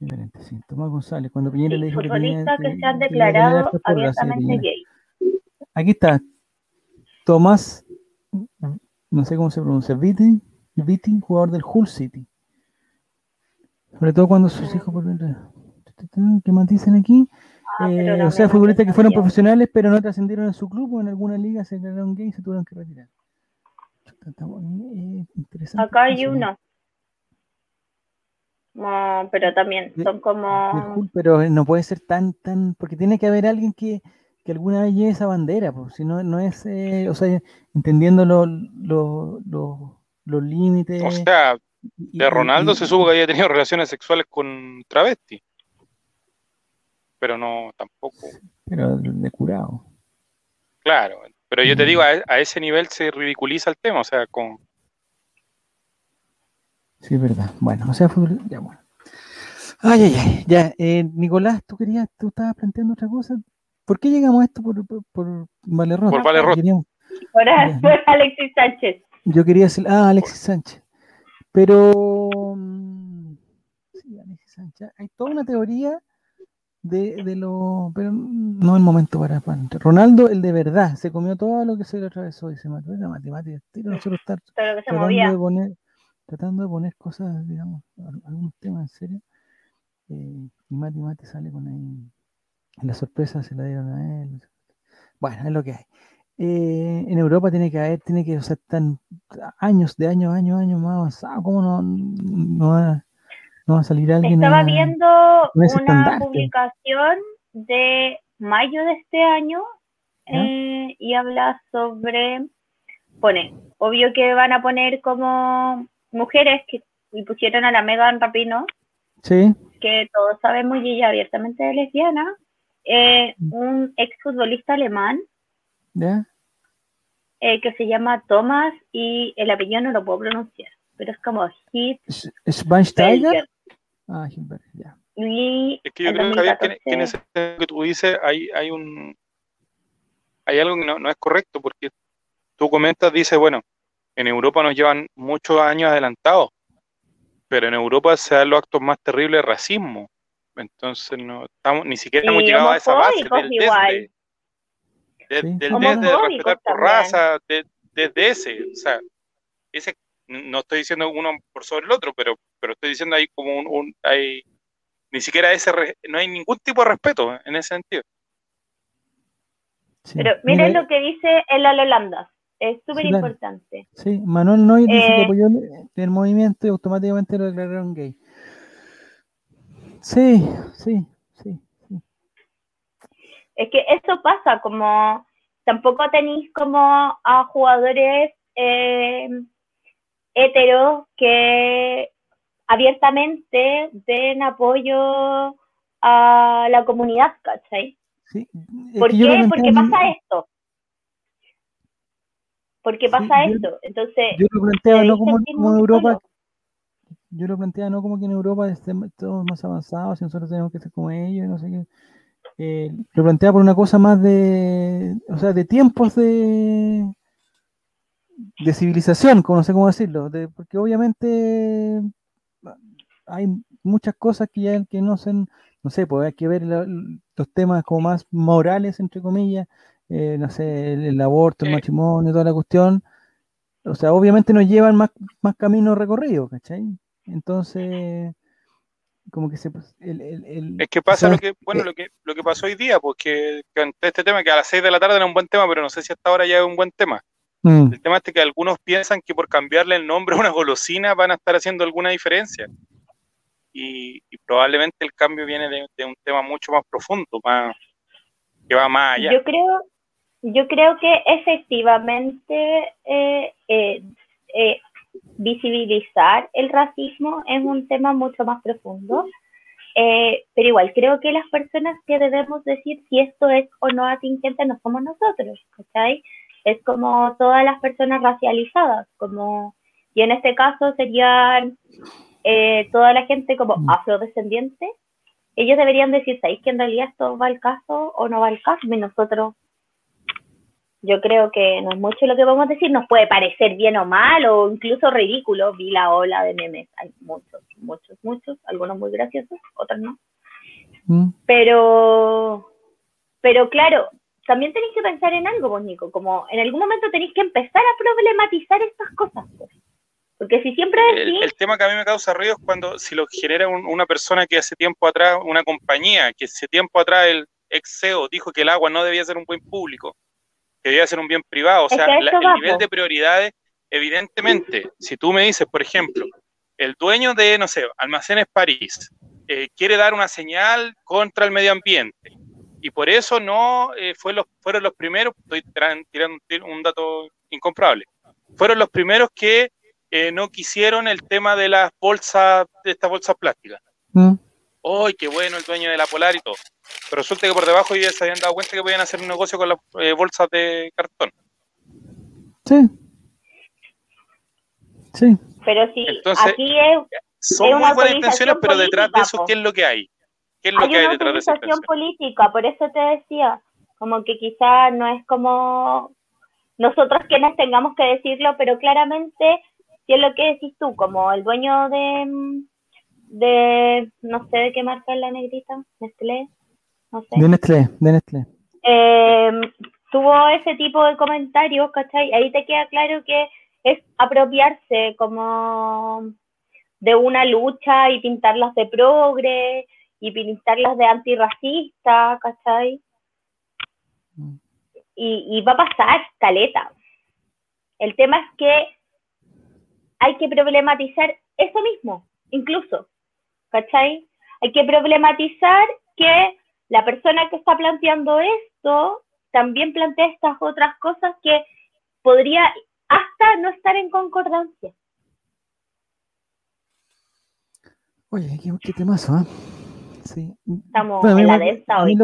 Diferente, sí. Tomás González, cuando Piñera le dijo que tenía, que se han declarado abiertamente gay. Aquí está. Tomás, no sé cómo se pronuncia, Viti, Viti jugador del Hull City. Sobre todo cuando sus hijos ¿Qué más dicen aquí? Ah, eh, o sea, futbolistas que fueron profesionales, pero no trascendieron en su club o en alguna liga se declararon gay y se tuvieron que retirar. Eh, Acá hay uno. No, pero también son como. Pero no puede ser tan, tan. Porque tiene que haber alguien que, que alguna vez lleve esa bandera, pues, si no, no es. Eh, o sea, entendiendo los límites. O sea, de Ronaldo se supo que había tenido relaciones sexuales con travesti pero no tampoco. Pero de curado. Claro, pero yo te digo, a, ese nivel se ridiculiza el tema, o sea, con... Sí, es verdad. Bueno, o sea, fue... Ya, bueno. Ay, ay, ay, ya. Eh, Nicolás, tú querías, tú estabas planteando otra cosa. ¿Por qué llegamos a esto por, por, por Valerrot? Por Valerrot. Por, Alexis Sánchez. Yo quería decir, ah, Alexis Sánchez. Pero, mm, sí, Alexis Sánchez. Hay toda una teoría de, de lo. Pero no es el momento para, Ronaldo, el de verdad, se comió todo lo que se le atravesó, dice la matemática. Nosotros estar tratando, de poner, tratando de poner cosas, digamos, algunos temas en serio. Eh, y Mati Mati sale con ahí. La sorpresa se la dieron a él. Bueno, es lo que hay. Eh, en Europa tiene que haber, tiene que, o sea, están años, de años, años, años más avanzados. ¿Cómo no, no va no va a salir alguien. Estaba viendo una publicación de mayo de este año eh, y habla sobre, pone, obvio que van a poner como mujeres que y pusieron a la Megan Rapino. Sí. que todos sabemos y ella abiertamente es lesbiana, eh, un exfutbolista alemán eh, que se llama Thomas y el apellido no lo puedo pronunciar, pero es como Hit. ¿Schweinsteiger? Ah, ya. es que yo creo que, en ese que tú dices hay, hay un hay algo que no, no es correcto porque tú comentas, dices, bueno, en Europa nos llevan muchos años adelantados, pero en Europa se dan los actos más terribles de racismo. Entonces no estamos, ni siquiera hemos llegado a esa base del desde, del desde de respetar por raza, desde ese, o sea, ese no estoy diciendo uno por sobre el otro, pero, pero estoy diciendo ahí como un, hay, ni siquiera ese, no hay ningún tipo de respeto en ese sentido. Pero miren lo que dice el Holanda. Es súper importante. Sí, Manuel Noy dice que eh, apoyó el, movimiento y automáticamente lo declararon gay. Sí, sí, sí, Es que eso pasa, como tampoco tenéis como a jugadores eh, heteros que abiertamente den apoyo a la comunidad, ¿cachai? Sí. ¿Por qué? Porque pasa esto porque pasa esto. Entonces, yo lo planteaba no como, en Europa. Yo lo planteaba no como que en Europa estén todos más avanzados y nosotros tenemos que ser como ellos, no sé qué. Eh, lo planteaba por una cosa más de, o sea, de tiempos de, de civilización, como no sé cómo decirlo, de, porque obviamente hay muchas cosas que ya que no se, no sé, pues hay que ver los temas como más morales, entre comillas, eh, no sé, el, aborto, el matrimonio, toda la cuestión, o sea, obviamente nos llevan más, más camino recorrido, ¿cachai? Entonces, como que se... Pues, es que pasa lo que, bueno, lo que, lo que pasó hoy día, pues que, este tema, que a las 6 de la tarde era un buen tema, pero no sé si hasta ahora ya es un buen tema. Mm. El tema es que algunos piensan que por cambiarle el nombre a una golosina van a estar haciendo alguna diferencia. Y, probablemente el cambio viene de, de, un tema mucho más profundo, más, que va más allá. Yo creo, yo creo que efectivamente eh, eh, eh, visibilizar el racismo es un tema mucho más profundo, pero igual creo que las personas que debemos decir si esto es o no atingente no somos nosotros, ¿cachai? Es como todas las personas racializadas, como, y en este caso serían toda la gente como mm. afrodescendiente, ellos deberían decir, ¿sabéis que en realidad esto va al caso o no va al caso? Y nosotros yo creo que no es mucho lo que podemos decir, nos puede parecer bien o mal o incluso ridículo. Vi la ola de memes, hay muchos, muchos, muchos, algunos muy graciosos, otros no. Mm. Pero, pero claro, también tenéis que pensar en algo, vos, Nico, como en algún momento tenéis que empezar a problematizar estas cosas. Pues. Porque si siempre el, el, tema que a mí me causa ruido es cuando si lo genera una persona que hace tiempo atrás, una compañía, que hace tiempo atrás el ex CEO dijo que el agua no debía ser un buen público que debe ser un bien privado. O sea, el nivel de prioridades, evidentemente, si tú me dices, por ejemplo, el dueño de, no sé, Almacenes París, eh, quiere dar una señal contra el medio ambiente, y por eso no eh, fue los, fueron los primeros, estoy tirando un dato incomprobable, fueron los primeros que eh, no quisieron el tema de las bolsas, de estas bolsas plásticas. Mm. ¡Ay, qué bueno el dueño de la Polar y todo! Pero resulta que por debajo ya se habían dado cuenta que podían hacer un negocio con las eh, bolsas de cartón. Sí. Sí. Pero sí, aquí es. Son muy buenas intenciones, pero detrás de eso, ¿qué es lo que hay? ¿Qué es lo hay que hay detrás de esa política, por eso te decía, como que quizá no es como nosotros quienes tengamos que decirlo, pero claramente, si es lo que decís tú, como el dueño de, de no sé de qué marca es la negrita, Nestlé, de Nestlé, de Nestlé. Eh, tuvo ese tipo de comentarios, ¿cachai? Ahí te queda claro que es apropiarse como de una lucha y pintarlas de progre y pintarlas de antirracista, ¿cachai? Mm. Y, y va a pasar, caleta. El tema es que hay que problematizar eso mismo, incluso, ¿cachai? Hay que problematizar que la persona que está planteando esto también plantea estas otras cosas que podría hasta no estar en concordancia. Oye, qué, qué temazo, ¿eh? Sí. Estamos en la de esta hoy.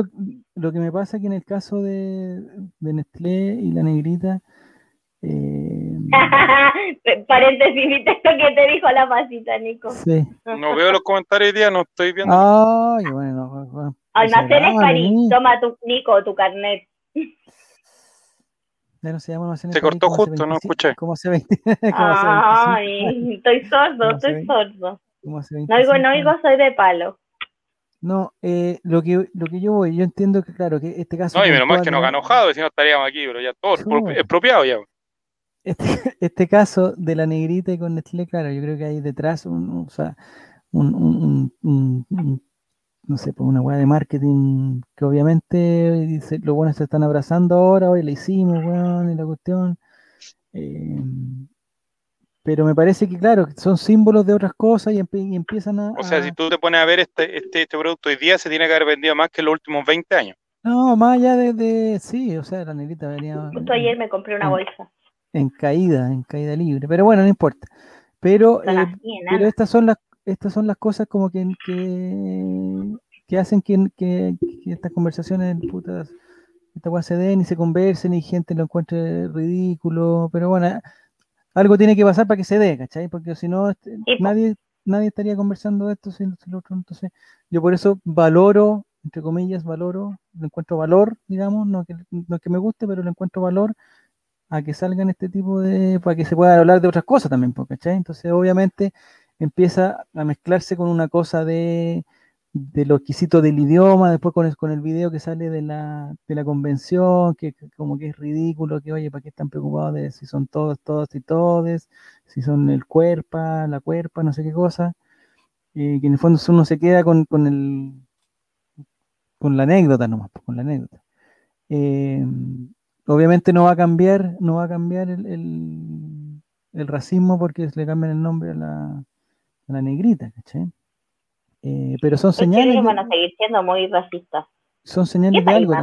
Lo, que me pasa es que en el caso de, de Nestlé y la negrita. Eh... Paréntesis, viste esto que te dijo la pasita, Nico. Sí. No veo los comentarios hoy día, no estoy viendo. Ay, bueno. bueno Almacenes París, toma tu, Nico, tu carnet. Ya no se llama Se cortó justo, no escuché. ¿Cómo se ve? Ay, estoy sordo, estoy sordo. No oigo, no oigo, soy de palo. No, eh, lo, que, lo que yo voy, yo entiendo que, claro, que este caso. No, y menos mal que nos ha enojado, si no estaríamos aquí, pero ya todo expropiado ya. Este, este, caso de la negrita y con Nestlé, claro, yo creo que hay detrás un, o sea, un, un, un no sé, pues una weá de marketing que obviamente dice, los buenos se están abrazando ahora, hoy le hicimos, weón, y la cuestión. Eh, pero me parece que, claro, son símbolos de otras cosas y, empiezan a, O sea, si tú te pones a ver este, este, este, producto hoy día, se tiene que haber vendido más que en los últimos 20 años. No, más allá de, sí, o sea, la negrita venía... Justo ayer me compré una bolsa. En caída, en caída libre, pero bueno, no importa. Pero, eh, pero estas son las estas son las cosas como que, que, hacen que, que, estas conversaciones, putas, esta se den y se conversen y gente lo encuentre ridículo, pero bueno, algo tiene que pasar para que se dé, ¿cachai? Porque si no, este, nadie, nadie estaría conversando de esto sin, lo otro. Entonces, yo por eso valoro, entre comillas, valoro, le encuentro valor, digamos, no que, no que me guste, pero le encuentro valor a que salgan este tipo de, para que se pueda hablar de otras cosas también, ¿cachai? Entonces, obviamente, empieza a mezclarse con una cosa de, de lo exquisito del idioma, después con el, con el video que sale de la, de la convención, que, como que es ridículo, que oye, ¿para qué están preocupados de si son todos, todos y todes, si son el cuerpo, la cuerpa, no sé qué cosa, que en el fondo uno se queda con, con el con la anécdota nomás, pues, con la anécdota. Eh, obviamente no va a cambiar, no va a cambiar el, el racismo porque le cambian el nombre a la, la negrita, ¿cachai? Eh, pero son señales. Que van a seguir siendo muy racistas. Son señales de algo.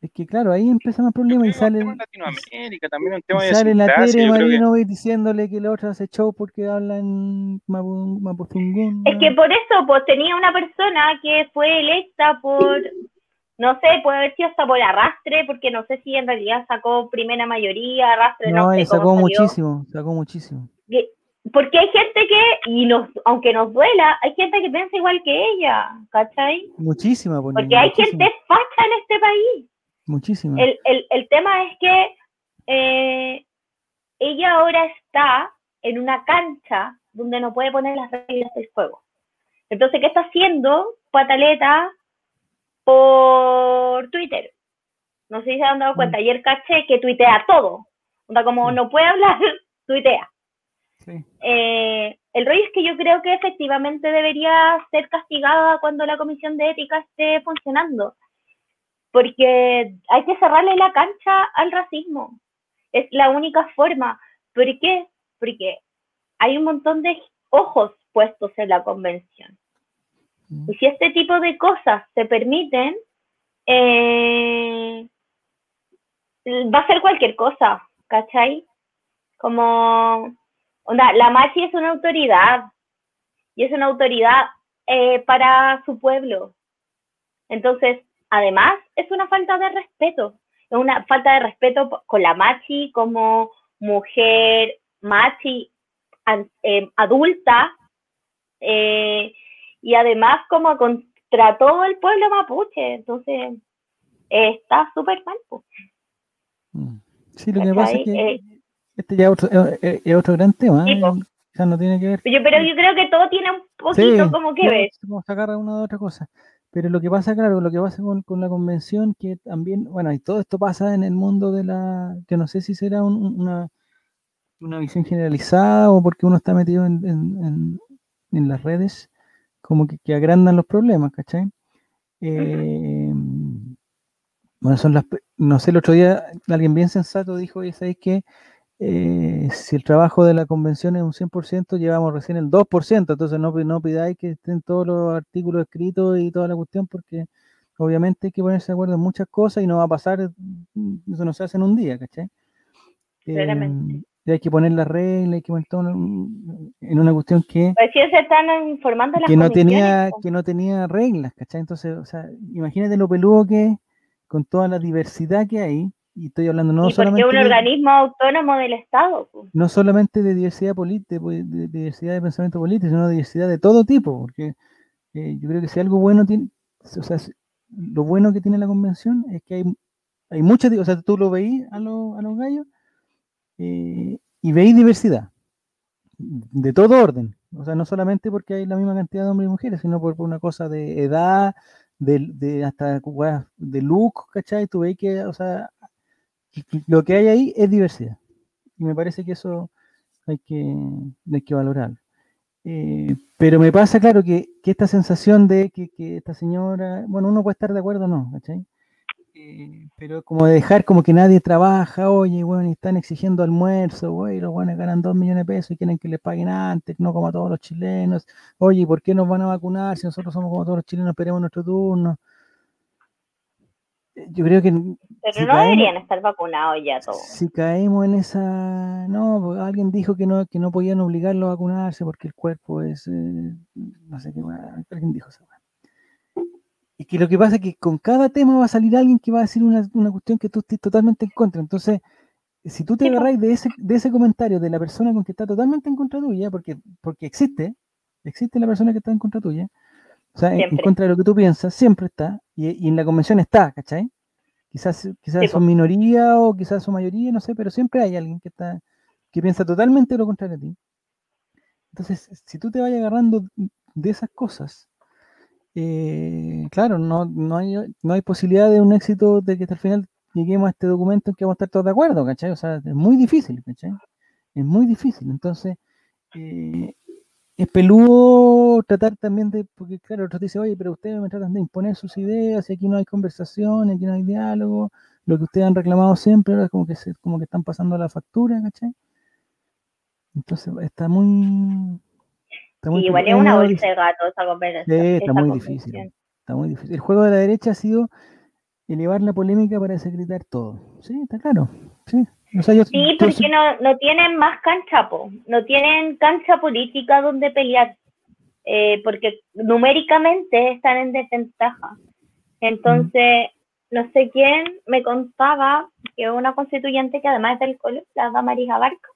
Es que claro, ahí empieza más problemas y sale. Latinoamérica, también un tema y sale la Tere Marino que... diciéndole que la otra hace show porque hablan mapuzungún. Es que por eso, pues tenía una persona que fue electa por, no sé, puede haber sido hasta por arrastre, porque no sé si en realidad sacó primera mayoría, arrastre, no, no sé sacó muchísimo, sacó muchísimo porque hay gente que, y nos, aunque nos duela, hay gente que piensa igual que ella, ¿cachai? Muchísima, porque hay gente facha en este país. Muchísima. El, el, el tema es que eh, ella ahora está en una cancha donde no puede poner las reglas del juego. Entonces, ¿qué está haciendo Pataleta por Twitter? No sé si se han dado cuenta. Mm. Ayer caché que tuitea todo. O sea, como no puede hablar, tuitea. Eh, el rollo es que yo creo que efectivamente debería ser castigada cuando la comisión de ética esté funcionando, porque hay que cerrarle la cancha al racismo. Es la única forma. ¿Por qué? Porque hay un montón de ojos puestos en la convención. Mm. Y si este tipo de cosas se permiten, eh, va a ser cualquier cosa, ¿cachai? Como la Machi es una autoridad y es una autoridad eh, para su pueblo. Entonces, además, es una falta de respeto. Es una falta de respeto con la Machi como mujer Machi eh, adulta eh, y además como contra todo el pueblo mapuche. Entonces, está súper mal. Mm. Sí, lo que pasa es que este ya es otro, gran tema. ¿eh? no tiene que ver. pero yo creo que todo tiene un poquito como que ver. Como sacar una de otra cosa. Pero lo que pasa, claro, lo que pasa con, con, la convención, que también, bueno, y todo esto pasa en el mundo de la, que no sé si será una, una visión generalizada o porque uno está metido en, en, en, las redes, como que, que, agrandan los problemas, ¿cachai? Eh, bueno, son las, no sé, el otro día alguien bien sensato dijo, y sabéis que eh, si el trabajo de la convención es un 100%, llevamos recién el 2%, entonces no, no pidáis que estén todos los artículos escritos y toda la cuestión, porque obviamente hay que ponerse de acuerdo en muchas cosas y no va a pasar, mm, eso no se hace en un día, ¿cachai? Em, hay que poner la regla, hay que poner todo en una cuestión que... Pues sí, se están informando las que no tenía Que no tenía reglas, ¿cachai? Entonces, o sea, imagínate lo peludo que es con toda la diversidad que hay, y estoy hablando no ¿Y solamente... Porque un organismo autónomo del Estado. No solamente de diversidad política, de, diversidad de pensamiento político, sino de diversidad de todo tipo, porque eh, yo creo que si algo bueno tiene, o sea, lo bueno que tiene la convención es que hay, hay muchas, o sea, tú lo veís a, a los gallos eh, y veis diversidad de todo orden. O sea, no solamente porque hay la misma cantidad de hombres y mujeres, sino por, una cosa de edad, de, de hasta de look, ¿cachai? Tú veis que, o sea, lo que hay ahí es diversidad. Y me parece que eso hay que, hay que valorarlo. Eh, pero me pasa, claro, que, esta sensación de que, esta señora, bueno, uno puede estar de acuerdo o no, ¿cachai? Eh, pero como de dejar como que nadie trabaja, oye, bueno, y están exigiendo almuerzo, güey, los buenos ganan dos millones de pesos y quieren que les paguen antes, no como a todos los chilenos, oye, ¿por qué nos van a vacunar si nosotros somos como todos los chilenos, esperemos nuestro turno? Yo creo que. Pero no deberían estar vacunados ya todos. Si caemos en esa. No, alguien dijo que no, que no podían obligarlo a vacunarse porque el cuerpo es. Eh, no sé qué, alguien dijo eso. Y que lo que pasa es que con cada tema va a salir alguien que va a decir una, una cuestión que tú estés totalmente en contra. Entonces, si tú te agarras de ese, de ese comentario de la persona con que está totalmente en contra tuya, porque, porque existe, existe la persona que está en contra tuya, o sea, en, contra de lo que tú piensas, siempre está, y, en la convención está, ¿cachai? Quizás, quizás son minoría o quizás son mayoría, no sé, pero siempre hay alguien que está, que piensa totalmente lo contrario a ti. Entonces, si tú te vayas agarrando de esas cosas, eh, claro, no, no, hay, no hay posibilidad de un éxito de que hasta el final lleguemos a este documento en que vamos a estar todos de acuerdo, ¿cachai? O sea, es muy difícil, ¿cachai? Es muy difícil. Entonces, eh, es peludo tratar también de, porque claro, otros dicen, oye, pero ustedes me tratan de imponer sus ideas, y aquí no hay conversación, aquí no hay diálogo, lo que ustedes han reclamado siempre, ahora es como que se, como que están pasando la factura, ¿cachai? Entonces está muy... Está muy igual es una bolsa de gato esa conversación. Sí, está muy difícil. Está muy difícil. El juego de la derecha ha sido elevar la polémica para secretar todo. Sí, está claro. Sí sí, porque no, no tienen más cancha, po. no tienen cancha política donde pelear, eh, porque numéricamente están en desventaja. Entonces, no sé quién me contaba que una constituyente que además es del colegio, la Marija Barca,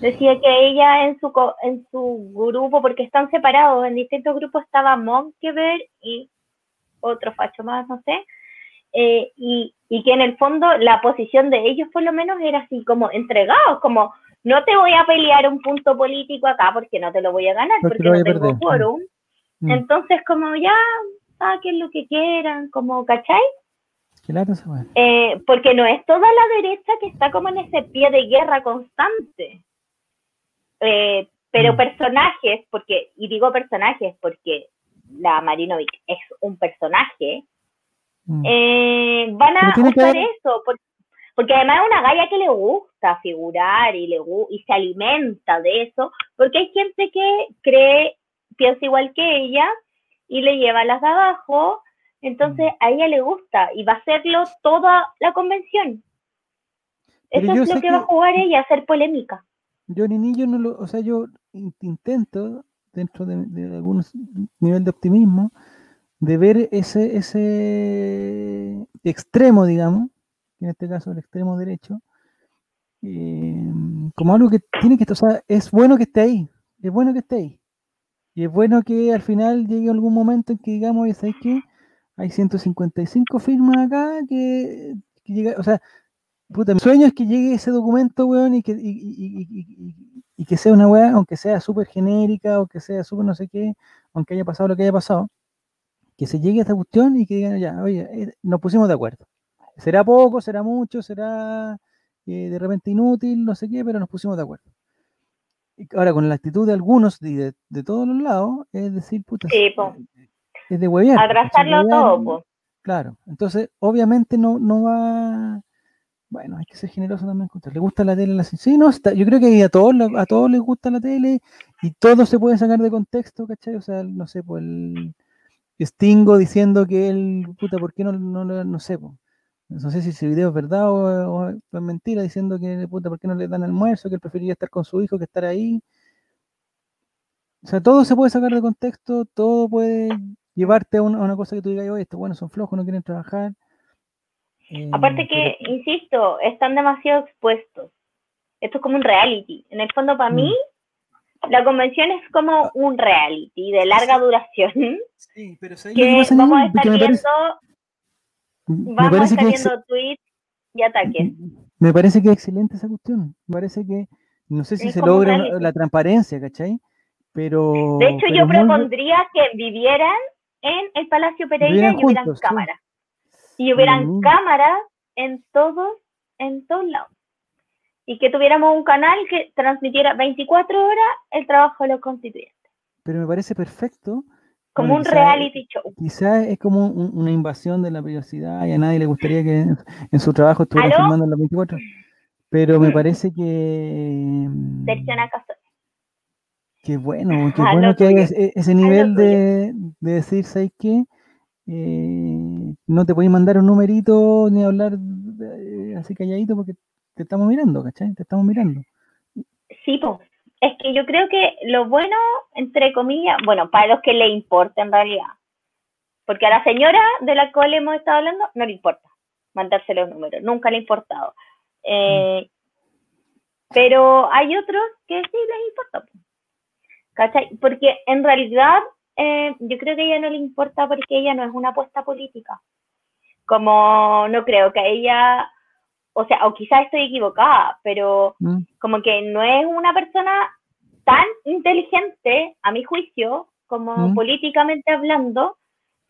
decía que ella en su, en su grupo, porque están separados, en distintos grupos estaba Monkever y otro facho más, no sé, eh, y, y, que en el fondo la posición de ellos por lo menos era así como entregados, como no te voy a pelear un punto político acá porque no te lo voy a ganar, porque, no tengo quórum. Mm. Entonces como ya saquen lo que quieran, como, ¿cachai? Eh, porque no es toda la derecha que está como en ese pie de guerra constante. Eh, pero mm. personajes, porque, y digo personajes porque la Marinovic es un personaje, Mm. Eh, van a usar eso, porque, además es una galla que le gusta figurar y, le, y se alimenta de eso, porque hay gente que cree, piensa igual que ella y le lleva las de abajo, entonces mm. a ella le gusta y va a hacerlo toda la convención. Eso es lo que, va a jugar ella, hacer polémica. Yo ni yo no lo, o sea, yo intento dentro de, de algún nivel de optimismo de ver ese, ese extremo, digamos, en este caso el extremo derecho, eh, como algo que tiene que, o sea, es bueno que esté ahí, es bueno que esté ahí. Y es bueno que al final llegue algún momento en que digamos, ¿sabes qué? Hay 155 firmas acá que, que llega, o sea, puta, mi sueño es que llegue ese documento, weón, y que, y, que sea una weá, aunque sea súper genérica, o que sea súper no sé qué, aunque haya pasado lo que haya pasado, que se llegue a esta cuestión y que digan, ya, oye, eh, nos pusimos de acuerdo. Será poco, será mucho, será eh, de repente inútil, no sé qué, pero nos pusimos de acuerdo. ahora, con la actitud de algunos y de, todos los lados, es decir, puta, es de huevear. Atrasarlo todo. Claro, entonces, obviamente no, no va. Bueno, hay que ser generoso también. ¿Le gusta la tele? La... Sí, no, está, yo creo que a todos, a todos les gusta la tele y todo se puede sacar de contexto, ¿cachai? O sea, no sé, pues el Stingo diciendo que él, puta, ¿por qué no, no, no sé? no sé si ese video es verdad o, es mentira, diciendo que, puta, ¿por qué no le dan almuerzo? Que él preferiría estar con su hijo que estar ahí. O sea, todo se puede sacar de contexto, todo puede llevarte a una, cosa que tú digas, oye, estos buenos son flojos, no quieren trabajar. Aparte que, insisto, están demasiado expuestos. Esto es como un reality. En el fondo, para mí, mm. La convención es como un reality de larga duración. Sí, pero que vamos a estar viendo, vamos a estar viendo tweets y ataques. Me parece que es excelente esa cuestión. Me parece que, no sé si se logra la transparencia, ¿cachai? Pero. De hecho, yo propondría que vivieran en el Palacio Pereira y hubieran cámaras. Y hubieran cámaras en todos, en todos lados. Y que tuviéramos un canal que transmitiera 24 horas el trabajo de los constituyentes. Pero me parece perfecto. Como un reality show. Quizás es como una invasión de la privacidad y a nadie le gustaría que en, su trabajo estuviera filmando en las 24. Pero me mm. parece que. Acaso Qué bueno, qué bueno que haya ese, nivel de, de, decir, ¿sabes qué? Eh, no te podéis mandar un numerito ni hablar eh, así calladito porque te estamos mirando, ¿cachai? Te estamos mirando. Sí, pues. Es que yo creo que lo bueno, entre comillas, bueno, para los que le importa en realidad, porque a la señora de la cual hemos estado hablando no le importa mandarse los números, nunca le ha importado. Eh, pero hay otros que sí les importa. ¿Cachai? Porque en realidad eh, yo creo que a ella no le importa porque ella no es una apuesta política. Como no creo que ella, o sea, o quizás estoy equivocada, pero mm. como que no es una persona tan inteligente, a mi juicio, como mm. políticamente hablando,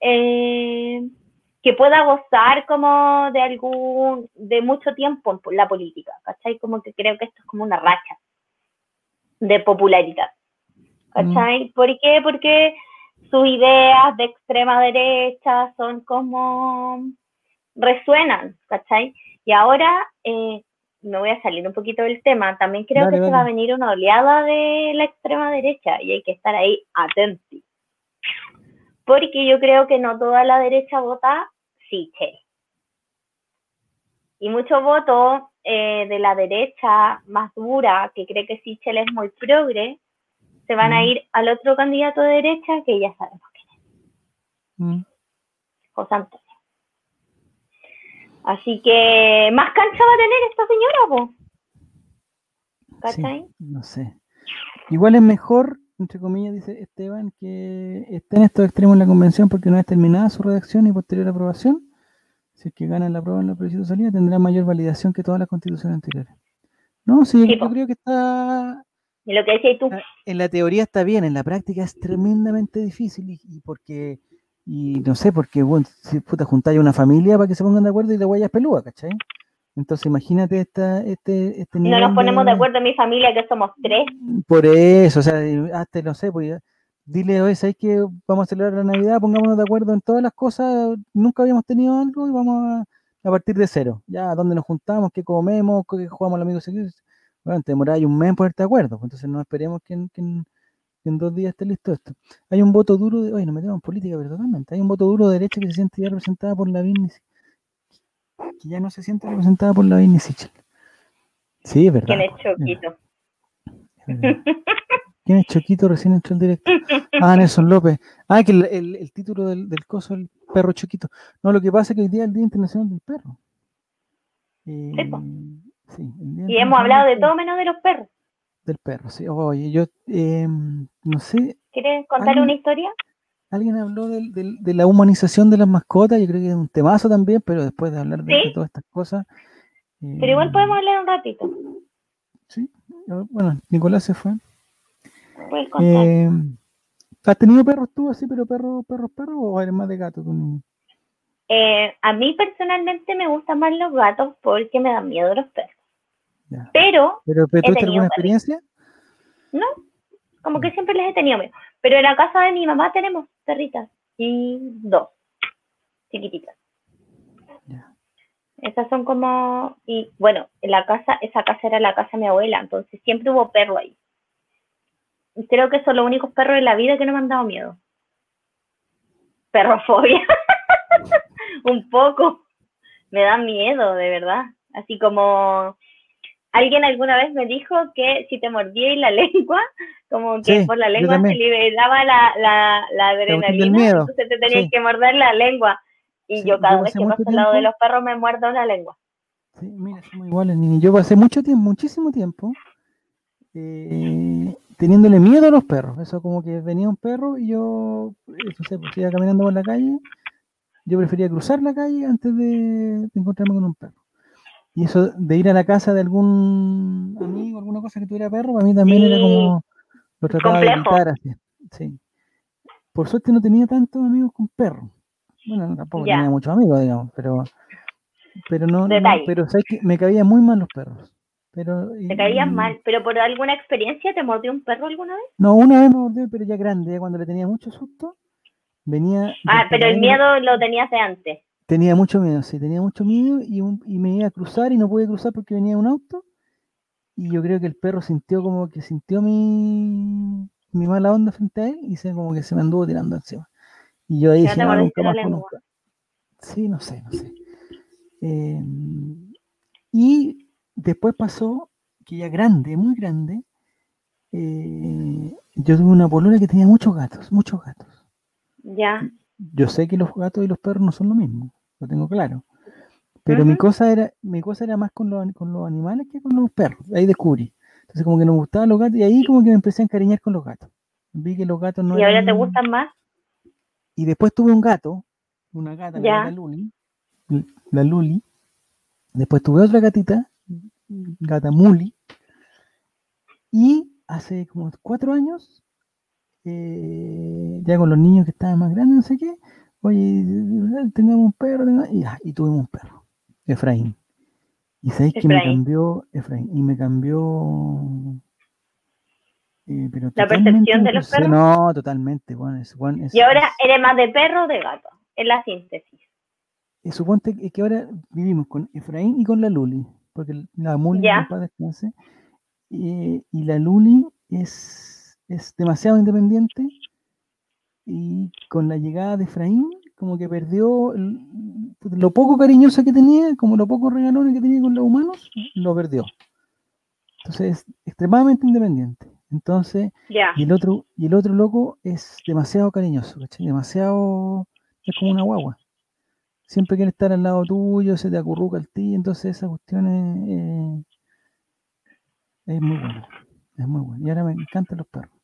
eh, que pueda gozar como de algún, de mucho tiempo en la política, ¿cachai? Como que creo que esto es como una racha de popularidad, ¿cachai? Mm. ¿Por qué? Porque sus ideas de extrema derecha son como resuenan, ¿cachai? Y ahora eh, me voy a salir un poquito del tema, también creo que se va a venir una oleada de la extrema derecha y hay que estar ahí atentos. Porque yo creo que no toda la derecha vota Sichel. Y muchos votos eh, de la derecha más dura, que cree que Sichel es muy progre, se van a mm. ir al otro candidato de derecha que ya sabemos quién es. Mm. José Antonio. Así que más cancha va a tener esta señora, vos. ¿Cachai? no sé. Igual es mejor, entre comillas, dice Esteban, que esté en estos extremos en la convención porque no es terminada su redacción y posterior aprobación. Si es que ganan la prueba en la plebiscito salida, tendrá mayor validación que todas las constituciones anteriores. No, sí, yo creo que está lo que decías tú. En la teoría está bien, en la práctica es tremendamente difícil y, porque, y no sé, porque bueno, si puta juntáis una familia para que se pongan de acuerdo y la huella es pelúa, ¿cachai? Entonces imagínate esta, este, este No nos ponemos de... acuerdo en mi familia que somos tres. Por eso, o sea, hasta no sé, pues dile, oye, ¿sabes que vamos a celebrar la Navidad? Pongámonos de acuerdo en todas las cosas, nunca habíamos tenido algo y vamos a, a partir de cero. Ya, ¿dónde nos juntamos? ¿Qué comemos? ¿Qué jugamos los amigos? bueno, te demoráis un mes en ponerte de acuerdo, pues, entonces no esperemos que en, dos días esté listo esto. Hay un voto duro, de, oye, no metemos en política, pero totalmente, hay un voto duro de derecha que se siente ya representada por la Vini, que ya no se siente representada por la Vini Sichel. Sí, es verdad. ¿Quién es Choquito? ¿Quién es Choquito? Recién entró el directo. Ah, Nelson López. Ah, que el, título del, del coso, el perro Choquito. No, lo que pasa es que hoy día es el Día Internacional del Perro. Eh, y hemos hablado de todo menos de los perros. Del perro, sí. Oye, yo em, no sé. ¿Quieres contar una historia? Alguien habló de, la humanización de las mascotas, yo creo que es un temazo también, pero después de hablar de, todas estas cosas. pero igual em, podemos hablar un ratito. Sí, bueno, Nicolás se fue. Eh, ¿Has tenido perros tú así, pero perros, perros, perros, o eres más de gato? Eh, a mí personalmente me gustan más los gatos porque me dan miedo los perros. Pero. ¿Pero, pero tú alguna experiencia? No, como que siempre les he tenido miedo. Pero en la casa de mi mamá tenemos perritas y dos, chiquititas. Esas son como, y bueno, en la casa, esa casa era la casa de mi abuela, entonces siempre hubo perro ahí. Y creo que son los únicos perros de la vida que no me han dado miedo. Perrofobia. Un poco. me da miedo, de verdad. Así como alguien alguna vez me dijo que si te mordía y la lengua, como que por la lengua se liberaba la, la, la adrenalina, entonces te tenías que morder la lengua. Y yo cada vez que paso al lado de los perros me muerdo la lengua. Sí, mira, somos iguales, Nini. Yo pasé mucho tiempo, muchísimo tiempo, eh, teniéndole miedo a los perros. Eso como que venía un perro y yo, no sé, pues iba caminando por la calle, yo prefería cruzar la calle antes de encontrarme con un perro. Y eso de ir a la casa de algún amigo, alguna cosa que tuviera perro, para mí también era como lo trataba de evitar así. Sí. Por suerte no tenía tantos amigos con perro. Bueno, tampoco tenía muchos amigos, digamos, pero pero no, pero sabes que me caían muy mal los perros. Pero, te caían mal, pero por alguna experiencia te mordió un perro alguna vez? No, una vez me mordió, pero ya grande, ya cuando le tenía mucho susto, venía. Ah, pero el miedo lo tenías de antes. Tenía mucho miedo, sí, tenía mucho miedo y, me iba a cruzar y no pude cruzar porque venía un auto. Y yo creo que el perro sintió como que sintió mi, mi mala onda frente a él y se como que se me anduvo tirando encima. Y yo ahí dije, no, nunca más Sí, no sé, no sé. Em, y después pasó que ya grande, muy grande, eh, yo tuve una polola que tenía muchos gatos, muchos gatos. Ya. Yo sé que los gatos y los perros no son lo mismo lo tengo claro. Pero mi cosa era, mi cosa era más con los, con los animales que con los perros. Ahí descubrí. Entonces como que no me gustaban los gatos y ahí como que me empecé a encariñar con los gatos. Vi que los gatos no ¿Y ahora te gustan más? Y después tuve un gato, una gata, la Luli, la Luli. Después tuve otra gatita, gata Muli. Y hace como cuatro años, eh, ya con los niños que estaban más grandes, no sé qué, oye, tengamos un perro, y, ah, y, tuvimos un perro, Efraín. Y sabéis que me cambió, Efraín, y me cambió... Eh, pero ¿La percepción de los perros? No, totalmente. Bueno, es, y ahora eres más de perro o de gato, es la síntesis. Y suponte que ahora vivimos con Efraín y con la Luli, porque la Muli y, y la Luli es, es demasiado independiente y con la llegada de Efraín, como que perdió lo poco cariñoso que tenía, como lo poco regalones que tenía con los humanos, lo perdió. Entonces es extremadamente independiente. Entonces, y el otro, y el otro loco es demasiado cariñoso, Demasiado, es como una guagua. Siempre quiere estar al lado tuyo, se te acurruca el ti, entonces esa cuestión es, es muy buena. Es muy buena. Y ahora me encantan los perros.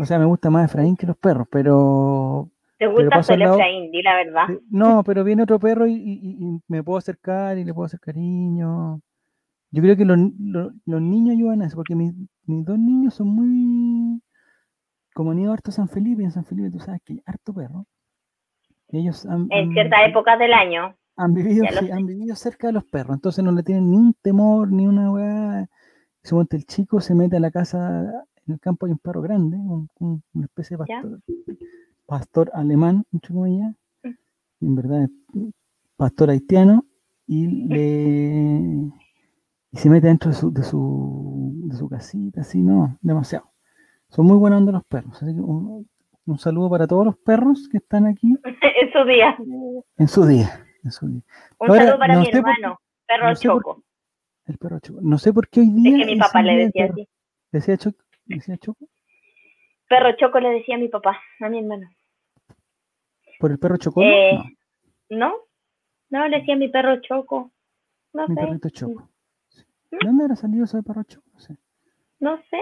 O sea, me gusta más Efraín que los perros, pero. ¿Te gusta solo Efraín? Di la verdad. No, pero viene otro perro y, me puedo acercar y le puedo hacer cariño. Yo creo que los, niños ayudan a eso, porque mis, dos niños son muy. Como han ido harto a San Felipe, y en San Felipe tú sabes que hay harto perro. ellos han, en ciertas épocas del año. Han vivido, han vivido cerca de los perros, entonces no le tienen ni un temor, ni una weá. Suponte el chico se mete a la casa en el campo hay un perro grande, una especie de pastor, pastor alemán, mucho como ella, mm. en verdad es pastor haitiano, y le y se mete dentro de su, de su, de su casita, así, no, demasiado. Son muy buenos los perros, así que un, saludo para todos los perros que están aquí. en su día. En su día. En su día. Un saludo para mi hermano, perro Choco. el perro Choco. No sé por qué hoy día. Es que mi papá le decía así. ¿Decía Choco? Decía Choco? Perro Choco le decía a mi papá, a mi hermano. ¿Por el perro Choco? Eh, no. no. le decía a mi perro Choco. No mi perrito Choco. ¿Mm? ¿De dónde habrá salido ese perro Choco? No sé. No sé.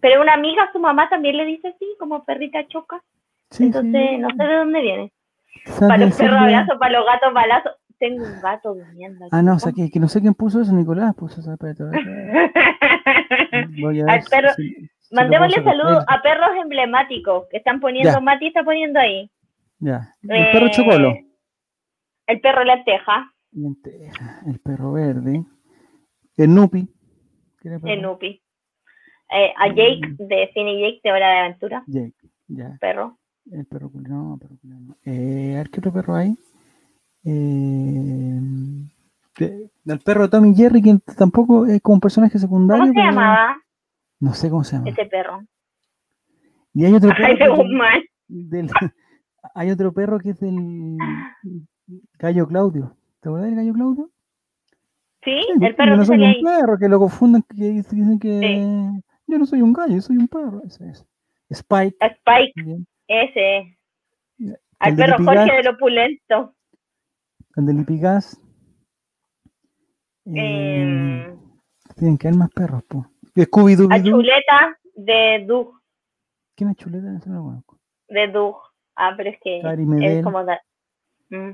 Pero una amiga, su mamá también le dice así, como perrita Choca. Sí, Entonces, no sé de dónde viene. Para los perros abrazos, para los gatos balazos. Tengo un gato durmiendo. Ah, no, o sea, que, que, no sé quién puso eso, Nicolás puso ese perro. Voy a ver perro, Mandémosle saludos a perros emblemáticos que están poniendo, Mati está poniendo ahí. Ya. El perro chocolo. Eh, el perro lenteja. Lenteja. El perro verde. El Nupi. El Nupi. Eh, a Jake de Cine Jake de Hora de Aventura. Jake, ya. Perro. El perro no, perro no. Eh, a ver qué otro perro hay. Eh, del perro de Tommy Jerry, que tampoco es como un personaje secundario. ¿Cómo se llamaba? No sé cómo se llama. Ese perro. Y hay otro perro. hay otro perro que es del Gallo Claudio. ¿Te acuerdas del gallo Claudio? Sí, el perro yo no soy un ahí. perro, que lo confunden, que dicen que yo no soy un gallo, yo soy un perro. Ese es. Spike. Spike. Ese. Al perro Jorge del opulento. De Lipigas. Eh, eh, tienen que haber más perros, pues. Scooby-Doo. A chuleta de Doug. ¿Quién es chuleta? No lo conozco. De Doug. Ah, pero es que es como... Mm.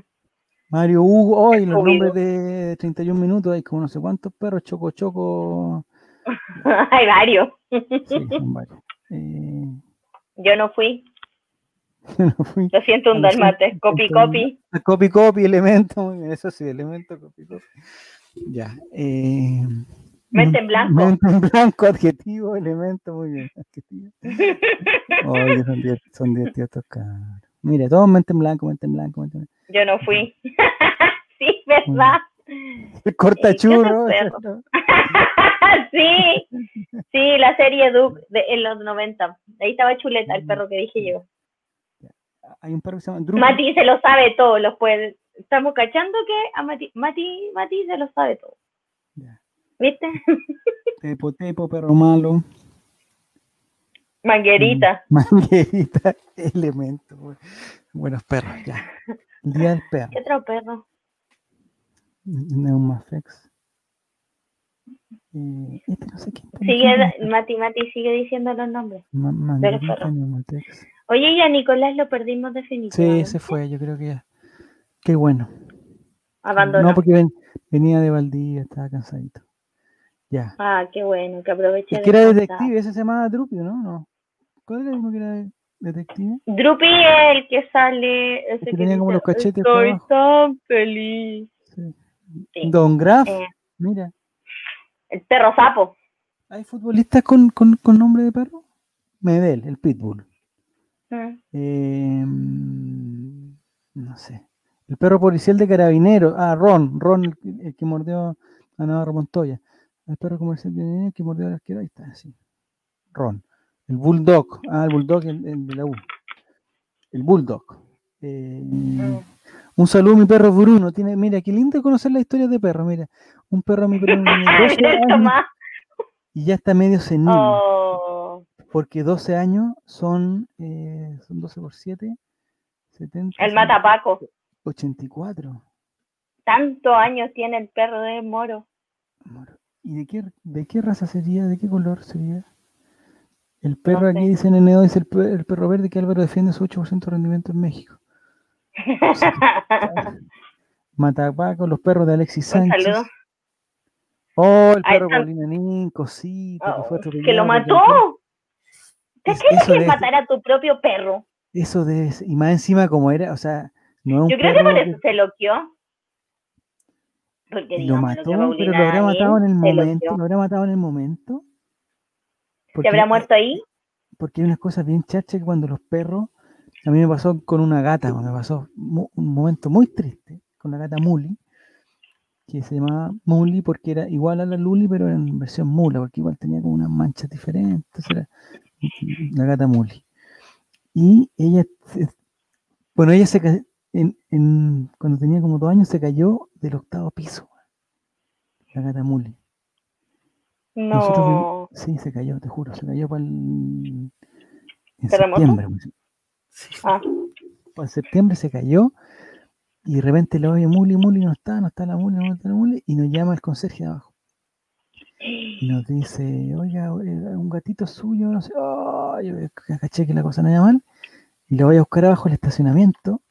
Mario Hugo, hoy los nombres de 31 minutos, hay como no sé cuántos perros, Choco Choco. hay varios. sí, son varios. Eh... Yo no fui. No. Lo siento, un dalmate. Copy, copy. Copy, copy, elemento. Eso sí, elemento, copy, copy. Ya. Eh... Mente en blanco. Mente en blanco, adjetivo, elemento, muy bien. Adjetivo. Oye, son divertidos estos cabros. Mire, todo mente en blanco, mente en blanco, mente en blanco. Yo no fui. sí, ¿verdad? Corta churro. sí, sí, la serie Duke de, en los 90. Ahí estaba Chuleta, el perro que dije yo. Hay un perro que se llama Mati se lo sabe todo, los puede. Estamos cachando que a Mati, Mati, Mati se lo sabe todo. ¿Viste? Tepo, tepo, perro malo. Manguerita. Manguerita, elemento. Buenos perros, ya. día del perro. ¿Qué otro perro? Neumafex. Eh, este no sé quién. Sigue, Mati, Mati sigue diciendo los nombres. Manguerita, Oye, ya Nicolás lo perdimos definitivamente. Sí, se fue, yo creo que ya. Qué bueno. Abandonó. No, porque venía de Valdivia, estaba cansadito. Ya. Ah, qué bueno, que aproveché. Es que era detective, ese se llamaba Drupio, ¿no? no. ¿Cuál era el que era detective? Drupi es el que sale. Ese que, tenía como los cachetes. Estoy tan feliz. Don Graf, eh. mira. El perro sapo. ¿Hay futbolistas con, con, con nombre de perro? Medel, el Pitbull. Mm. Eh, no sé. El perro policial de carabinero. Ah, Ron. Ron, el, que mordió a Navarro Montoya. El perro comercial de que mordió a la arquera. Ahí está, sí. Ron. El Bulldog. Ah, el Bulldog el, de la U. El Bulldog. Eh, mm. Un saludo a mi perro Bruno. Tiene, mira, qué lindo conocer la historia de perro. Mira, un perro mi perro y ya está medio senil. Oh. Porque 12 años son, eh, son 12 por 7. 70, el matapaco. 84. Tantos años tiene el perro de Moro. Moro. ¿Y de qué, de qué raza sería? ¿De qué color sería? El perro aquí dice en el dice el, perro verde que Álvaro defiende su 8% de rendimiento en México. Matapaco, los perros de Alexis Sánchez. Un Oh, el perro Paulina cosita, que fue oh, ¡Que lo mató! ¿Qué es que matar a tu propio perro? Eso de y más encima como era, o sea, no es un Yo creo que por eso se loqueó. Porque lo mató, pero lo habrá matado en el momento, lo habrá matado en el momento. ¿Se habrá muerto ahí? Porque hay unas cosas bien chachas que cuando los perros, a mí me pasó con una gata, me pasó un momento muy triste con la gata Muli, que se llamaba Muli porque era igual a la Luli, pero en versión mula, porque igual tenía como unas manchas diferentes, era la gata Muli. Y ella, bueno, ella se en, cuando tenía como dos años se cayó del octavo piso, la gata Muli. No. sí, se cayó, te juro, se cayó para el. En septiembre. Pues. Ah. Para septiembre se cayó y de repente lo oye Muli, Muli no está, no está la Muli, no está la Muli, y nos llama el conserje de abajo. Y nos dice, oiga, eh, un gatito suyo, no sé, oh, yo caché que la cosa no iba mal, y lo voy a buscar abajo el estacionamiento.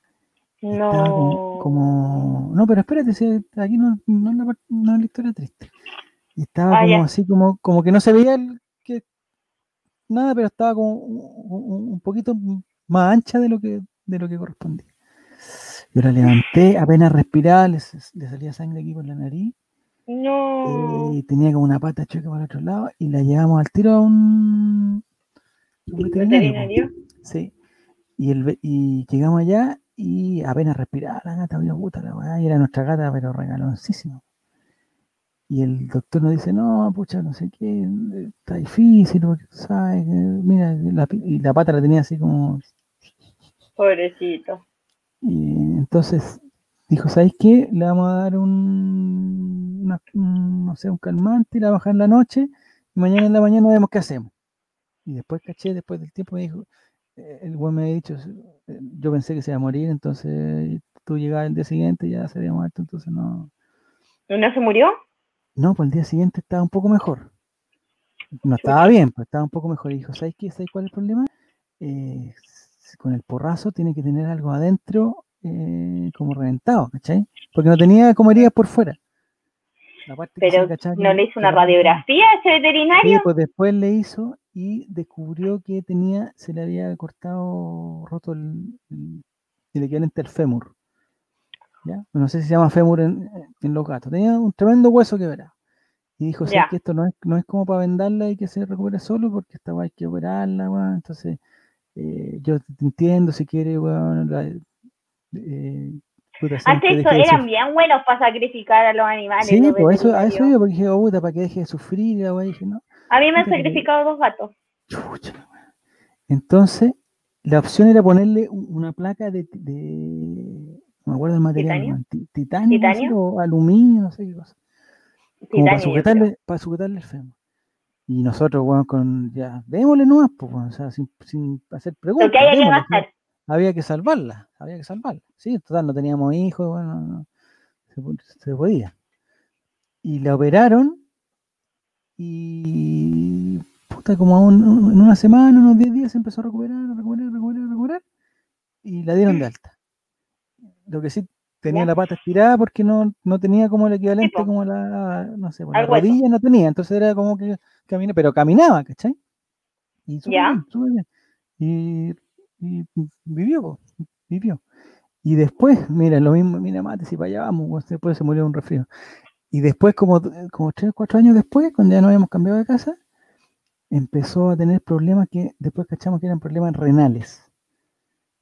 No. Como, no, pero espérate, si aquí no, no, es la, no es la historia triste. Y estaba ah, como así, como, como que no se veía que, nada, pero estaba como un, poquito más ancha de lo que, de lo que correspondía. Yo la levanté, apenas respiraba, le, salía sangre aquí por la nariz. No. Y eh, tenía como una pata chueca por el otro lado y la llevamos al tiro a un, veterinario. Sí. Y, el, y llegamos allá y apenas respiraba la gata, había puta la y era nuestra gata, pero regaloncísima. Y el doctor nos dice, no, pucha, no sé qué, está difícil, porque, ¿sabes? Mira, la, y la pata la tenía así como... Pobrecito. Y entonces dijo, ¿sabéis qué? Le vamos a dar un, no sé, un calmante y la bajar en la noche y mañana en la mañana vemos qué hacemos. Y después caché, después del tiempo me dijo, eh, el güey me ha dicho, eh, yo pensé que se iba a morir, entonces tú llegabas el día siguiente y ya se había muerto, entonces no. ¿No se murió? No, pues el día siguiente estaba un poco mejor. No estaba bien, pues estaba un poco mejor. Y dijo, ¿sabes qué? ¿Sabes cuál es el problema? Eh, con el porrazo tiene que tener algo adentro eh, como reventado, ¿cachai? Porque no tenía como heridas por fuera. Pero no le hizo una radiografía a ese veterinario. Sí, pues después le hizo y descubrió que tenía, se le había cortado, roto el, el, equivalente al fémur. ¿ya? No sé si se llama fémur en, los gatos. Tenía un tremendo hueso que verá. Y dijo, sí, que esto no es, no es como para vendarla y que se recupere solo, porque esta hay que operarla, Entonces, eh, yo te entiendo si quiere, eh, antes eso eran bien buenos para sacrificar a los animales. Sí, pues eso, a eso yo, porque dije, oh, puta, para que deje de sufrir, dije, no. A mí me han sacrificado dos gatos. Entonces, la opción era ponerle una placa de, de no me acuerdo del material, titanio, ¿Titanio? o aluminio, no sé qué cosa. Como para sujetarle, para sujetarle el fémur. Y nosotros, bueno, con ya, démosle nuevas, pues, o sea, sin, sin hacer preguntas. Lo que haya que gastar había que salvarla, había que salvarla. Sí, total, no teníamos hijos, bueno, se, podía. Y la operaron y puta, como en una semana, unos 10 días se empezó a recuperar, a recuperar, a recuperar, a recuperar y la dieron de alta. Lo que sí tenía la pata estirada porque no, no tenía como el equivalente como la, no sé, la rodilla no tenía, entonces era como que caminaba, pero caminaba, ¿cachai? Y súper bien, súper bien. Y y vivió, vivió. Y después, mira, lo mismo, mira, mate, si para allá vamos, después se murió un resfrío. Y después, como, como tres, cuatro años después, cuando ya no habíamos cambiado de casa, empezó a tener problemas que después cachamos que eran problemas renales.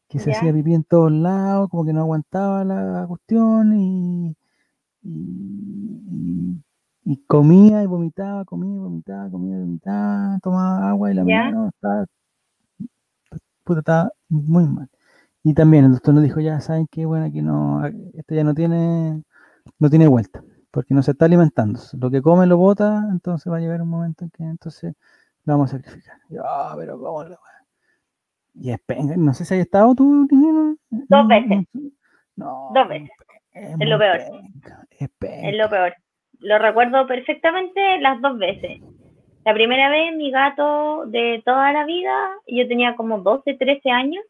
Que se hacía pipí en todos lados, como que no aguantaba la cuestión y, y, comía y vomitaba, comía y vomitaba, comía y vomitaba, tomaba agua y la estaba puta, estaba muy mal. Y también el doctor nos dijo, ya saben que bueno, aquí no, esto ya no tiene, no tiene vuelta, porque no se está alimentando. Lo que come lo bota, entonces va a llegar un momento en que entonces lo vamos a sacrificar. Y ah, pero cómo lo Y es no sé si hay estado tú, Dos veces. No, Dos veces. Es, lo peor. es lo peor. Lo recuerdo perfectamente las dos veces. La primera vez mi gato de toda la vida, yo tenía como 12, 13 años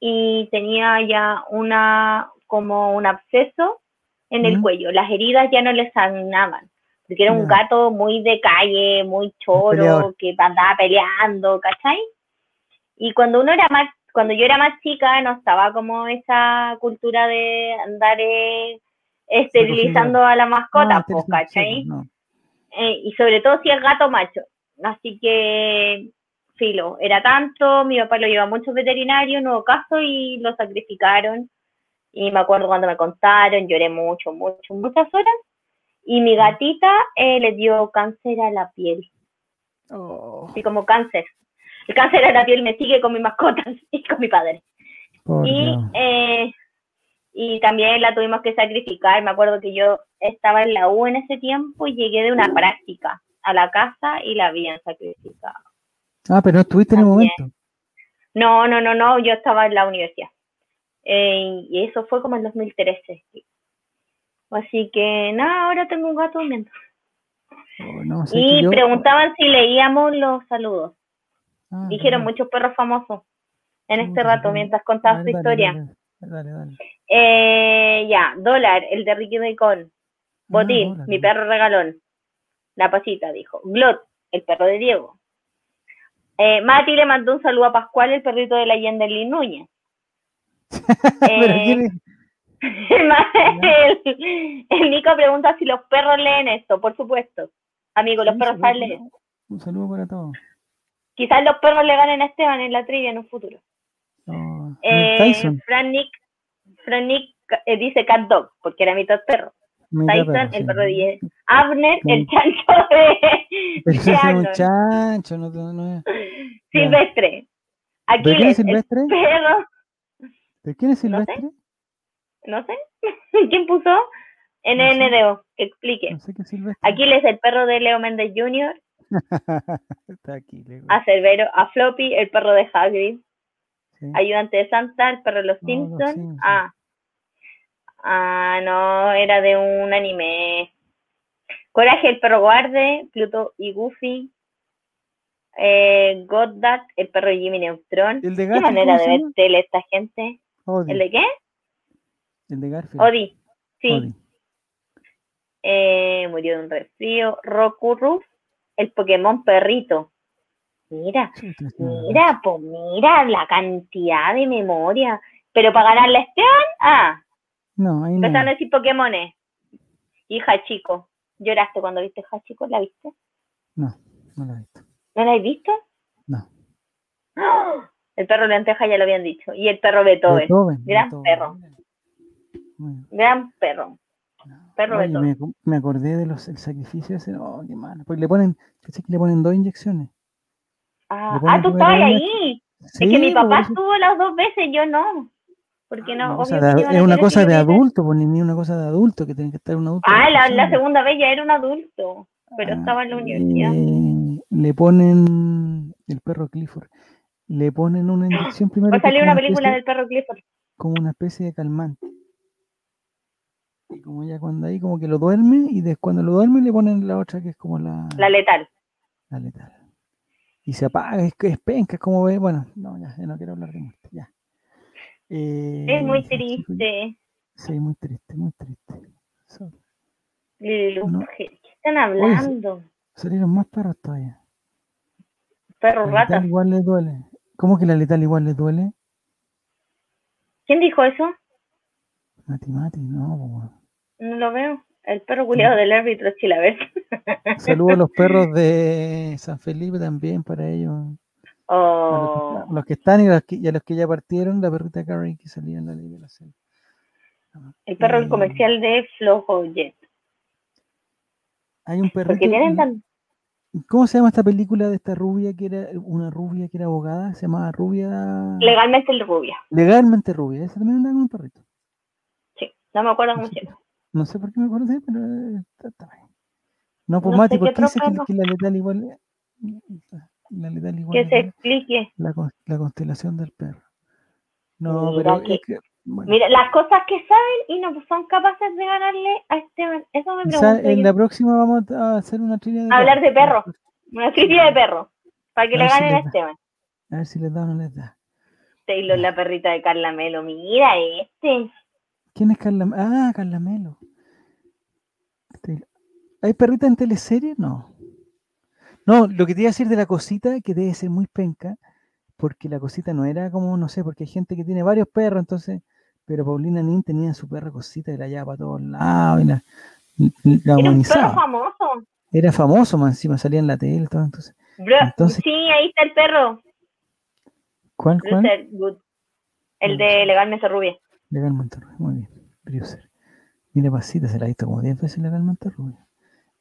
y tenía ya una como un absceso en el cuello. Las heridas ya no le sanaban, porque era un gato muy de calle, muy choro, que andaba peleando, ¿cachai? Y cuando uno era más, cuando yo era más chica, no estaba como esa cultura de andar eh, esterilizando a la mascota, pues, ¿cachai? Eh, y sobre todo si es gato macho. Así que, filo, era tanto, mi papá lo lleva a muchos veterinarios, nuevo caso, y lo sacrificaron. Y me acuerdo cuando me contaron, lloré mucho, mucho, muchas horas. Y mi gatita eh, le dio cáncer a la piel. Oh. Sí, como cáncer. El cáncer a la piel me sigue con mi mascota y con mi padre. y eh, y también la tuvimos que sacrificar. Me acuerdo que yo estaba en la U en ese tiempo y llegué de una práctica a la casa y la habían sacrificado. Ah, pero no estuviste en el momento. No, no, no, no, yo estaba en la universidad. Eh, y eso fue como en 2013. Así que nada, ahora tengo un gato durmiendo. Oh, y preguntaban si leíamos los saludos. Ah, Dijeron muchos perros famosos en este rato mientras contabas tu historia. Dale, dale. Eh, ya, dólar, el de Ricky Bacon. Ah, Botín, mi perro regalón. La pasita, dijo. Glot, el perro de Diego. Eh, Mati le mandó un saludo a Pascual, el perrito de la Yenderlin Núñez. eh, el, el, Nico pregunta si los perros leen esto, por supuesto. Amigo, los perros saben leer. Un saludo para todos. Quizás los perros le ganen a Esteban en la trivia en un futuro. Eh, Fran Nick, Fran Nick eh, dice cat dog, porque era mitad perro. Tyson, el perro de 10. Abner, el chancho de. Pero es un chancho, no, no es. Silvestre. Aquí ¿De quién es Silvestre? Perro. ¿De quién es Silvestre? No sé. ¿Quién puso? NNDO, que explique. No sé qué Aquiles, el perro de Leo Méndez Jr. Está aquí, A Cerbero, a Floppy, el perro de Hagrid. Ayudante de Santa, el perro de los Simpsons. Ah. ah, no, era de un anime. Coraje, el perro guarde, Pluto y Goofy. Eh, Goddard, el perro Jimmy Neutron. ¿El de ¿Qué manera de ver tele esta gente? ¿El de qué? El de Garfield. Odi, sí. Eh, murió de un resfrío. Rokuru, el Pokémon perrito. Mira, mira, pues mira la cantidad de memoria. Pero para ganar la Esteban, ah. No, ahí no. Empezaron a decir Pokémones. Hija chico. ¿Lloraste cuando viste hija chico? ¿La viste? No, no la he visto. ¿No la has visto? No. El perro lenteja ya lo habían dicho. Y el perro Beethoven. Gran perro. Gran perro. Perro me, me, acordé de los el sacrificio ese. Oh, qué malo. Porque le ponen, que le ponen dos inyecciones. Ah, ah tú estabas ahí. es que mi papá estuvo las dos veces, yo no. Porque no, es una cosa de adulto, pues ni una cosa de adulto, que tiene que estar un adulto. Ah, la, la, segunda vez ya era un adulto, pero ah, estaba en la universidad. le ponen el perro Clifford, le ponen una inyección primero. Va a salir una película del perro Clifford. Como una especie de calmante. Y como ya cuando ahí como que lo duerme y después cuando lo duerme le ponen la otra que es como la... La letal. La letal. Y se apaga, es, es penca, como ve, bueno, no, ya, no quiero hablar de muerte, ya. Eh, es muy triste. Sí, muy triste, muy triste. ¿Qué están hablando? salieron más perros todavía. Perros ratas. Igual le duele. ¿Cómo que la letal igual le duele? ¿Quién dijo eso? Mati Mati, no, no lo veo. El perro culiado del árbitro Chilaver. Saludos a los perros de San Felipe también para ellos. Oh. los, que, están y, los que, a los que ya partieron, la perrita Carrie que salía en la ley de la selva. El perro comercial de Flojo Jet. Hay un perrito. ¿Cómo se llama esta película de esta rubia que era una rubia que era abogada? Se llamaba Rubia. Legalmente rubia. Legalmente rubia. Esa también era un perrito. Sí, no me acuerdo cómo se llama. No sé por qué me acuerdo, pero eh, está, bien. No, pues Mati, ¿por qué dice que, la letal igual? La letal igual. Que se explique. La, la, constelación del perro. No, pero es que, Mira, las cosas que saben y no son capaces de ganarle a Esteban. Eso me pregunto. En la próxima vamos a hacer una trivia de Hablar de perro. Una trivia de perro. Para que le ganen a, Esteban. A ver si les da o no les da. Taylor, la perrita de Carla Melo. Mira este. ¿Quién es Carla? Ah, Carla Melo. ¿Hay perrita en teleserie? No. No, lo que te iba a decir de la cosita, que debe ser muy penca, porque la cosita no era como, no sé, porque hay gente que tiene varios perros, entonces, pero Paulina Nin tenía su perra cosita y la llevaba para todos lados y la, la Era un perro famoso. Era famoso, más encima salía en la tele, todo, entonces, Sí, ahí está el perro. ¿Cuál, cuál? El de Legalmente Rubia. Legalmente Rubia, muy bien. Brucer. Mira, pasita, se la ha visto como 10 veces Legalmente Rubia.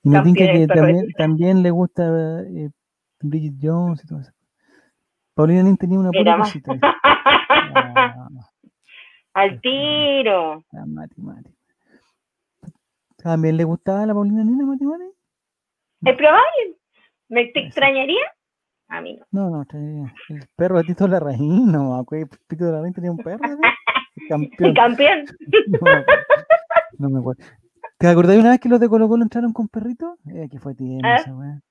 Y me tinca que también, también, le gusta eh, Bridget Jones y todo eso. Paulina Nin tenía una pura cosita. Al tiro. La matemática. ¿También le gustaba la Paulina Nin la matemática? Es probable. ¿Me te extrañaría? A mí no. No, no, el perro de Tito Larraín, no, Pito de Larraín tenía un perro. Campeón. Campeón. No, me acuerdo. ¿Te acordás una vez que los de Colo Colo entraron con perritos? Eh, que fue tiempo ¿Ah? esa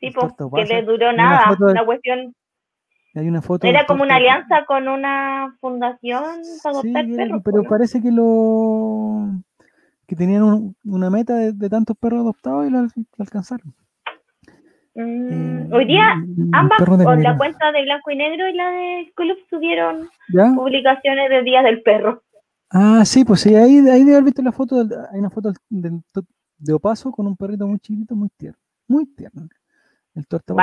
Sí, pues, que le duró nada, una cuestión hay una foto Era como una alianza con una fundación para adoptar sí, perros. Pero parece que lo que tenían una meta de, tantos perros adoptados y lo, alcanzaron. Mm, eh, hoy día ambas, con la cuenta de Blanco y Negro y la de Club subieron publicaciones de Días del Perro. Ah, sí, pues sí, ahí, ahí debe haber visto la foto, hay una foto de Opaso con un perrito muy chiquito, muy tierno, muy tierno. El torta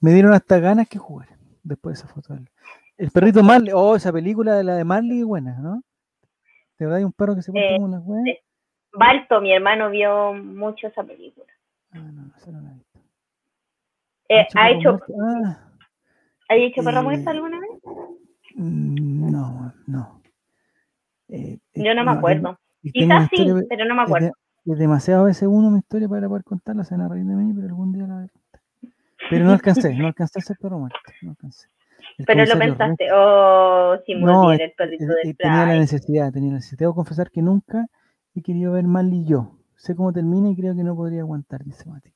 me dieron hasta ganas que jugar después de esa foto. El perrito Marley, oh, esa película de la de Marley buena, ¿no? ¿De verdad hay un perro que se pone como una buena? Balto, mi hermano vio mucho esa película. Ah, no, esa no la visto. Eh, ¿Ha hecho, ah, ¿Ha hecho perro eh, muerto alguna vez? Mm, no, no. Eh, yo no me acuerdo. Quizás sí, pero no me acuerdo. Es, demasiado veces uno mi historia para poder contarla, se van a reír de mí, pero algún día la voy a contar. Pero no alcancé, no alcancé a ser perro muerto, no alcancé. pero lo pensaste, o oh, si no, el perrito del Tenía la necesidad, tenía la necesidad. Tengo que confesar que nunca he querido ver mal y yo. Sé cómo termina y creo que no podría aguantar, dice Mati.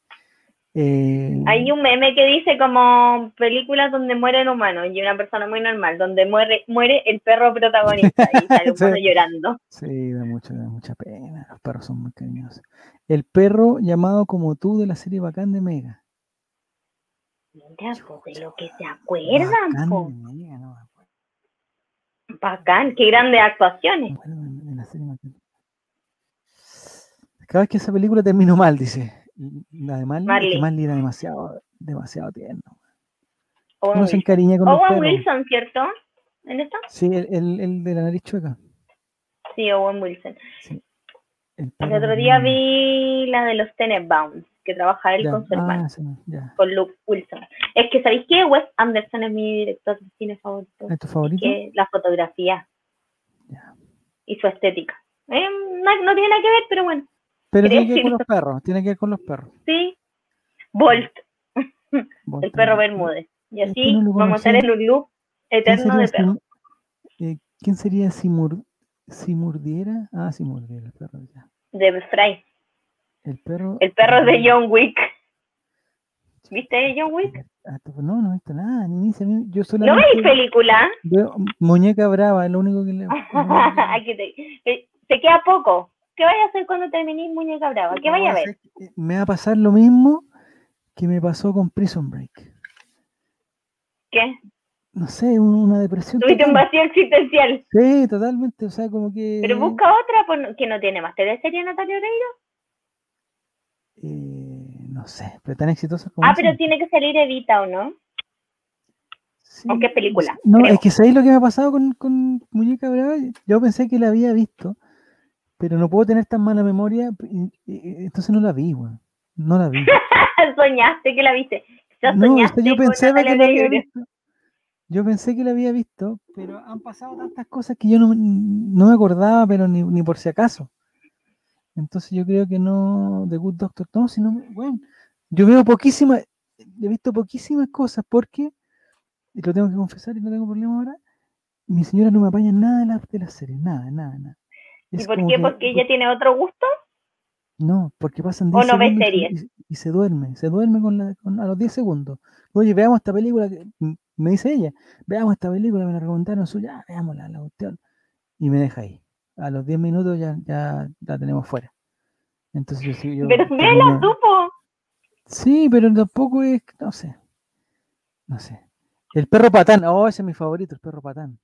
Eh, Hay un meme que dice como películas donde mueren humanos y una persona muy normal, donde muere, muere el perro protagonista y sale un perro llorando. Sí, da, mucho, da mucha pena, los perros son muy cariñosos. El perro llamado como tú de la serie Bacán de Mega. de lo que se acuerdan. Bacán, qué grandes actuaciones. Cada vez que esa película terminó mal, dice. La de Marley, que Marley era demasiado, demasiado tierno. Uno se encariña con Owen Wilson, ¿cierto? ¿En esta? Sí, el, el, de la nariz chueca. Sí, Owen Wilson. El, otro día vi la de los Tenenbaums, que trabaja él con su hermano, ah, con Luke Wilson. Es que, ¿sabéis qué? Wes Anderson es mi director de cine favorito. ¿Es tu favorito? Que la fotografía. Y su estética. Eh, no, no tiene nada que ver, pero bueno. Pero tiene que ver con los perros, tiene que ver con los perros. Sí. Bolt. el perro Bermúdez. Y así vamos a tener un loop eterno de perro. Eh, ¿Quién sería si, mordiera? Ah, si mordiera el perro ya. De Fry. El perro. El perro de John Wick. ¿Viste John Wick? Ah, no, no he visto nada. Ni, ni, yo ¿No hay película? Muñeca Brava, es lo único que le. se queda poco. ¿Qué vaya a hacer cuando termines Muñeca Brava? ¿Qué vaya a ver? Me va a pasar lo mismo que me pasó con Prison Break. ¿Qué? No sé, una depresión. Tuviste un vacío existencial. Sí, totalmente, o sea, como que... Pero busca otra que no tiene más. ¿Te sería Natalia Oreiro? Eh, no sé, pero tan exitosa como... Ah, pero tiene que salir Evita, ¿o no? Sí, ¿O qué película? No, es que ¿sabéis lo que me ha pasado con, con Muñeca Brava? Yo pensé que la había visto pero no puedo tener tan mala memoria, entonces no la vi, weón. No la vi. Soñaste que la viste. no, yo pensé que la había visto. Yo pensé que la había visto, pero han pasado tantas cosas que yo no, me acordaba, pero ni, ni, por si acaso. Entonces yo creo que no, The Good Doctor, no, sino, bueno, yo veo poquísimas, he visto poquísimas cosas porque, y lo tengo que confesar y no tengo problema ahora, mi señora no me apaña nada de las de la serie, nada, nada, nada. ¿Y por qué? ¿Porque ella tiene otro gusto? No, porque pasan 10 ¿O no series? Y, se duerme, se duerme con la, a los 10 segundos. Oye, veamos esta película, me dice ella, veamos esta película, me la recomendaron suya, veámosla, la cuestión. Y me deja ahí. A los 10 minutos ya, ya la tenemos fuera. Entonces yo, yo Pero me la supo. Sí, pero tampoco es, no sé. No sé. El perro patán, oh, ese es mi favorito, el perro patán.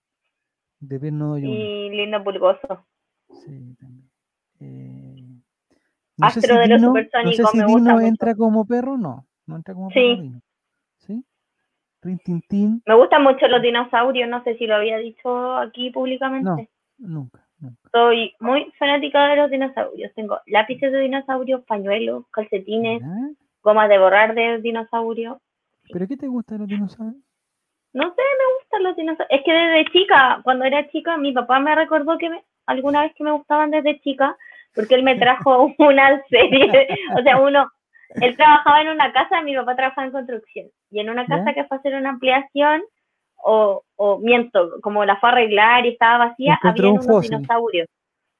De pierno Y lindo pulgoso. Sí, también. Eh, no Astro sé si de los supersónicos. No sé si me Dino entra como perro, no. No entra como sí. perro. ¿Sí? Rintintín. Me gustan mucho los dinosaurios, no sé si lo había dicho aquí públicamente. No, nunca, nunca. Soy muy fanática de los dinosaurios. Tengo lápices de dinosaurios, pañuelos, calcetines, gomas de borrar de dinosaurios. ¿Pero qué te gusta de los dinosaurios? No sé, me gustan los dinosaurios. Es que desde chica, cuando era chica, mi papá me recordó que me, alguna vez que me gustaban desde chica, porque él me trajo una serie, o sea, uno, él trabajaba en una casa, mi papá trabajaba en construcción, y en una casa que fue a hacer una ampliación, o, o miento, como la fue a arreglar y estaba vacía, había unos dinosaurios.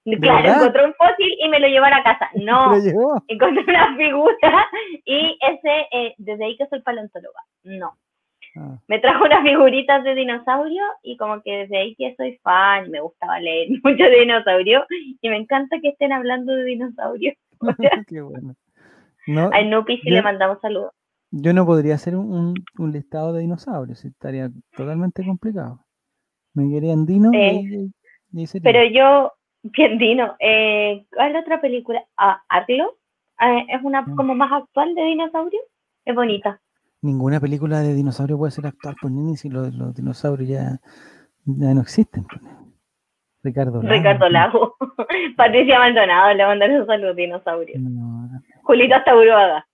Claro, encontró un fósil y me lo llevó a la casa. No, encontré una figura y ese, eh, desde ahí que soy paleontóloga. No, Ah. Me trajo unas figuritas de dinosaurio y como que desde ahí que soy fan, me gustaba leer mucho de dinosaurio y me encanta que estén hablando de dinosaurios. Qué bueno. No, a Nupi sí le mandamos saludos. Yo no podría hacer un, un, listado de dinosaurios, estaría totalmente complicado. Me querían dino eh, Pero yo, bien dino. Eh, ¿Cuál es la otra película? Ah, Arlo. Eh, es una ah. como más actual de dinosaurio. Es bonita ninguna película de dinosaurio puede ser actual, por pues, ni si los, dinosaurios ya, ya no existen. Pues, Ricardo Lago. Ricardo Lago. Patricia Maldonado, le mandaron un saludo dinosaurio. No, Julito hasta Uruaga.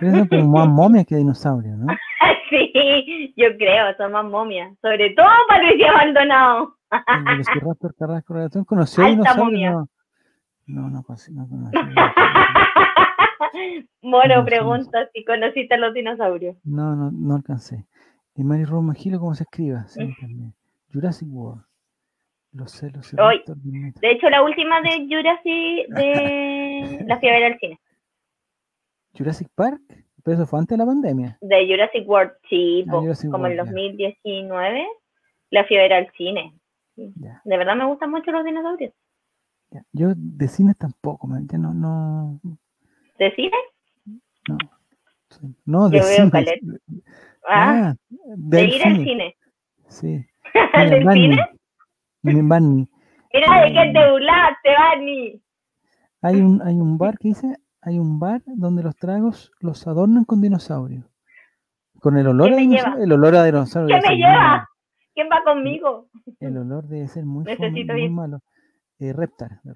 Pero son como más momias que dinosaurios, ¿no? sí, yo creo, son más momias. Sobre todo Patricia Maldonado. El Velociraptor Carrasco conoció dinosaurios. No, no, no, no, no Moro pregunta si conociste a los dinosaurios. No, no, no alcancé. Y Mary Roma Gilo, ¿cómo se escriba? Sí, también. Jurassic World. Los celos. Hoy. De hecho, la última de Jurassic de la fui a ver al cine. ¿Jurassic Park? Pero eso fue antes de la pandemia. De Jurassic World, sí, ah, como en 2019 la fui a ver al cine. De verdad me gustan mucho los dinosaurios. Yo de cine tampoco, ¿me no, no. ¿De cine? No. No, de cine. Ah, ah, de ir al cine. Sí. ¿Del cine? Barney. Mira de qué te burlaste, Barney. Hay un, hay un bar que dice, hay un bar donde los tragos los adornan con dinosaurios. Con el olor, a, dinosaurio, el olor a dinosaurio. ¿Qué me lleva? ¿Quién va conmigo? El olor debe ser muy, muy malo. Eh, Reptar, de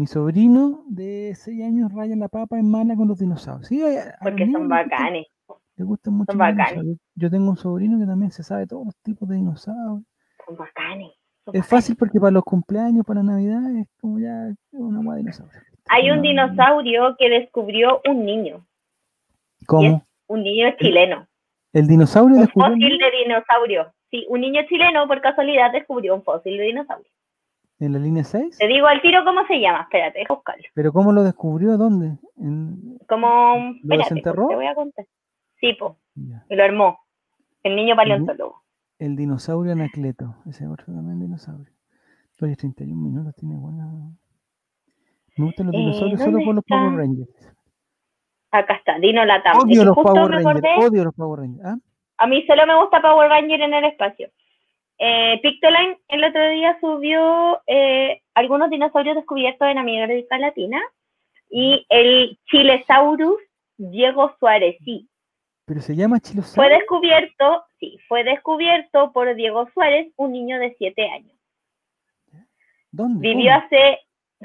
Mi sobrino de 6 años raya la papa en mala con los dinosaurios. Sí, Porque son bacanes. Le gustan mucho. Son bacanes. Yo tengo un sobrino que también se sabe todos los tipos de dinosaurios. Son bacanes. es fácil porque para los cumpleaños, para Navidad, es como ya una de dinosaurio. Hay un dinosaurio que descubrió un niño. ¿Cómo? Un niño chileno. ¿El dinosaurio un fósil de dinosaurio. Sí, un niño chileno por casualidad descubrió un fósil de dinosaurio. ¿En la línea 6? Te digo al tiro cómo se llama, espérate, deja buscarlo. ¿Pero cómo lo descubrió? ¿Dónde? ¿Cómo? ¿Lo desenterró? Te voy a contar. Sí, po. Y lo armó. El niño paleontólogo. El, dinosaurio anacleto. Ese otro también dinosaurio. Todavía 31 minutos, tiene buena. Me gustan los eh, dinosaurios solo por los Power Rangers. Acá está, Dino Latam. Odio los Power Rangers. Odio los Power Rangers. ¿Ah? A mí solo me gusta Power Ranger en el espacio. Eh, Pictoline el otro día subió eh, algunos dinosaurios descubiertos en América Latina y el Chilesaurus Diego Suárez, sí. ¿Pero se llama Chilesaurus? Fue descubierto, sí, fue descubierto por Diego Suárez, un niño de 7 años. ¿Dónde? Vivió hace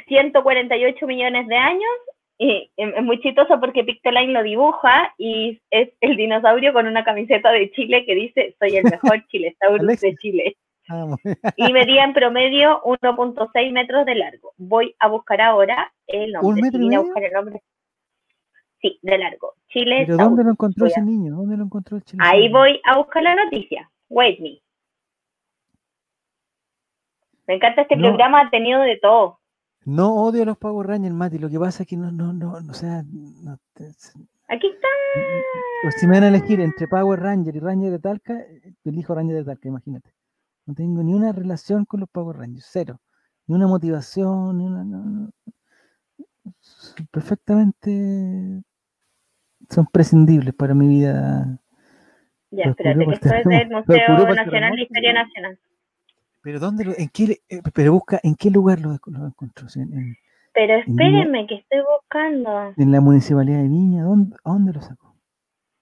148 millones de años y es muy chistoso porque Pictoline lo dibuja y es el dinosaurio con una camiseta de Chile que dice soy el mejor chilesaurus de Chile. Ah, y medía en promedio 1.6 metros de largo. Voy a buscar ahora el nombre. ¿Un metro buscar el nombre. Sí, de largo. Chile. ¿Pero dónde lo encontró ese niño? ¿Dónde lo encontró el Ahí voy a buscar la noticia. Wait me. Me encanta este programa, ha tenido de todo. No odio a los Power Rangers, Mati. Lo que pasa es que no, no, no, o sea. No, Aquí está. Pues si me van a elegir entre Power Ranger y Ranger de Talca, elijo Ranger de Talca, imagínate. No tengo ni una relación con los Power Rangers, cero. Ni una motivación, ni una. perfectamente. Son prescindibles para mi vida. Ya, espérate, que esto es del Museo Nacional de Historia Nacional. Pero dónde en qué, eh, pero busca, ¿en qué lugar lo, encontró? pero espérenme que estoy buscando. En la municipalidad de Viña, ¿dónde, ¿a dónde lo sacó?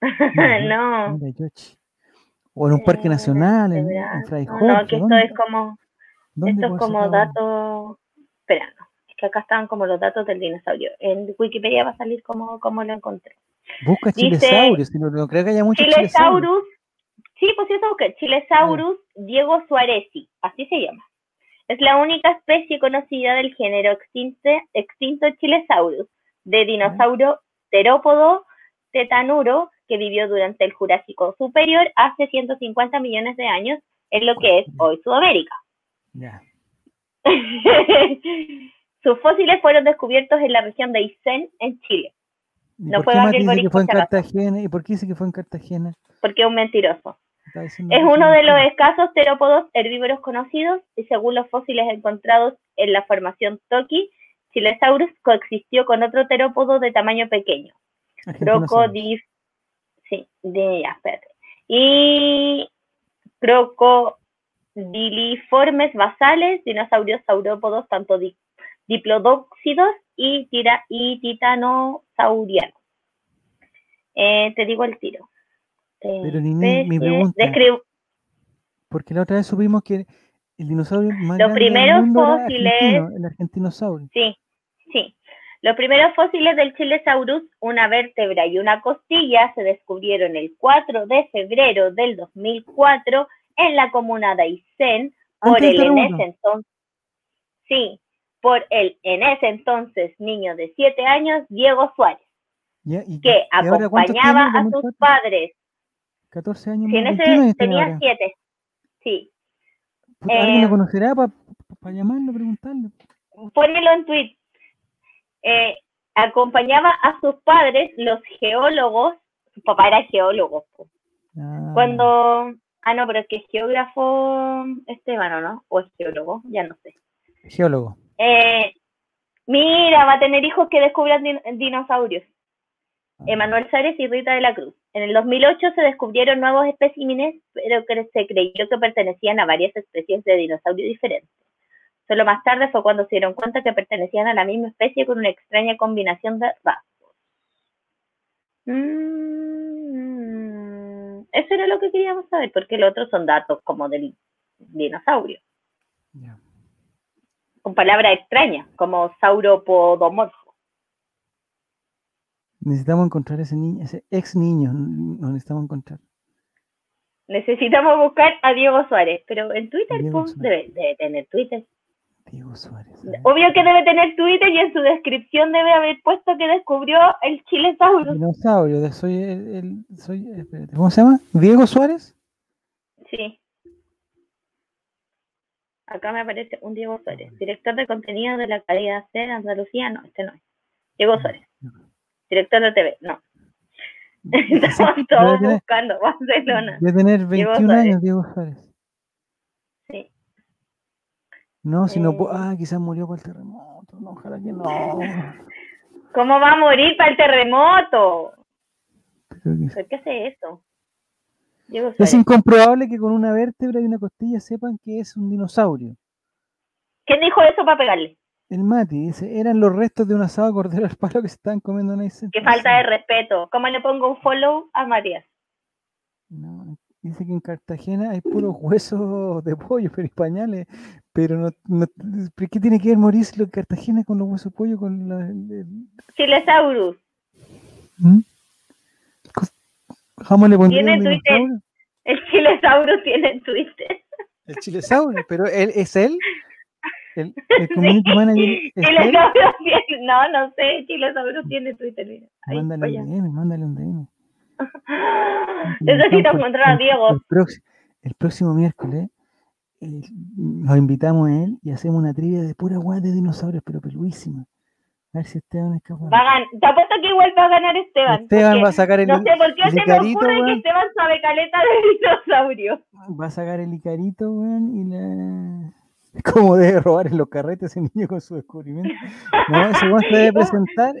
no. o en un parque eh, nacional, en, en No, que esto es como, esto es como datos, espera, no, es que acá están como los datos del dinosaurio. En Wikipedia va a salir como, como lo encontré. Busca Chilesaurus, si no, no, creo que haya muchos Chilesaurus Sí, pues eso que Chilesaurus Diego Suarezi, así se llama. Es la única especie conocida del género extinto, extinto Chilesaurus, de dinosaurio terópodo tetanuro que vivió durante el Jurásico Superior hace 150 millones de años en lo que es hoy Sudamérica. Sus fósiles fueron descubiertos en la región de Aysén, en Chile. No fue que fue en Cartagena? ¿Y por qué dice que fue en Cartagena? Porque es un mentiroso. Es uno de los escasos terópodos herbívoros conocidos y según los fósiles encontrados en la formación Toki, Chilesaurus coexistió con otro terópodo de tamaño pequeño. Crocodif... Sí, de, ya, espérate. Y crocodiliformes basales, dinosaurios saurópodos, tanto diplodóxidos y, tira, y titanosaurianos. Eh, te digo el tiro. Pero ni mi pregunta. Porque la otra vez supimos que el dinosaurio más Los primeros fósiles. el argentinosaurio. Sí, sí. Los primeros fósiles del Chilesaurus, una vértebra y una costilla, se descubrieron el 4 de febrero del 2004 en la comuna de Aysén, por el en ese entonces, sí, por el en ese entonces niño de siete años, Diego Suárez, que acompañaba a sus padres. 14 años. Sí, en ese tenía siete, sí. ¿Alguien lo eh, conocerá para llamarlo, preguntarle? Ponelo en tweet. Eh, acompañaba a sus padres, los geólogos, su papá era geólogo. Ah. Cuando, ah, no, pero es que es geógrafo Esteban, ¿o no? ¿O es geólogo? Ya no sé. Geólogo. Eh, mira, va a tener hijos que descubran dinosaurios. Ah. Emanuel Sárez y Rita de la Cruz. En el 2008 se descubrieron nuevos especímenes, pero que se creyó que pertenecían a varias especies de dinosaurios diferentes. Solo más tarde fue cuando se dieron cuenta que pertenecían a la misma especie con una extraña combinación de rasgos. Mm, eso era lo que queríamos saber, porque los otros son datos como del dinosaurio. Con palabras extrañas, como sauropodomorfo. Necesitamos encontrar ese niño, ese ex niño, lo necesitamos encontrar. Necesitamos buscar a Diego Suárez, pero en Twitter debe, debe tener Twitter. Diego Suárez. Obvio que debe tener Twitter y en su descripción debe haber puesto que descubrió el chilesauro. Dinosaurio, soy el, soy, ¿cómo se llama? ¿Diego Suárez? Sí. Acá me aparece un Diego Suárez, director de contenido de la calidad C de Andalucía. No, este no es. Diego Suárez. Director de TV, no. Estamos todos buscando Barcelona. Debe tener 21 años, Diego Suárez. No, si no, eh. ah, quizás murió por el terremoto, no, ojalá que no. ¿Cómo va a morir para el terremoto? ¿Por qué hace eso? es incomprobable que con una vértebra y una costilla sepan que es un dinosaurio. ¿Quién dijo eso para pegarle? El Mati dice, eran los restos de un asado cordero al palo que se estaban comiendo en ese. Qué falta de respeto. ¿Cómo le pongo un follow a Matías? No, dice que en Cartagena hay puros huesos de pollo, pero españoles, pero no, no, ¿qué tiene que ver Mauricio en Cartagena con los huesos de pollo? Con la, el... Chilesaurus. ¿Mm? ¿Cómo le Tiene Twitter. El Chilesaurus tiene Twitter. El Chilesaurus, pero él es él. El, el community sí. manager es él. Tiene, no, no sé, Chilesaurus tiene Twitter. Mira. Ahí, mándale un DM, mándale un DM. Necesito encontrar a Diego. El, próximo, el próximo miércoles eh, nos invitamos a él y hacemos una trivia de pura guay de dinosaurios, pero peludísima. A ver si Esteban es capaz. Va a te apuesto que igual va a ganar Esteban. Esteban va a sacar el No sé por qué se me ocurre que Esteban sabe caleta de dinosaurio. Va a sacar el Icarito, weón, y la... Como debe robar en los carretes ese niño con su descubrimiento. No, ese weón se debe presentar.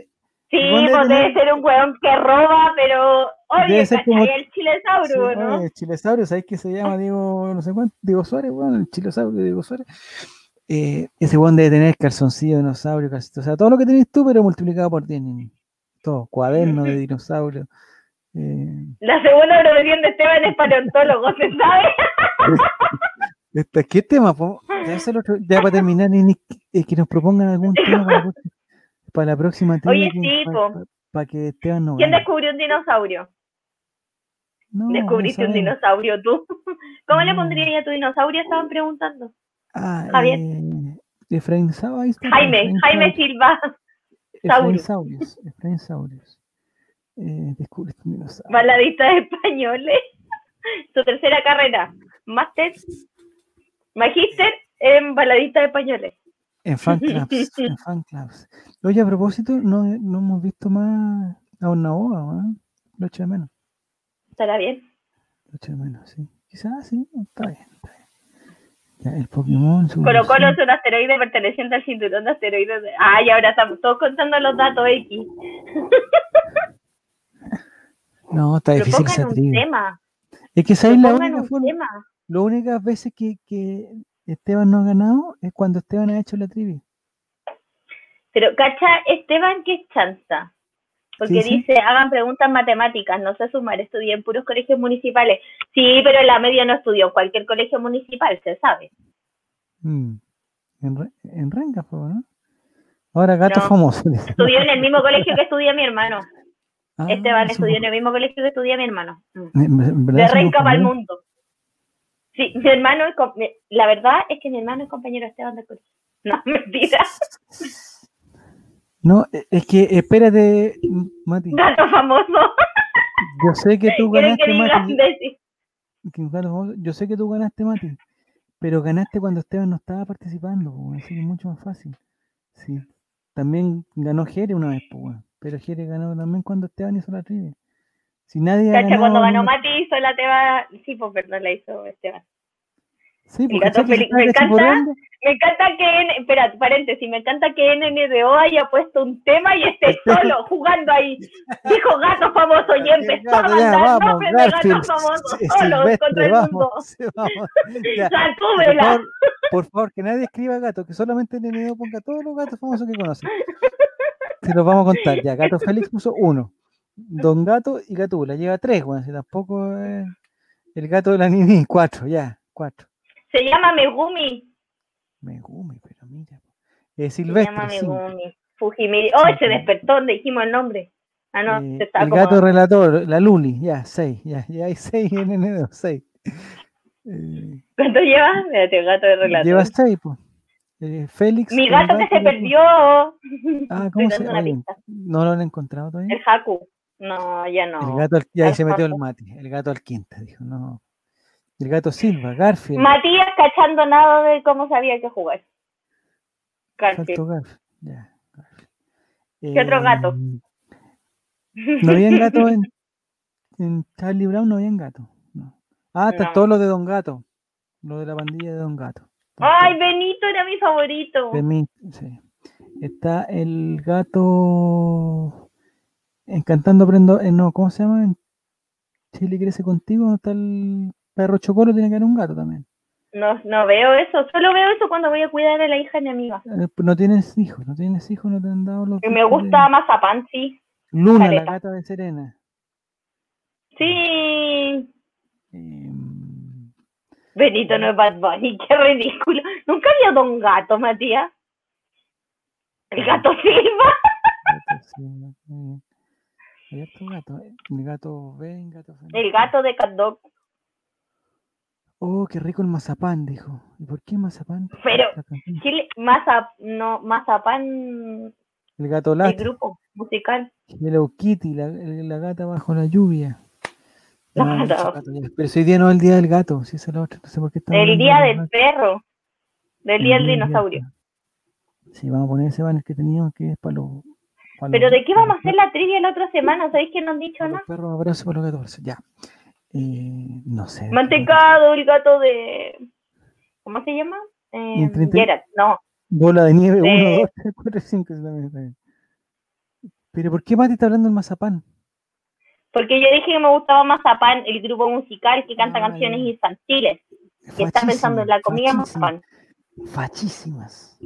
Sí, pues debe ser un weón que roba, pero Oye, el chilesaurio, ¿no? el chilesaurio, ¿sabes qué se llama? Diego, no sé cuánto, Diego Suárez, bueno, el chilesaurio Diego Suárez. Eh, ese weón debe tener calzoncillo, dinosaurio, o sea, todo lo que tenés tú, pero multiplicado por 10, Todo, cuaderno de dinosaurio. Eh. La segunda profesión de Esteban es paleontólogo, ¿se sabe? ¿Qué tema? Ya, ya para terminar, es que nos propongan algún tema para, la próxima Oye, sí, para, que Esteban no ¿Quién descubrió un dinosaurio? Descubriste un dinosaurio tú. ¿Cómo le pondría a tu dinosaurio? Estaban preguntando. Ah, Javier. Eh, Efraín Jaime, Jaime Silva. Efraín Saurios. Efraín Saurios. Eh, descubriste un dinosaurio. Baladista de españoles. Su tercera carrera. Máster. Magíster en baladista de españoles. En fan clubs. en fan clubs. Oye, a propósito, no, no hemos visto más a una ¿no? Lo echo de menos. ¿Estará bien? Mucho menos, sí. Quizás sí, está bien, está bien. Ya, el Pokémon. Colo Colo es un asteroide perteneciente al cinturón de asteroides. De... Ay, ahora estamos todos contando los datos X. no, está difícil esa trivia. Es que sabes la única forma. Las únicas veces que, que Esteban no ha ganado es cuando Esteban ha hecho la trivia. Pero, ¿cacha? Esteban, ¿qué es chanza? Porque dice, hagan preguntas matemáticas, no sé sumar, estudié en puros colegios municipales. Sí, pero en la media no estudió, cualquier colegio municipal, se sabe. Mm. En, en Renga, ¿no? Ahora gato famoso. Estudió en el mismo colegio que estudia mi hermano. Ah, Esteban estudió en el mismo colegio que estudia mi hermano. Mm. De Renca para el mundo. Sí, mi hermano, la verdad es que mi hermano es compañero Esteban de colegio. No, mentira. No, e, es que espérate, Mati. Gato famoso. Yo sé que tú ganaste, Mati. Yo sé que tú ganaste, Mati. Pero ganaste cuando Esteban no estaba participando, así que es mucho más fácil. Sí. También ganó Jere una vez, pero Jere ganó también cuando Esteban hizo la trivia. Si nadie Cacha, cuando ganó Mati hizo la teba, sí, pues perdón, la hizo Esteban. Sí, porque me encanta, me encanta que, espera, paréntesis, me encanta que NNDO haya puesto un tema y esté solo jugando ahí. Dijo gato famoso y empezó a mandar nombres de gatos famosos solos contra el mundo. por, favor, por favor, que nadie escriba gato, que solamente NNDO ponga todos los gatos famosos que conoce. Se los vamos a contar ya. Gato Félix puso uno. Don Gato y Gatula. Lleva tres, bueno, si tampoco es el gato de la Nini, cuatro, ya, cuatro. Se llama Megumi. Megumi, pero mira. Es Silvestre. Se llama Megumi. Fujimiri. Oh, se despertó, le dijimos el nombre. Ah, no, eh, se está El gato relator, la Luli, ya, seis, ya, ya hay seis en enero, seis. Eh, ¿Cuánto lleva? el gato de relator. Lleva seis, pues. Eh, Félix. Mi gato, que se perdió. Ah, ¿cómo se llama? No lo han encontrado todavía. El Haku. No, ya no. El gato, ya ahí se metió el Mati. El gato al quinto, dijo, no. El gato Silva, Garfield. Matías cachando nada de cómo sabía que jugar. Garfield. Garfield. Ya, ¿Qué otro gato? Em, no había gato en, en Charlie Brown, no había gato. No. Ah, está todo lo de Don Gato. Lo de la bandilla de Don Gato. Ay, Benito era mi favorito. Benito, sí. Está el gato encantando aprendo, eh, no, ¿cómo se llama? En Chile crece contigo, está el perro chocolo, tiene que haber un gato también. No, no veo eso, solo veo eso cuando voy a cuidar a la hija de mi amiga. Eh, no tienes hijos, no tienes hijos, no te han dado los. Me gusta más Mazapán, sí. Luna, la gata de Serena. Sí. Em, Benito no es Bad Bunny, qué ridículo. Nunca había Don Gato, Matías. El gato Silva. El gato, el gato ven, gato El gato de Cat Dog. Oh, qué rico el mazapán, dijo. ¿Y por qué mazapán? Pero, ¿qué mazap, no, mazapán. El gato. El grupo musical. Hello Kitty, la, la gata bajo la lluvia. No, Pero ese día no es el día del gato, si es el otro, no sé por qué está. El día del perro, del día del dinosaurio. Sí, vamos a poner ese banner que teníamos que es para los. Pero ¿de qué vamos a hacer la trivia la otra semana? ¿Sabéis que no han dicho nada? Perro, abrazo por los gatos, ya. Eh, no sé. Mantecado, el gato de. ¿Cómo se llama? Eh, Gerard, no. Bola de nieve, 1, 2, 3, 4, 5. Pero ¿por qué Mati está hablando del mazapán? Porque yo dije que me gustaba Mazapán, el grupo musical que canta canciones infantiles. Que está pensando en la comida Mazapán. Fachísimas.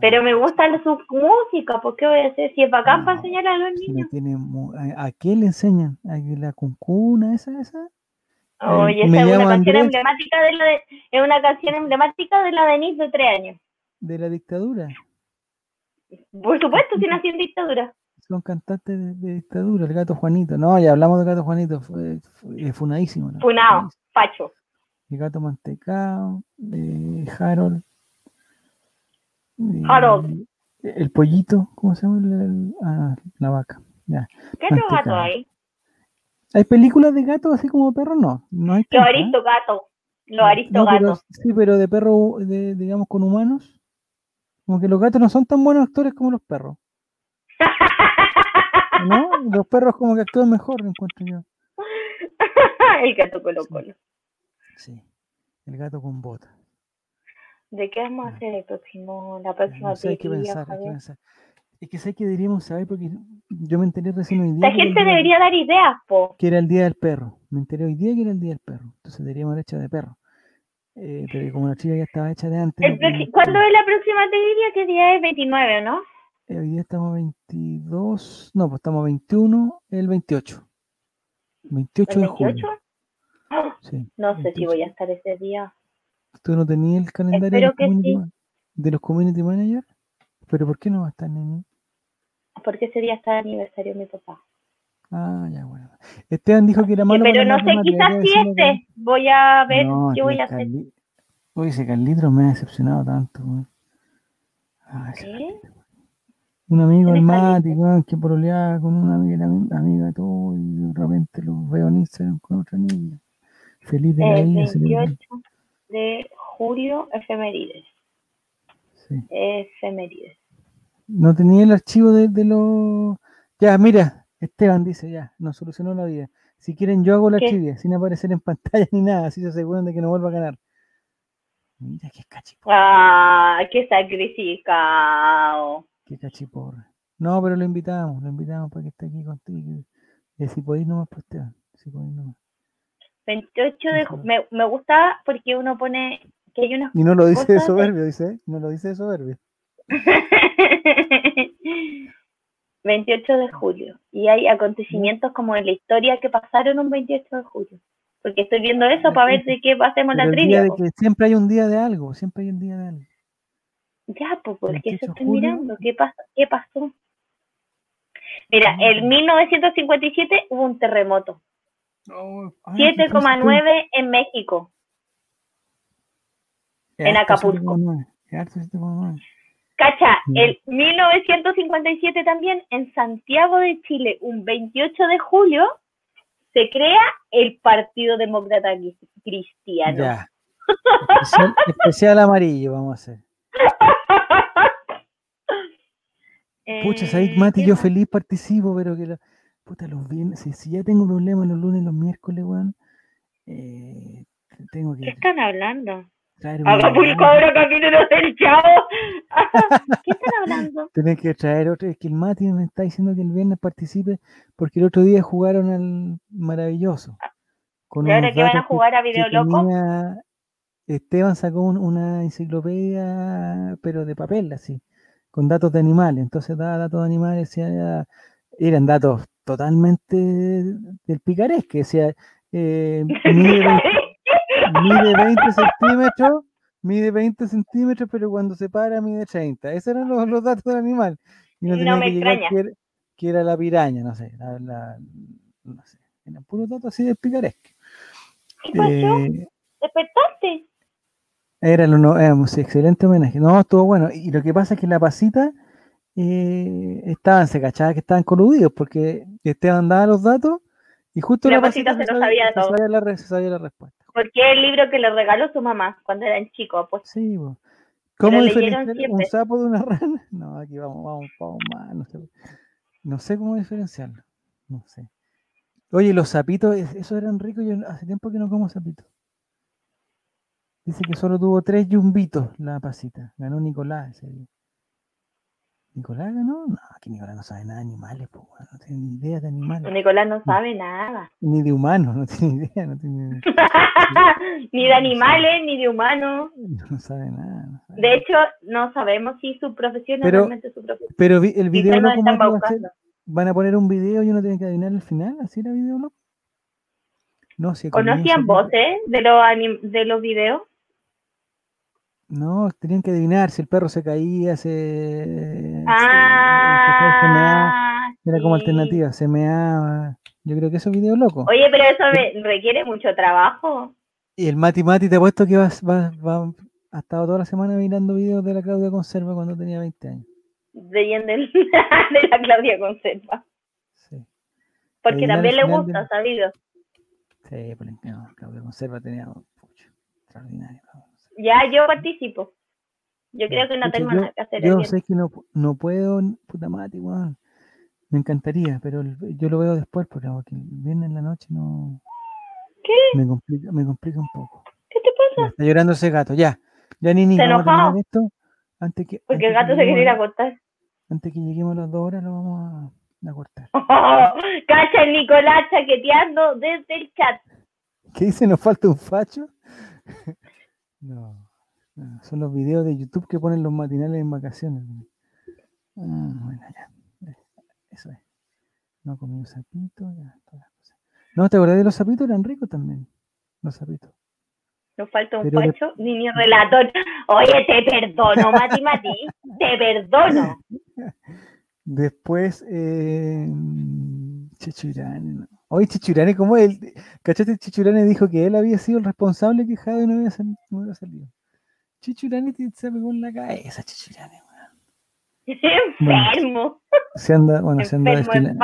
Pero me gusta su música, ¿por qué voy a hacer? Si es bacán para enseñar a los niños. ¿A qué le enseñan? ¿A la cuncuna esa? esa? Oye, esa es una canción emblemática de la de, es una canción emblemática de la Denise de tres años. ¿De la dictadura? Por supuesto, si nació en dictadura. Son cantantes de, dictadura, el gato Juanito. No, ya hablamos del gato Juanito, fue, fue funadísimo. Funado, facho. El gato mantecado, de Harold. Harold. El pollito, ¿cómo se llama? ah, la vaca. Ya. ¿Qué otro gato hay? ¿Hay películas de gatos así como perros? No. no hay Los aristogatos. Los aristogatos. sí, pero de perros, de, digamos, con humanos. Como que los gatos no son tan buenos actores como los perros. ¿No? Los perros como que actúan mejor, encuentro yo. el gato con los sí. sí, el gato con botas. ¿De qué vamos a hacer el próximo, la próxima no sé, hay que pensar, hay que pensar. Es que sé que deberíamos saber porque yo me enteré recién hoy día. La gente debería dar ideas, po. Que era el día del perro. Me enteré hoy día que era el día del perro. Entonces deberíamos haber hecho de perro. Eh, pero como la chica ya estaba hecha de antes. ¿Cuándo es la próxima te diría? ¿Qué día es? 29, ¿no? Eh, hoy día estamos 22. No, pues estamos 21, el 28. 28 de julio. Sí, no sé si voy a estar ese día. ¿Tú no tenías el calendario de los, community, managers? ¿Pero por qué no va a estar, Nini? porque ese día está el aniversario de mi papá. Ah, ya, bueno. Esteban dijo que era malo. Pero no sé, quizás sí este. Voy a ver qué voy a hacer. Oye, ese Carlitro me ha decepcionado tanto. Un amigo Mati, que pololeaba con una amiga, amiga todo, y de repente lo veo en Instagram con otra niña. Feliz de El 28 de julio, efemérides. Sí. Efemérides. No tenía el archivo de, de los. Ya, mira, Esteban dice ya, nos solucionó la vida. Si quieren, yo hago la archivia sin aparecer en pantalla ni nada, así se aseguran de que no vuelva a ganar. Mira qué cachiporra. ¡Ah! ¡Qué sacrificado! Qué cachiporra. No, pero lo invitamos, lo invitamos para que esté aquí contigo. Y si podéis nomás, pues Esteban. Si podéis nomás. 28 de me, me gusta porque uno pone que hay unas Y no lo dice de soberbio, dice, no lo dice de soberbio. 28 de julio. Y hay acontecimientos como en la historia que pasaron un 28 de julio. Porque estoy viendo eso para ver de qué hacemos la trivia. siempre hay un día de algo, siempre hay un día de algo. Ya, pues, porque eso estoy mirando. ¿Qué, ¿Qué pasó? Mira, en 1957 hubo un terremoto. 7,9 en México. En Acapulco. Cacha, el 1957 también en Santiago de Chile, un 28 de julio, se crea el Partido Demócrata Cristiano. Ya. Especial, amarillo, vamos a hacer. Pucha, ahí Mati, yo feliz participo, pero que puta, los viernes, si, ya tengo problemas los lunes, los miércoles, weón, eh, tengo que... ¿Qué están hablando? Acapulco ahora camino del chavo. ¿Qué están hablando? Tienes que traer otro. Es que el Mati me está diciendo que el viernes participe porque el otro día jugaron al maravilloso. Con ¿Y ahora que van a jugar a Video Loco? Esteban sacó una enciclopedia, pero de papel, así, con datos de animales. Entonces daba datos de animales, eran datos totalmente del picaresque. Decía, eh, mide 20 centímetros, mide 20 centímetros, pero cuando se para mide 30. Esos eran los, datos del animal. Y no, tenía que llegar que era, la piraña, no sé, la, no sé, eran puros datos así de picaresque. ¿Qué pasó? Eh, ¿Despertaste? Era un excelente homenaje. No, estuvo bueno. Y lo que pasa es que la pasita eh, estaban, se cachaba que estaban coludidos porque Esteban daba los datos y justo la, pasita, se, lo sabía, todo. sabía la, sabía la respuesta. Porque es el libro que le regaló su mamá cuando eran chicos. Pues. Sí, ¿Cómo diferenciar un sapo de una rana? No, aquí vamos, vamos, vamos más. No sé, no sé cómo diferenciarlo. No sé. Oye, los sapitos, esos eran ricos. Yo hace tiempo que no como sapitos. Dice que solo tuvo tres yumbitos la pasita. Ganó Nicolás ese día. ¿Nicolás ganó? No, que Nicolás no sabe nada de animales, pues, no tiene ni idea de animales. Nicolás no sabe nada. Ni de humanos, no tiene idea. No tiene... ni de animales, ni de humanos. No sabe nada. De hecho, no sabemos si su profesión es realmente su profesión. Pero el video loco va a hacer, van a poner un video y uno tiene que adivinar el final, así era video loco. No, si ¿Conocían voces de los, de los videos? No, tenían que adivinar si el perro se caía, se. Ah, Era como alternativa, se meaba. Yo creo que eso es video loco. Oye, pero eso requiere mucho trabajo. Y el Mati Mati, te apuesto que vas, va, va, ha estado toda la semana mirando videos de la Claudia Conserva cuando tenía 20 años. De, de la Claudia Conserva. Sí. Porque también le gusta, sabido. Sí, pues no, Claudia Conserva tenía mucho, extraordinario. Ya yo participo. Yo creo que no tengo nada que hacer. Yo sé que no, no puedo, puta mati, Me encantaría, pero yo lo veo después porque viene en la noche no. ¿Qué? Me complica, me complica un poco. ¿Qué te pasa? está llorando ese gato, ya. Ya ni ni vamos a esto. Antes que, porque el gato se quiere ir a cortar. Antes que lleguemos a las dos horas lo vamos a, a cortar. cacha el Nicolás chaqueteando desde el chat. ¿Qué dice? ¿Nos falta un facho? No, son los videos de YouTube que ponen los matinales en vacaciones. Ah, bueno, ya. Eso es. No comí un sapito, ya, todas las cosas. No, ¿te acordás de los sapitos? Eran ricos también. Los sapitos. No falta un pacho, ni ni relator. Oye, te perdono, Mati Mati. te perdono. Después, eh, Hoy Chichurane, ¿cómo él? ¿Cachaste? Chichurane dijo que él había sido el responsable que Jade no había, salido. Chichurane se pegó en la cabeza, Chichurane, Enfermo. se anda, bueno, se anda desfilando.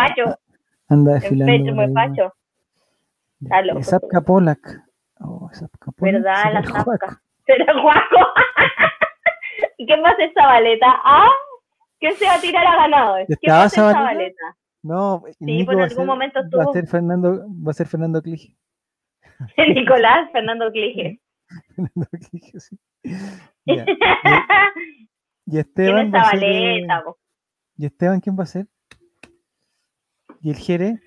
Anda desfilando. Enfermo de pacho. Zapka Polak. Oh, Zapka Polak. ¿Verdad? La Zapka. Será guaco. ¿Y qué más es Zabaleta? ¿Ah? ¿Quién se va a tirar a ganado? ¿Qué más es Zabaleta? No, sí, pues en algún momento estuvo. Va a ser Fernando, va a ser Fernando Clige. Nicolás Fernando Clige. Fernando Clige, sí. Y Esteban. Va a ser, ¿Y Esteban quién va a ser? ¿Y el Jere?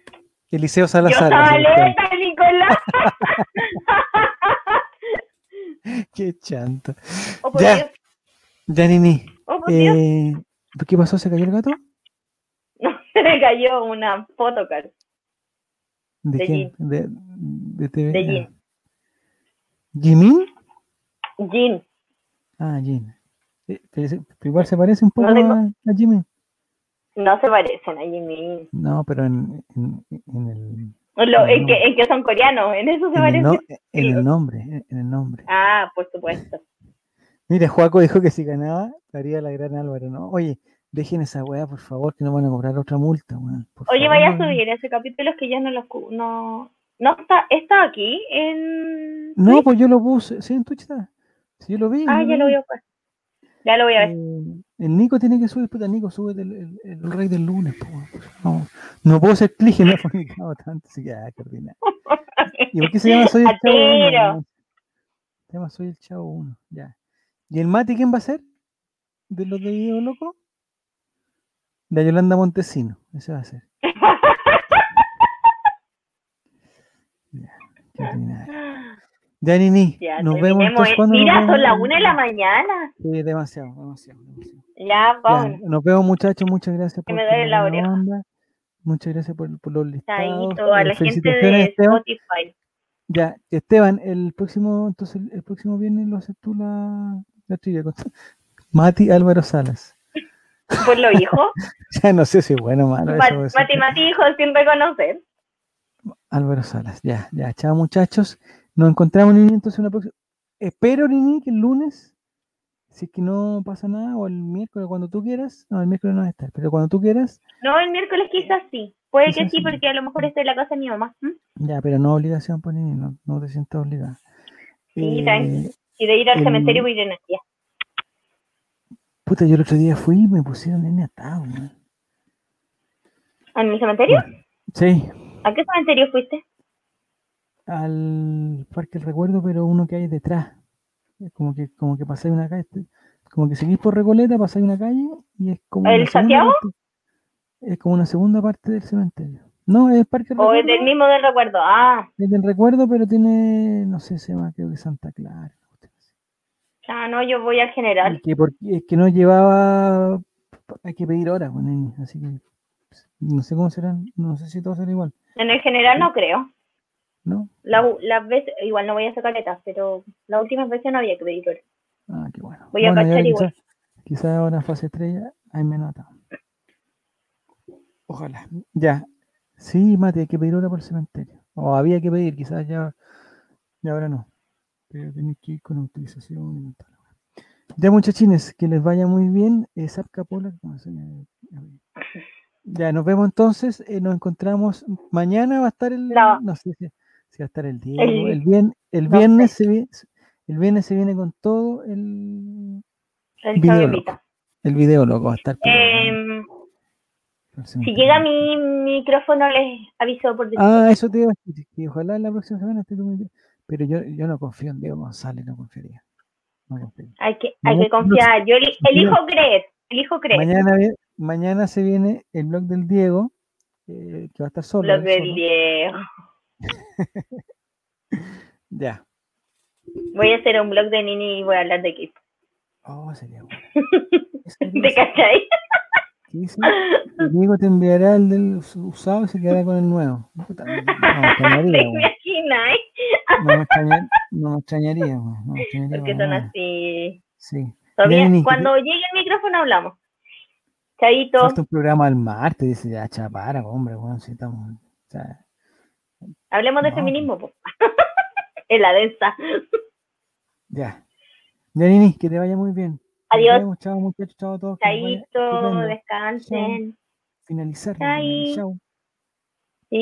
Eliseo Salazar. Zabaleta, Nicolás. Qué chanto. Oh, ya. Ya, Nini. Oh, eh, ¿Qué pasó? ¿Se cayó el gato? No, le cayó una photocard. ¿De, de quién? De, de TV. De Jin. ¿Jimin? Jin. Ah, Jin. Eh, igual se parece un poco a, a Jimin. No se parecen a Jimin. No, pero en, en, en el en, que, en, que, son coreanos, en eso se en parece. en el nombre, en el nombre. Ah, por supuesto. Mira, Juaco dijo que si ganaba, haría la gran Álvaro, ¿no? Oye, dejen esa weá, por favor, que no van a cobrar otra multa, weón. Oye, vaya a subir ese capítulo que ya no lo... No, no está, está aquí en... No, pues yo lo puse, sí, en Twitch está. Sí, yo lo vi. Ah, ya lo voy a ver. Ya lo voy a ver. Eh, el Nico tiene que subir, puta, Nico, sube el, el, rey del lunes, no, no puedo ser cliché, no he fornicado tanto, así que, ah, ordinario. ¿Y por qué se llama Soy el Chavo 1? Se llama Soy el Chavo 1, ya. ¿Y el Mati quién va a ser? ¿De los de Video Loco? La Yolanda Montesino, ese va a ser. ya, ordinario. Ya, Nini, nos vemos entonces cuando. Mira, son las una de la mañana. Sí, demasiado, demasiado. demasiado. Ya, vamos. nos vemos, muchachos. Muchas gracias por. Que me duele la oreja. Muchas gracias por, por los listados. Chaito, a la gente de Spotify. Ya, Esteban, el próximo, entonces el, próximo viernes lo haces tú la, la trivia con Mati Álvaro Salas. ¿Por lo hijo? ya no sé si bueno o malo. Mati, Mati, hijo, sin reconocer. Álvaro Salas, ya, ya, chao muchachos. Nos encontramos, Nini, entonces una próxima. Espero, Nini, que el lunes, si es que no pasa nada, o el miércoles, cuando tú quieras. No, el miércoles no va a estar, pero cuando tú quieras. No, el miércoles quizás sí. Puede que sí, porque a lo mejor esté en la casa de mi mamá. Ya, pero no obligación, pues, Nini, no, no te sientas obligada. Sí, eh, Y de ir al cementerio voy a ir en el día. Puta, yo el otro día fui y me pusieron en atado. ¿En mi cementerio? Sí. ¿A qué cementerio fuiste? al Parque del Recuerdo, pero uno que hay detrás. Es como que, como que pasáis una calle, como que seguís por Recoleta, pasáis una calle y es como. ¿El Santiago? es como una segunda parte del cementerio. No, es el Parque del O es del mismo del recuerdo, ah. Es del recuerdo, pero tiene, no sé, se llama, creo que Santa Clara. Ah, no, yo voy al general. Es que, porque, es que no llevaba, hay que pedir horas, bueno, así que no sé cómo serán, no sé si todo será igual. En el general no creo. ¿no? La, las veces, igual no voy a sacar letras, pero las últimas veces no había que pedir Ah, qué bueno. Voy a cachar igual. Quizás ahora en fase estrella hay menos Ojalá. Ya. Sí, Mate, hay que pedir hora por el cementerio. O había que pedir, quizás ya, ya ahora no. Pero tenéis que ir con autorización Ya, muchachines, que les vaya muy bien. Eh, Pola, Ya, nos vemos entonces. Eh, nos encontramos. Mañana va a estar el. No, sé si. Si va a estar el Diego. El, bien, el, viernes se viene, el viernes se viene con todo el, el video loco. El video loco va a estar. Eh, si llega mi micrófono, les aviso por Ah, eso te iba a decir. Que ojalá la próxima semana esté tu Pero yo, yo no confío en Diego González, no confiaría. No Hay que, hay que confiar. yo elijo creer. Elijo creer. Mañana, mañana se viene el blog del Diego, eh, que va a estar solo. Blog del Diego. ya. Voy a hacer un blog de Nini y voy a hablar de equipo. Oh, sería bueno. ¿Te cachai? ¿Qué El Diego te enviará el del usado y se quedará con el nuevo. No, extrañaría. No me, extrañaría, no me extrañaría. No me extrañaría Porque son así. Sí. cuando llegue el micrófono hablamos. Chaito. Falta un programa al martes, dice ya chapara, hombre, bueno, si estamos. Hablemos de feminismo, pues. en la densa. Ya. Nini, que te vaya muy bien. Adiós. Chao, muchachos. Chao a todos. Chaito, descansen. Finalizar. Chao.